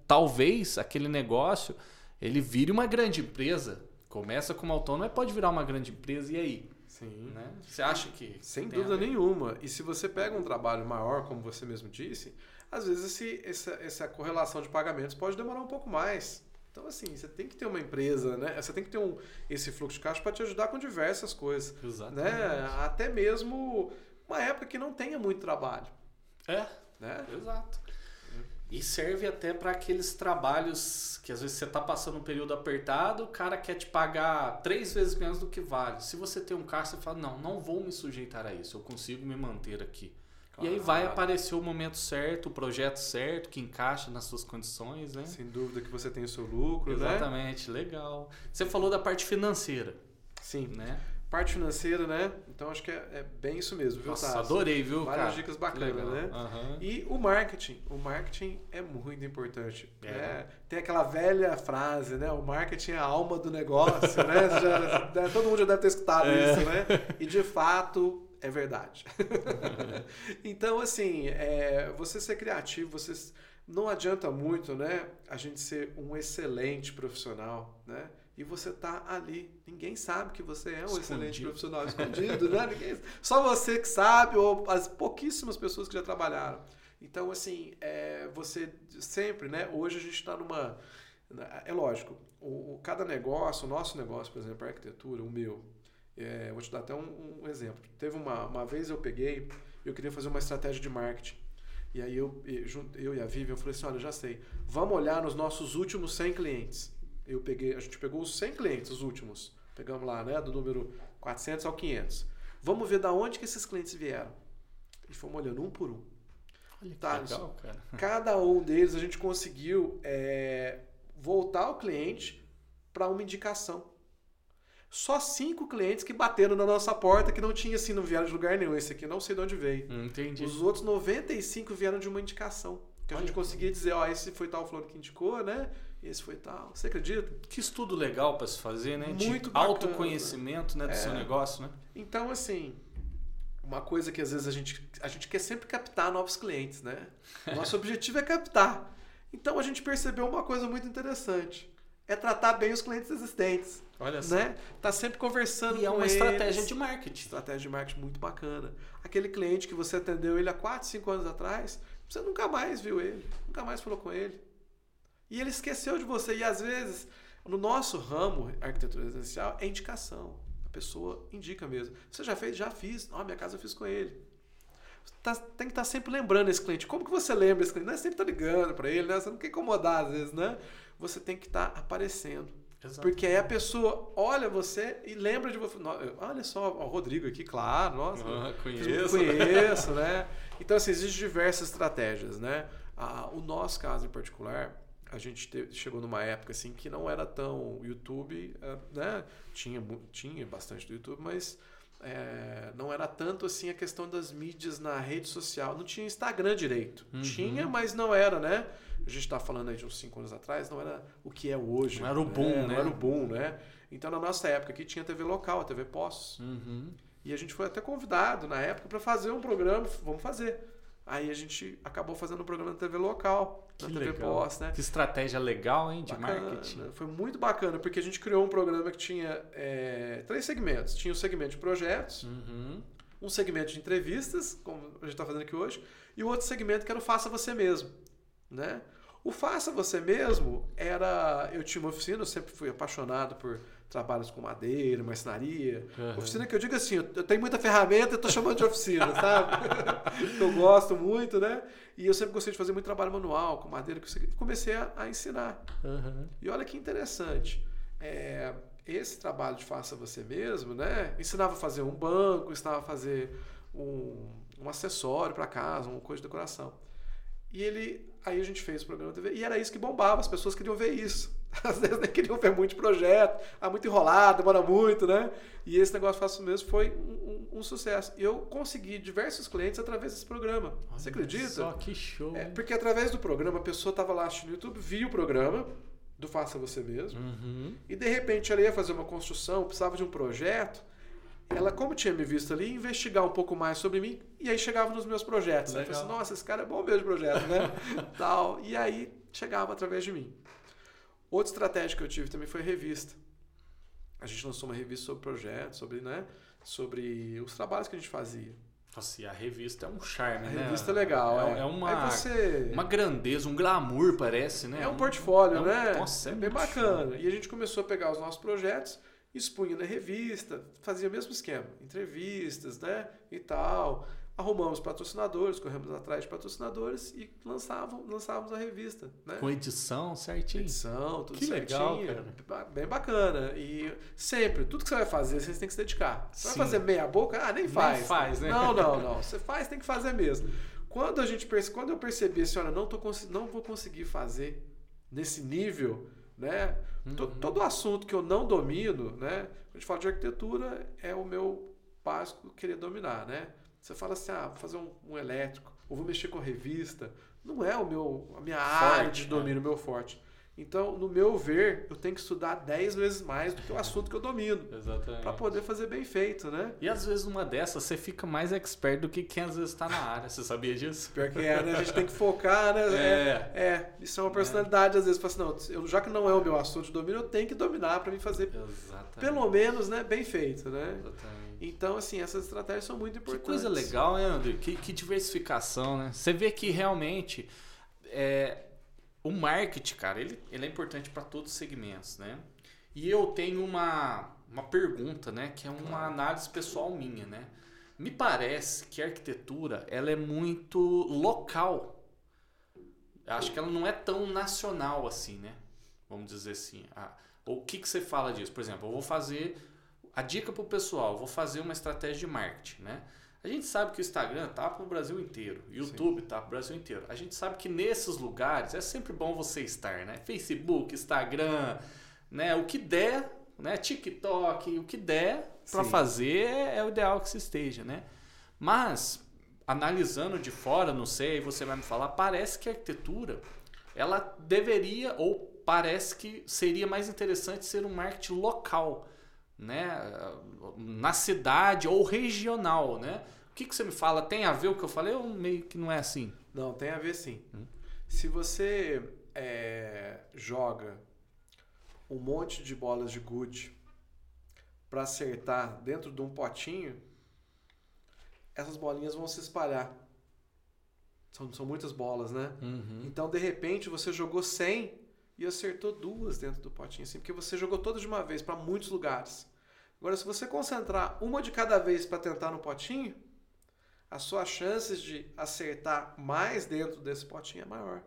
talvez aquele negócio ele vire uma grande empresa. Começa como autônomo, mas pode virar uma grande empresa e aí? Sim. Né? Você acha que. Sem dúvida nenhuma. E se você pega um trabalho maior, como você mesmo disse, às vezes esse, essa, essa correlação de pagamentos pode demorar um pouco mais. Então, assim, você tem que ter uma empresa, né? Você tem que ter um, esse fluxo de caixa para te ajudar com diversas coisas. Exatamente. Né? Até mesmo uma época que não tenha muito trabalho. É, né? Exato. E serve até para aqueles trabalhos que às vezes você está passando um período apertado, o cara quer te pagar três vezes menos do que vale. Se você tem um carro, você fala: não, não vou me sujeitar a isso, eu consigo me manter aqui. Claro. E aí vai aparecer o momento certo, o projeto certo, que encaixa nas suas condições, né? Sem dúvida que você tem o seu lucro, Exatamente, né? Exatamente, legal. Você falou da parte financeira. Sim. Né? Parte financeira, né? Então acho que é, é bem isso mesmo, viu, Nossa, adorei, viu, Várias cara? dicas bacanas, né? Uhum. E o marketing. O marketing é muito importante. É. Né? Tem aquela velha frase, né? O marketing é a alma do negócio, né? Já, né? todo mundo já deve ter escutado é. isso, né? E de fato é verdade. então, assim, é, você ser criativo, você não adianta muito, né? A gente ser um excelente profissional, né? e você está ali. Ninguém sabe que você é um escondido. excelente profissional escondido, né? Ninguém, só você que sabe, ou as pouquíssimas pessoas que já trabalharam. Então, assim, é, você sempre, né? Hoje a gente está numa. É lógico, o, o, cada negócio, o nosso negócio, por exemplo, a arquitetura, o meu, é, vou te dar até um, um, exemplo. Teve uma, uma vez eu peguei, eu queria fazer uma estratégia de marketing. E aí eu, eu e a Vivian, eu falei assim, olha, já sei, vamos olhar nos nossos últimos 100 clientes eu peguei, a gente pegou os 100 clientes, os últimos. Pegamos lá, né, do número 400 ao 500. Vamos ver da onde que esses clientes vieram. E fomos olhando um por um. Olha que tá, legal, cara. Cada um deles a gente conseguiu é, voltar o cliente para uma indicação. Só cinco clientes que bateram na nossa porta que não tinha assim, não vieram de lugar nenhum. Esse aqui não sei de onde veio. Entendi. Os outros 95 vieram de uma indicação. Que a Olha. gente conseguia dizer, ó, esse foi tal fulano que indicou, né? Esse foi tal. Você acredita? Que estudo legal para se fazer, né? Muito de bacana. autoconhecimento, né, do É. seu negócio, né? Então, assim, uma coisa que às vezes a gente, a gente quer sempre captar novos clientes, né? Nosso objetivo é captar. Então a gente percebeu uma coisa muito interessante. É tratar bem os clientes existentes, Olha só. né? Tá sempre conversando E é com uma eles. estratégia de marketing. estratégia de marketing muito bacana. Aquele cliente que você atendeu ele há 4, 5 anos atrás, você nunca mais viu ele, nunca mais falou com ele. E ele esqueceu de você. E às vezes, no nosso ramo, arquitetura residencial, é indicação. A pessoa indica mesmo. Você já fez? Já fiz. Ó, minha casa eu fiz com ele. Tá- tem que estar sempre lembrando esse cliente. Como que você lembra esse cliente? Não é sempre tá ligando para ele, né? Você não quer incomodar às vezes, né? Você tem que estar aparecendo. Exato. Porque aí a pessoa olha você e lembra de você. "No- Olha só, o Rodrigo aqui, claro, nossa. Ah, conheço. Conheço, né? Então, assim, existem diversas estratégias, né? Ah, o nosso caso em particular, a gente teve- chegou numa época assim que não era tão YouTube, eh, né? Tinha, tinha bastante do YouTube, mas eh, não era tanto assim a questão das mídias na rede social. Não tinha Instagram direito. Uhum. Tinha, mas não era, né? A gente está falando aí de uns 5 anos atrás, não era o que é hoje. Não era o boom, Não né? era o boom, né? Então, na nossa época aqui tinha TV local, a TV Postos. Uhum. E a gente foi até convidado na época para fazer um programa, vamos fazer. Aí a gente acabou fazendo um programa na TV local, Que na TV legal. Post, né? Que estratégia legal, hein, de Bacana, marketing. Foi muito bacana, porque a gente criou um programa que tinha é, três segmentos. Tinha o segmento de projetos, Uhum. um segmento de entrevistas, como a gente está fazendo aqui hoje, e o outro segmento que era o Faça Você Mesmo. Né? O Faça Você Mesmo era. Eu tinha uma oficina, eu sempre fui apaixonado por trabalhos com madeira, marcenaria. Uhum. Oficina que eu digo assim, eu tenho muita ferramenta, eu tô chamando de oficina, sabe? eu gosto muito, né? E eu sempre gostei de fazer muito trabalho manual, com madeira, que comecei a, a ensinar. Uhum. E olha que interessante. é, esse trabalho de faça você mesmo, né? Ensinava a fazer um banco, ensinava a fazer um, um acessório para casa, uma coisa de decoração. E ele, aí a gente fez o programa TV e era isso que bombava, as pessoas queriam ver isso. Às vezes nem queriam ver muito projeto, ah, muito enrolado, demora muito, né? E esse negócio faço mesmo foi um, um- um sucesso. E eu consegui diversos clientes através desse programa. Você Olha acredita? Só que show. É, porque através do programa, a pessoa estava lá assistindo no YouTube, via o programa do Faça Você Mesmo, Uhum. e de repente ela ia fazer uma construção, precisava de um projeto. Ela, como tinha me visto ali, investigar um pouco mais sobre mim, e aí chegava nos meus projetos. Aí eu falei assim, Legal. nossa, esse cara é bom mesmo de projeto, né? Tal. E aí chegava através de mim. Outra estratégia que eu tive também foi revista. A gente lançou uma revista sobre projetos, sobre, né, sobre os trabalhos que a gente fazia. Nossa, e a revista é um charme, A né? revista é legal, É, é. é uma, você... uma grandeza, um glamour, parece, né? É um portfólio, é um- né? Nossa, é é bem bacana. E a gente começou a pegar os nossos projetos, expunha na revista, fazia o mesmo esquema, entrevistas, né? E tal. Arrumamos patrocinadores, corremos atrás de patrocinadores e lançavam, lançávamos a revista, né? Com edição certinho. edição, tudo Que legal, certinho. cara. Ba- Bem bacana. E sempre, tudo que você vai fazer, você tem que se dedicar. Você Sim. vai fazer meia boca? Ah, nem Nem faz. faz, né? Não, não, não. Você faz, tem que fazer mesmo. Quando a gente perce- quando eu percebi assim, olha, não tô não vou conseguir fazer nesse nível, né? Uhum. Todo assunto que eu não domino, né? Quando a gente fala de arquitetura, é o meu básico querer dominar, né? Você fala assim, ah, vou fazer um, um elétrico, ou vou mexer com revista. Não é o meu, a minha área Forte, de né? domínio, o meu forte. Então, no meu ver, eu tenho que estudar 10 vezes mais do que o assunto que eu domino, Exatamente. para poder fazer bem feito, né? E às vezes numa dessas você fica mais expert do que quem às vezes está na área. Você sabia disso? Pior que é, né? A gente tem que focar, né? É. É, isso é uma personalidade, às vezes, fala assim, não, eu, já que não é o meu assunto de domínio, eu tenho que dominar para me fazer, Exatamente. pelo menos, né, bem feito, né? Exatamente. Então, assim, essas estratégias são muito Que importantes. coisa legal, né, André? Que, que diversificação, né? Você vê que realmente é, o marketing, cara, ele, ele é importante para todos os segmentos, né? E eu tenho uma, uma pergunta, né? Que é uma análise pessoal minha, né? Me parece que a arquitetura, ela é muito local. Acho que ela não é tão nacional assim, né? Vamos dizer assim. Ah, o que, que você fala disso? Por exemplo, eu vou fazer a dica pro pessoal, eu vou fazer uma estratégia de marketing, né? A gente sabe que o Instagram tá pro Brasil inteiro, o YouTube tá pro Brasil inteiro. A gente sabe que nesses lugares é sempre bom você estar, né? Facebook, Instagram, né? O que der né? TikTok, o que der para Sim. fazer é, é o ideal que se esteja, né? Mas analisando de fora, não sei, você vai me falar, parece que a arquitetura ela deveria ou parece que seria mais interessante ser um marketing local, né? Na cidade ou regional, né? O que, que você me fala? Tem a ver o que eu falei ou meio que não é assim? Não, tem a ver sim. Hum. Se você é, joga um monte de bolas de gude para acertar dentro de um potinho, essas bolinhas vão se espalhar. São, são muitas bolas, né? Uhum. Então, de repente, você jogou 100 e acertou duas dentro do potinho, assim, porque você jogou todas de uma vez para muitos lugares. Agora, se você concentrar uma de cada vez para tentar no potinho, as suas chances de acertar mais dentro desse potinho é maior.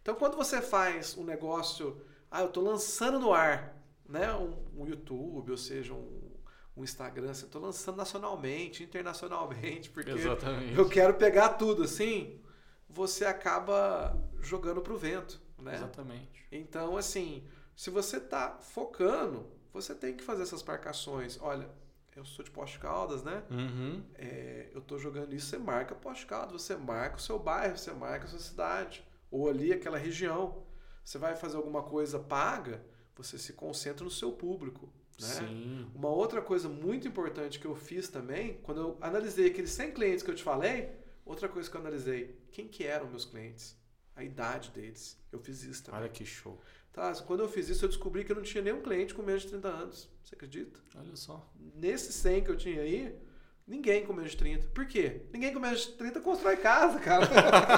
Então, quando você faz um negócio, ah, eu estou lançando no ar, né, um, um YouTube, ou seja, um, um Instagram, assim, eu estou lançando nacionalmente, internacionalmente, porque Exatamente. eu quero pegar tudo assim, você acaba jogando pro vento, né? Exatamente. Então, assim, se você tá focando, você tem que fazer essas marcações. Olha, eu sou de Poste Caldas, né? Uhum. É, eu tô jogando isso, você marca Poste Caldas, você marca o seu bairro, você marca a sua cidade, ou ali aquela região. Você vai fazer alguma coisa paga, você se concentra no seu público, né? Sim. Uma outra coisa muito importante que eu fiz também, quando eu analisei aqueles 100 clientes que eu te falei, outra coisa que eu analisei, quem que eram meus clientes? A idade deles. Eu fiz isso também. Olha que show. Tá, quando eu fiz isso, eu descobri que eu não tinha nenhum cliente com menos de 30 anos. Você acredita? Olha só. Nesses 100 que eu tinha aí, ninguém com menos de 30. Por quê? Ninguém com menos de 30 constrói casa, cara.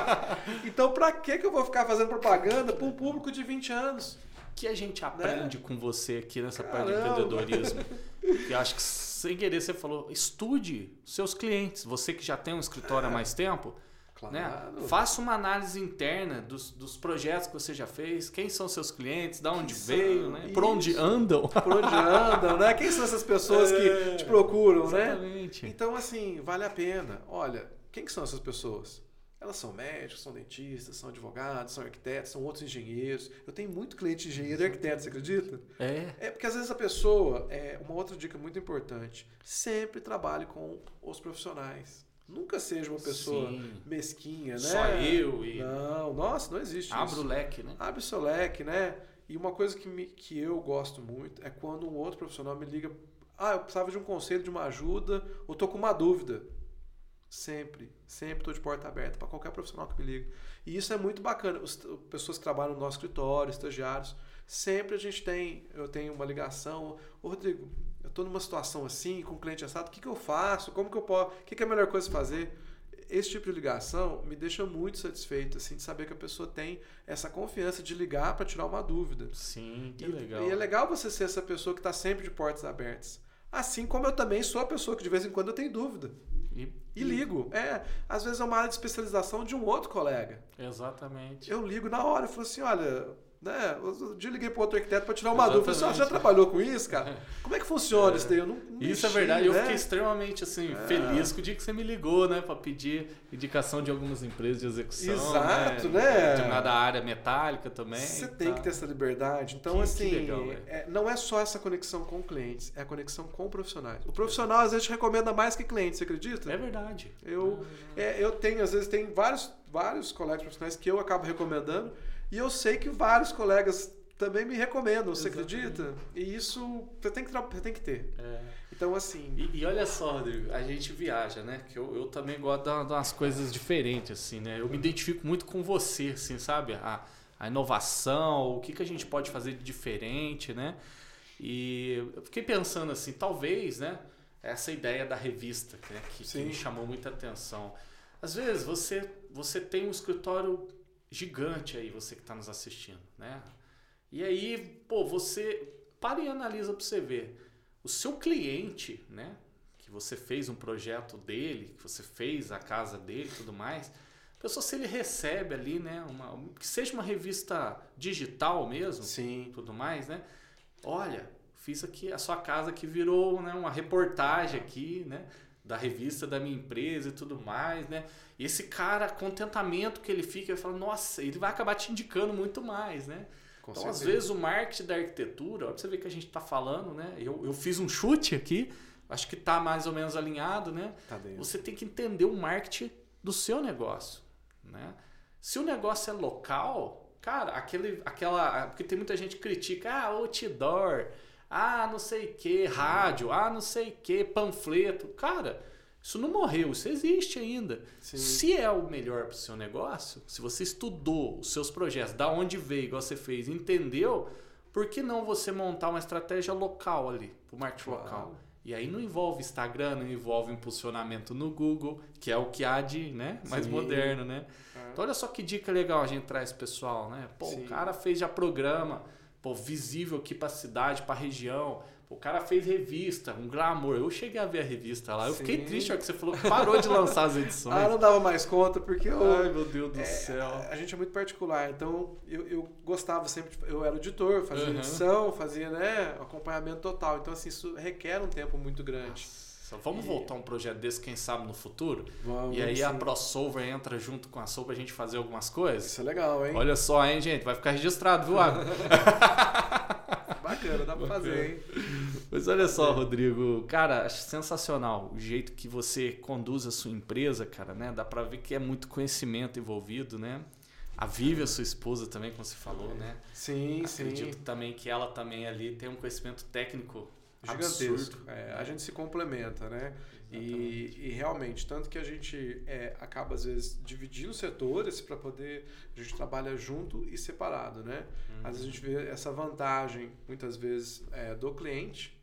então, pra que que eu vou ficar fazendo propaganda para um público de 20 anos? O que a gente aprende com você aqui nessa parte de Né? Caramba. empreendedorismo? E acho que sem querer você falou, estude seus clientes. Você que já tem um escritório há mais tempo, Claro. né? Faça uma análise interna dos, dos projetos que você já fez, quem são seus clientes, da onde Quem veio, né? por onde andam. Por onde andam, né? Quem são essas pessoas que É. te procuram, né? Exatamente. Então, assim, vale a pena. Olha, quem que são essas pessoas? Elas são médicos, são dentistas, são advogados, são arquitetos, são outros engenheiros. Eu tenho muito cliente de engenheiro e arquiteto, você acredita? É, É porque às vezes a pessoa, é uma outra dica muito importante, sempre trabalhe com os profissionais. Nunca seja uma pessoa Sim. mesquinha, né? Só eu e Não, nossa, não existe abro isso. o leque, né? Abre seu leque, né? E uma coisa que, me, que eu gosto muito é quando um outro profissional me liga, ah, eu precisava de um conselho, de uma ajuda, ou tô com uma dúvida. Sempre, sempre estou de porta aberta para qualquer profissional que me liga. E isso é muito bacana. As pessoas que trabalham no nosso escritório, estagiários, sempre a gente tem, eu tenho uma ligação, ô Rodrigo, eu estou numa situação assim, com um cliente assado, o que, que eu faço? Como que eu posso? O que, que é a melhor coisa fazer? Esse tipo de ligação me deixa muito satisfeito, assim, de saber que a pessoa tem essa confiança de ligar para tirar uma dúvida. Sim, que E- legal. E é legal você ser essa pessoa que está sempre de portas abertas. Assim como eu também sou a pessoa que de vez em quando eu tenho dúvida. E, E ligo. É, às vezes é uma área de especialização de um outro colega. Exatamente. Eu ligo na hora e falo assim, olha, né? Outro dia eu liguei para outro arquiteto para tirar uma dúvida. Eu falei assim, "Ah, já trabalhou com isso, cara? Como é que funciona isso daí? Eu não, não Isso é mexi, verdade. Eu né? fiquei extremamente assim, É. feliz com o dia que você me ligou, né? Pra pedir indicação de algumas empresas de execução. Exato, né? né? Determinada área metálica também. Você tá. tem que ter essa liberdade. Então, Que- que assim, legal, velho. é, não é só essa conexão com clientes, é a conexão com profissionais. O profissional, às vezes, recomenda mais que cliente, você acredita? É verdade. Eu, é, eu tenho, às vezes, tem vários, vários colegas profissionais que eu acabo recomendando e eu sei que vários colegas também me recomendam, você Exatamente. acredita? E isso você tem que, você tem que ter. É. Então, assim, E, e olha só, Rodrigo, a gente viaja, né? Que eu, eu também gosto de, umas coisas diferentes, assim, né? Eu me identifico muito com você, assim, sabe? A, a inovação, o que, que a gente pode fazer de diferente, né? E eu fiquei pensando assim, talvez, né? Essa ideia da revista, né? que, que me chamou muita atenção. Às vezes você, você tem um escritório gigante aí, você que está nos assistindo, né? E aí, pô, você para e analisa para você ver. O seu cliente, né? Que você fez um projeto dele, que você fez a casa dele e tudo mais. Pessoa, se ele recebe ali, né? Uma, que seja uma revista digital mesmo, sim. tudo mais, né? Olha, fiz aqui a sua casa que virou né, uma reportagem aqui, né? Da revista da minha empresa e tudo mais, né? E esse cara, contentamento que ele fica, ele fala, nossa, ele vai acabar te indicando muito mais, né? Com então, certeza. às vezes, o marketing da arquitetura, olha pra você ver que a gente está falando, né? Eu, eu fiz um chute aqui, acho que está mais ou menos alinhado, né? Tá você tem que entender o marketing do seu negócio, né? Se o negócio é local, cara, aquele, aquela. Porque tem muita gente que critica, ah, outdoor, ah, não sei o que, rádio, ah, não sei o que, panfleto. Cara, isso não morreu, isso existe ainda. Sim. Se é o melhor para o seu negócio, se você estudou os seus projetos, da onde veio, igual você fez, entendeu, por que não você montar uma estratégia local ali, para o marketing claro. local? E aí não envolve Instagram, não envolve impulsionamento no Google, que é o que há de né, mais Sim. moderno, né? É. Então olha só que dica legal a gente traz pessoal, né? Pô, Sim. o cara fez já programa, pô, visível aqui para a cidade, para a região. O cara fez revista, um glamour. Eu cheguei a ver a revista lá. Eu Sim. fiquei triste, ó, que você falou que parou de lançar as edições. ah, não dava mais conta, porque eu. Ai, meu Deus do é, céu. A gente é muito particular, então eu, eu gostava sempre. De, eu era editor, fazia uhum. edição, fazia né, acompanhamento total. Então, assim, isso requer um tempo muito grande. Nossa. Vamos e... voltar um projeto desse, quem sabe, no futuro? Vamos, e aí sim. a ProSolver entra junto com a Soul pra gente fazer algumas coisas? Isso é legal, hein? Olha só, hein, gente? Vai ficar registrado, viu, Bacana, dá pra fazer, hein? Mas olha só, Rodrigo, cara, acho sensacional o jeito que você conduz a sua empresa, cara, né? Dá pra ver que é muito conhecimento envolvido, né? A Vivi, a sua esposa também, como você falou, né? Sim, Acredito sim. Acredito também que ela também ali tem um conhecimento técnico gigantesco. É, a gente se complementa, né? E, e, realmente, tanto que a gente é, acaba às vezes dividindo setores para poder a gente trabalha junto e separado, né? Uhum. Às vezes a gente vê essa vantagem muitas vezes é, do cliente,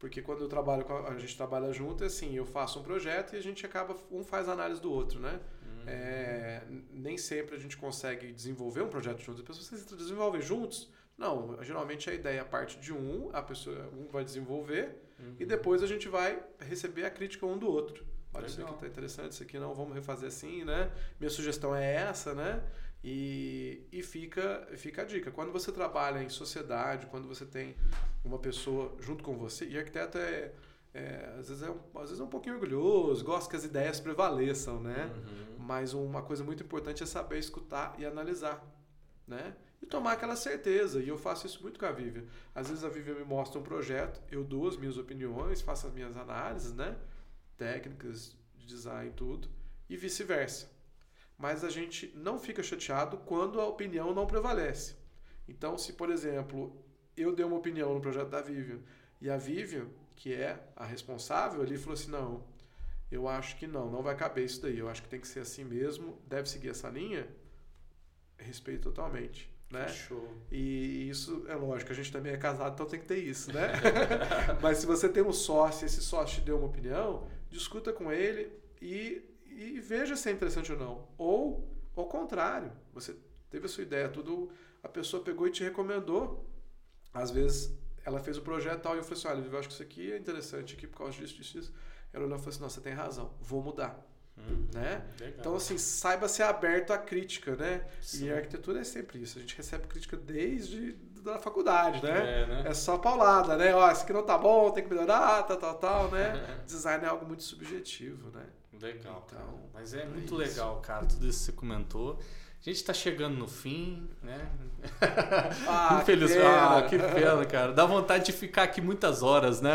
porque quando eu trabalho a, a, gente trabalha junto, é assim, eu faço um projeto e a gente acaba um faz análise do outro, né? Uhum. É, nem sempre a gente consegue desenvolver um projeto junto, as pessoas se desenvolvem juntos não, geralmente a ideia parte de um, a pessoa um vai desenvolver uhum. e depois a gente vai receber a crítica um do outro. Olha, isso aqui tá interessante, isso aqui não, vamos refazer assim, né? Minha sugestão é essa, né? E, e fica, fica a dica. Quando você trabalha em sociedade, quando você tem uma pessoa junto com você, e arquiteto é, é, às, vezes é um, às vezes é um pouquinho orgulhoso, gosta que as ideias prevaleçam, né? Uhum. Mas uma coisa muito importante é saber escutar e analisar, né? E tomar aquela certeza. E eu faço isso muito com a Vivian. Às vezes a Vivian me mostra um projeto, eu dou as minhas opiniões, faço as minhas análises, né? Técnicas de design tudo, e vice-versa. Mas a gente não fica chateado quando a opinião não prevalece. Então, se por exemplo, eu dei uma opinião no projeto da Vivian e a Vivian, que é a responsável, ele falou assim: não, eu acho que não, não vai caber isso daí. Eu acho que tem que ser assim mesmo, deve seguir essa linha. Respeito totalmente né? Show. E isso é lógico, a gente também é casado, então tem que ter isso, né? Mas se você tem um sócio, esse sócio te deu uma opinião, discuta com ele e, e veja se é interessante ou não. Ou ao contrário, você teve a sua ideia, tudo, a pessoa pegou e te recomendou. Às vezes ela fez o projeto tal e eu falei assim: olha, eu acho que isso aqui é interessante aqui por causa disso, disso, disso. Ela olhou e falou assim: não, você tem razão, vou mudar. Hum, né? Então, assim, saiba ser aberto à crítica, né? Sim. E a arquitetura é sempre isso. A gente recebe crítica desde da faculdade, né? É, né? é só paulada, né? Ó, isso aqui não tá bom, tem que melhorar, tal, tal, tal, né? Design é algo muito subjetivo, né? Legal, então, Mas é, é muito legal, cara, tudo isso que você comentou. A gente está chegando no fim, né? Ah, Infeliz... que pena. Ah, que pena, cara. Dá vontade de ficar aqui muitas horas, né?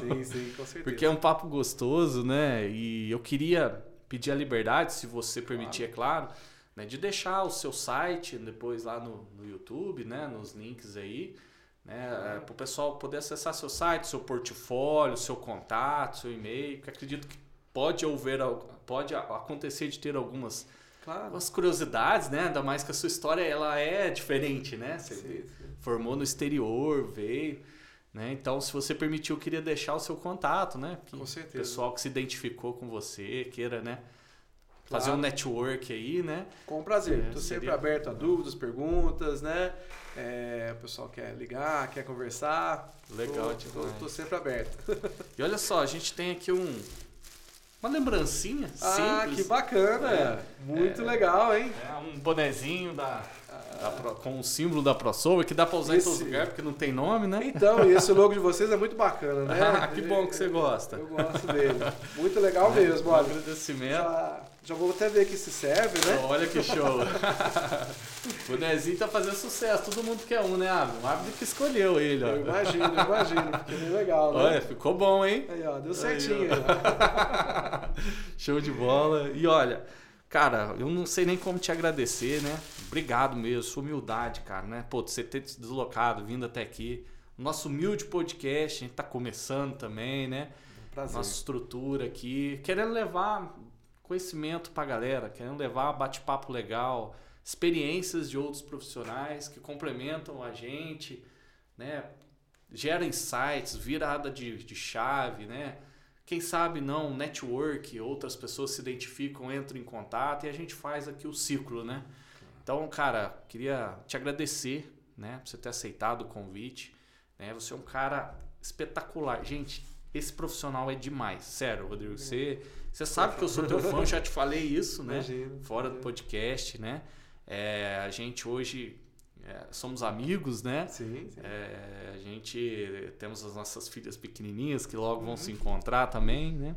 Sim, sim, com certeza. Porque é um papo gostoso, né? E eu queria pedir a liberdade, se você permitir, claro. é claro, né? de deixar o seu site depois lá no, no YouTube, né? Nos links aí, né? É, para o pessoal poder acessar seu site, seu portfólio, seu contato, seu e-mail, que acredito que pode haver, pode acontecer de ter algumas Claro. As curiosidades, né? Ainda mais que a sua história ela é diferente, né? Você sim, sim. formou no exterior, veio. Né? Então, se você permitir, eu queria deixar o seu contato, né? Que com certeza. O pessoal que se identificou com você, queira, né? Fazer claro. um network aí, né? Com prazer. Estou é, sempre aberto a dúvidas, perguntas, né? É, o pessoal quer ligar, quer conversar. Legal, Estou sempre aberto. E olha só, a gente tem aqui um, uma lembrancinha simples. Ah, que bacana. É, Muito é, legal, hein? É um bonezinho da Pro, com o símbolo da ProSoul, que dá pra usar Esse- em todo lugar, porque não tem nome, né? Então, e esse logo de vocês é muito bacana, né? Ah, que bom que você gosta. Eu gosto dele. Muito legal mesmo, Um olha. agradecimento. Já, já vou até ver que se serve, né? Olha que show. o Nezinho tá fazendo sucesso. Todo mundo quer um, né, Abner? O Abner que escolheu ele, ó. Eu imagino, eu imagino. Ficou bem legal, né? Olha, ficou bom, hein? Aí, ó, deu Aí, certinho. ó. ó. Show de bola. E olha, cara, eu não sei nem como te agradecer, né? Obrigado mesmo, sua humildade, cara, né? Pô, você ter se deslocado, vindo até aqui. Nosso humilde podcast, a gente tá começando também, né? Prazer. Nossa estrutura aqui, querendo levar conhecimento pra galera, querendo levar bate-papo legal, experiências de outros profissionais que complementam a gente, né? Gera insights, virada de, de chave, né? Quem sabe não, network, outras pessoas se identificam, entram em contato e a gente faz aqui o ciclo, né? Então, cara, queria te agradecer, né, por você ter aceitado o convite, né? Você é um cara espetacular. Gente, esse profissional é demais, sério, Rodrigo. Você, você sabe que eu sou teu fã, já te falei isso, né? Imagino. Fora do podcast, né? É, a gente hoje é, somos amigos, né? Sim, sim. É, a gente temos as nossas filhas pequenininhas que logo vão se encontrar também, né?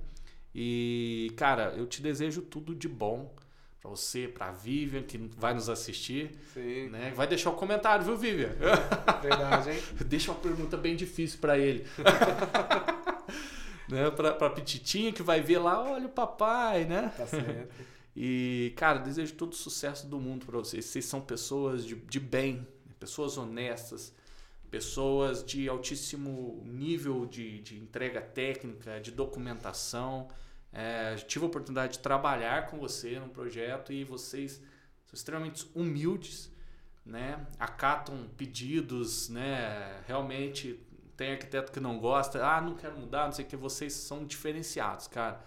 E, cara, eu te desejo tudo de bom pra você, pra Vivian, que vai nos assistir, Sim. né? Vai deixar o comentário, viu, Vivian? Verdade, hein? Deixa uma pergunta bem difícil pra ele. né? Pra, pra Pititinha que vai ver lá, olha o papai, né? Tá certo. E, cara, desejo todo o sucesso do mundo para vocês. Vocês são pessoas de, de bem, pessoas honestas, pessoas de altíssimo nível de, de entrega técnica, de documentação. É, tive a oportunidade de trabalhar com você num projeto e vocês são extremamente humildes, né? acatam pedidos, né? realmente tem arquiteto que não gosta, ah, não quero mudar, não sei o que, vocês são diferenciados, cara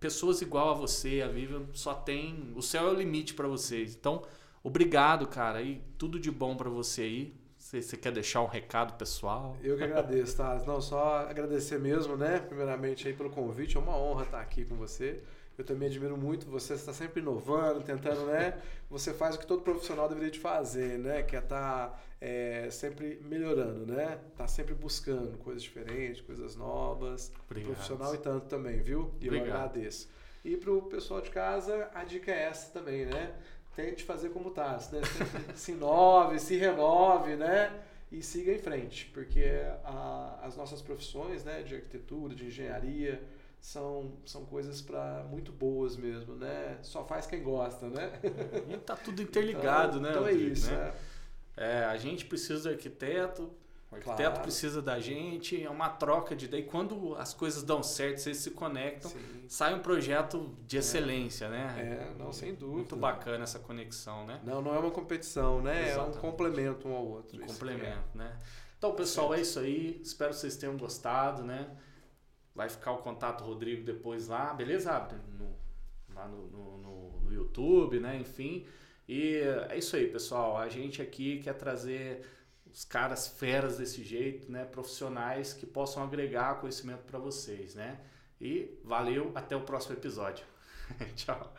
pessoas igual a você, a Vivian, só tem. O céu é o limite para vocês. Então, obrigado, cara. E tudo de bom para você aí. Se você quer deixar um recado pessoal. Eu que agradeço, tá? Não, só agradecer mesmo, né? Primeiramente aí pelo convite, é uma honra estar aqui com você. Eu também admiro muito você, está sempre inovando, tentando, né? Você faz o que todo profissional deveria de fazer, né? Que é estar é, sempre melhorando, né? Tá sempre buscando coisas diferentes, coisas novas. Obrigado. Profissional e tanto também, viu? E eu Obrigado. agradeço. E pro pessoal de casa, a dica é essa também, né? Tente fazer como tá, né? se inove, se renove, né? E siga em frente, porque a- as nossas profissões, né, de arquitetura, de engenharia, são, são coisas para muito boas mesmo, né? Só faz quem gosta, né? E tá tudo interligado, então, né? Então é Rodrigo, isso, né? né? É, a gente precisa do arquiteto, o arquiteto Claro. precisa da gente, é uma troca de. Daí, quando as coisas dão certo, vocês se conectam, Sim. sai um projeto de excelência, né? É, não, sem dúvida. Muito bacana essa conexão, né? Não, não é uma competição, né? Exatamente. É um complemento um ao outro. Um isso complemento, né? Então, pessoal, é isso aí. Espero que vocês tenham gostado, né? Vai ficar o contato do Rodrigo depois lá, beleza? No, lá no, no, no- no YouTube, né? Enfim. E é isso aí, pessoal. A gente aqui quer trazer os caras feras desse jeito, né? Profissionais que possam agregar conhecimento para vocês, né? E valeu, até o próximo episódio. Tchau.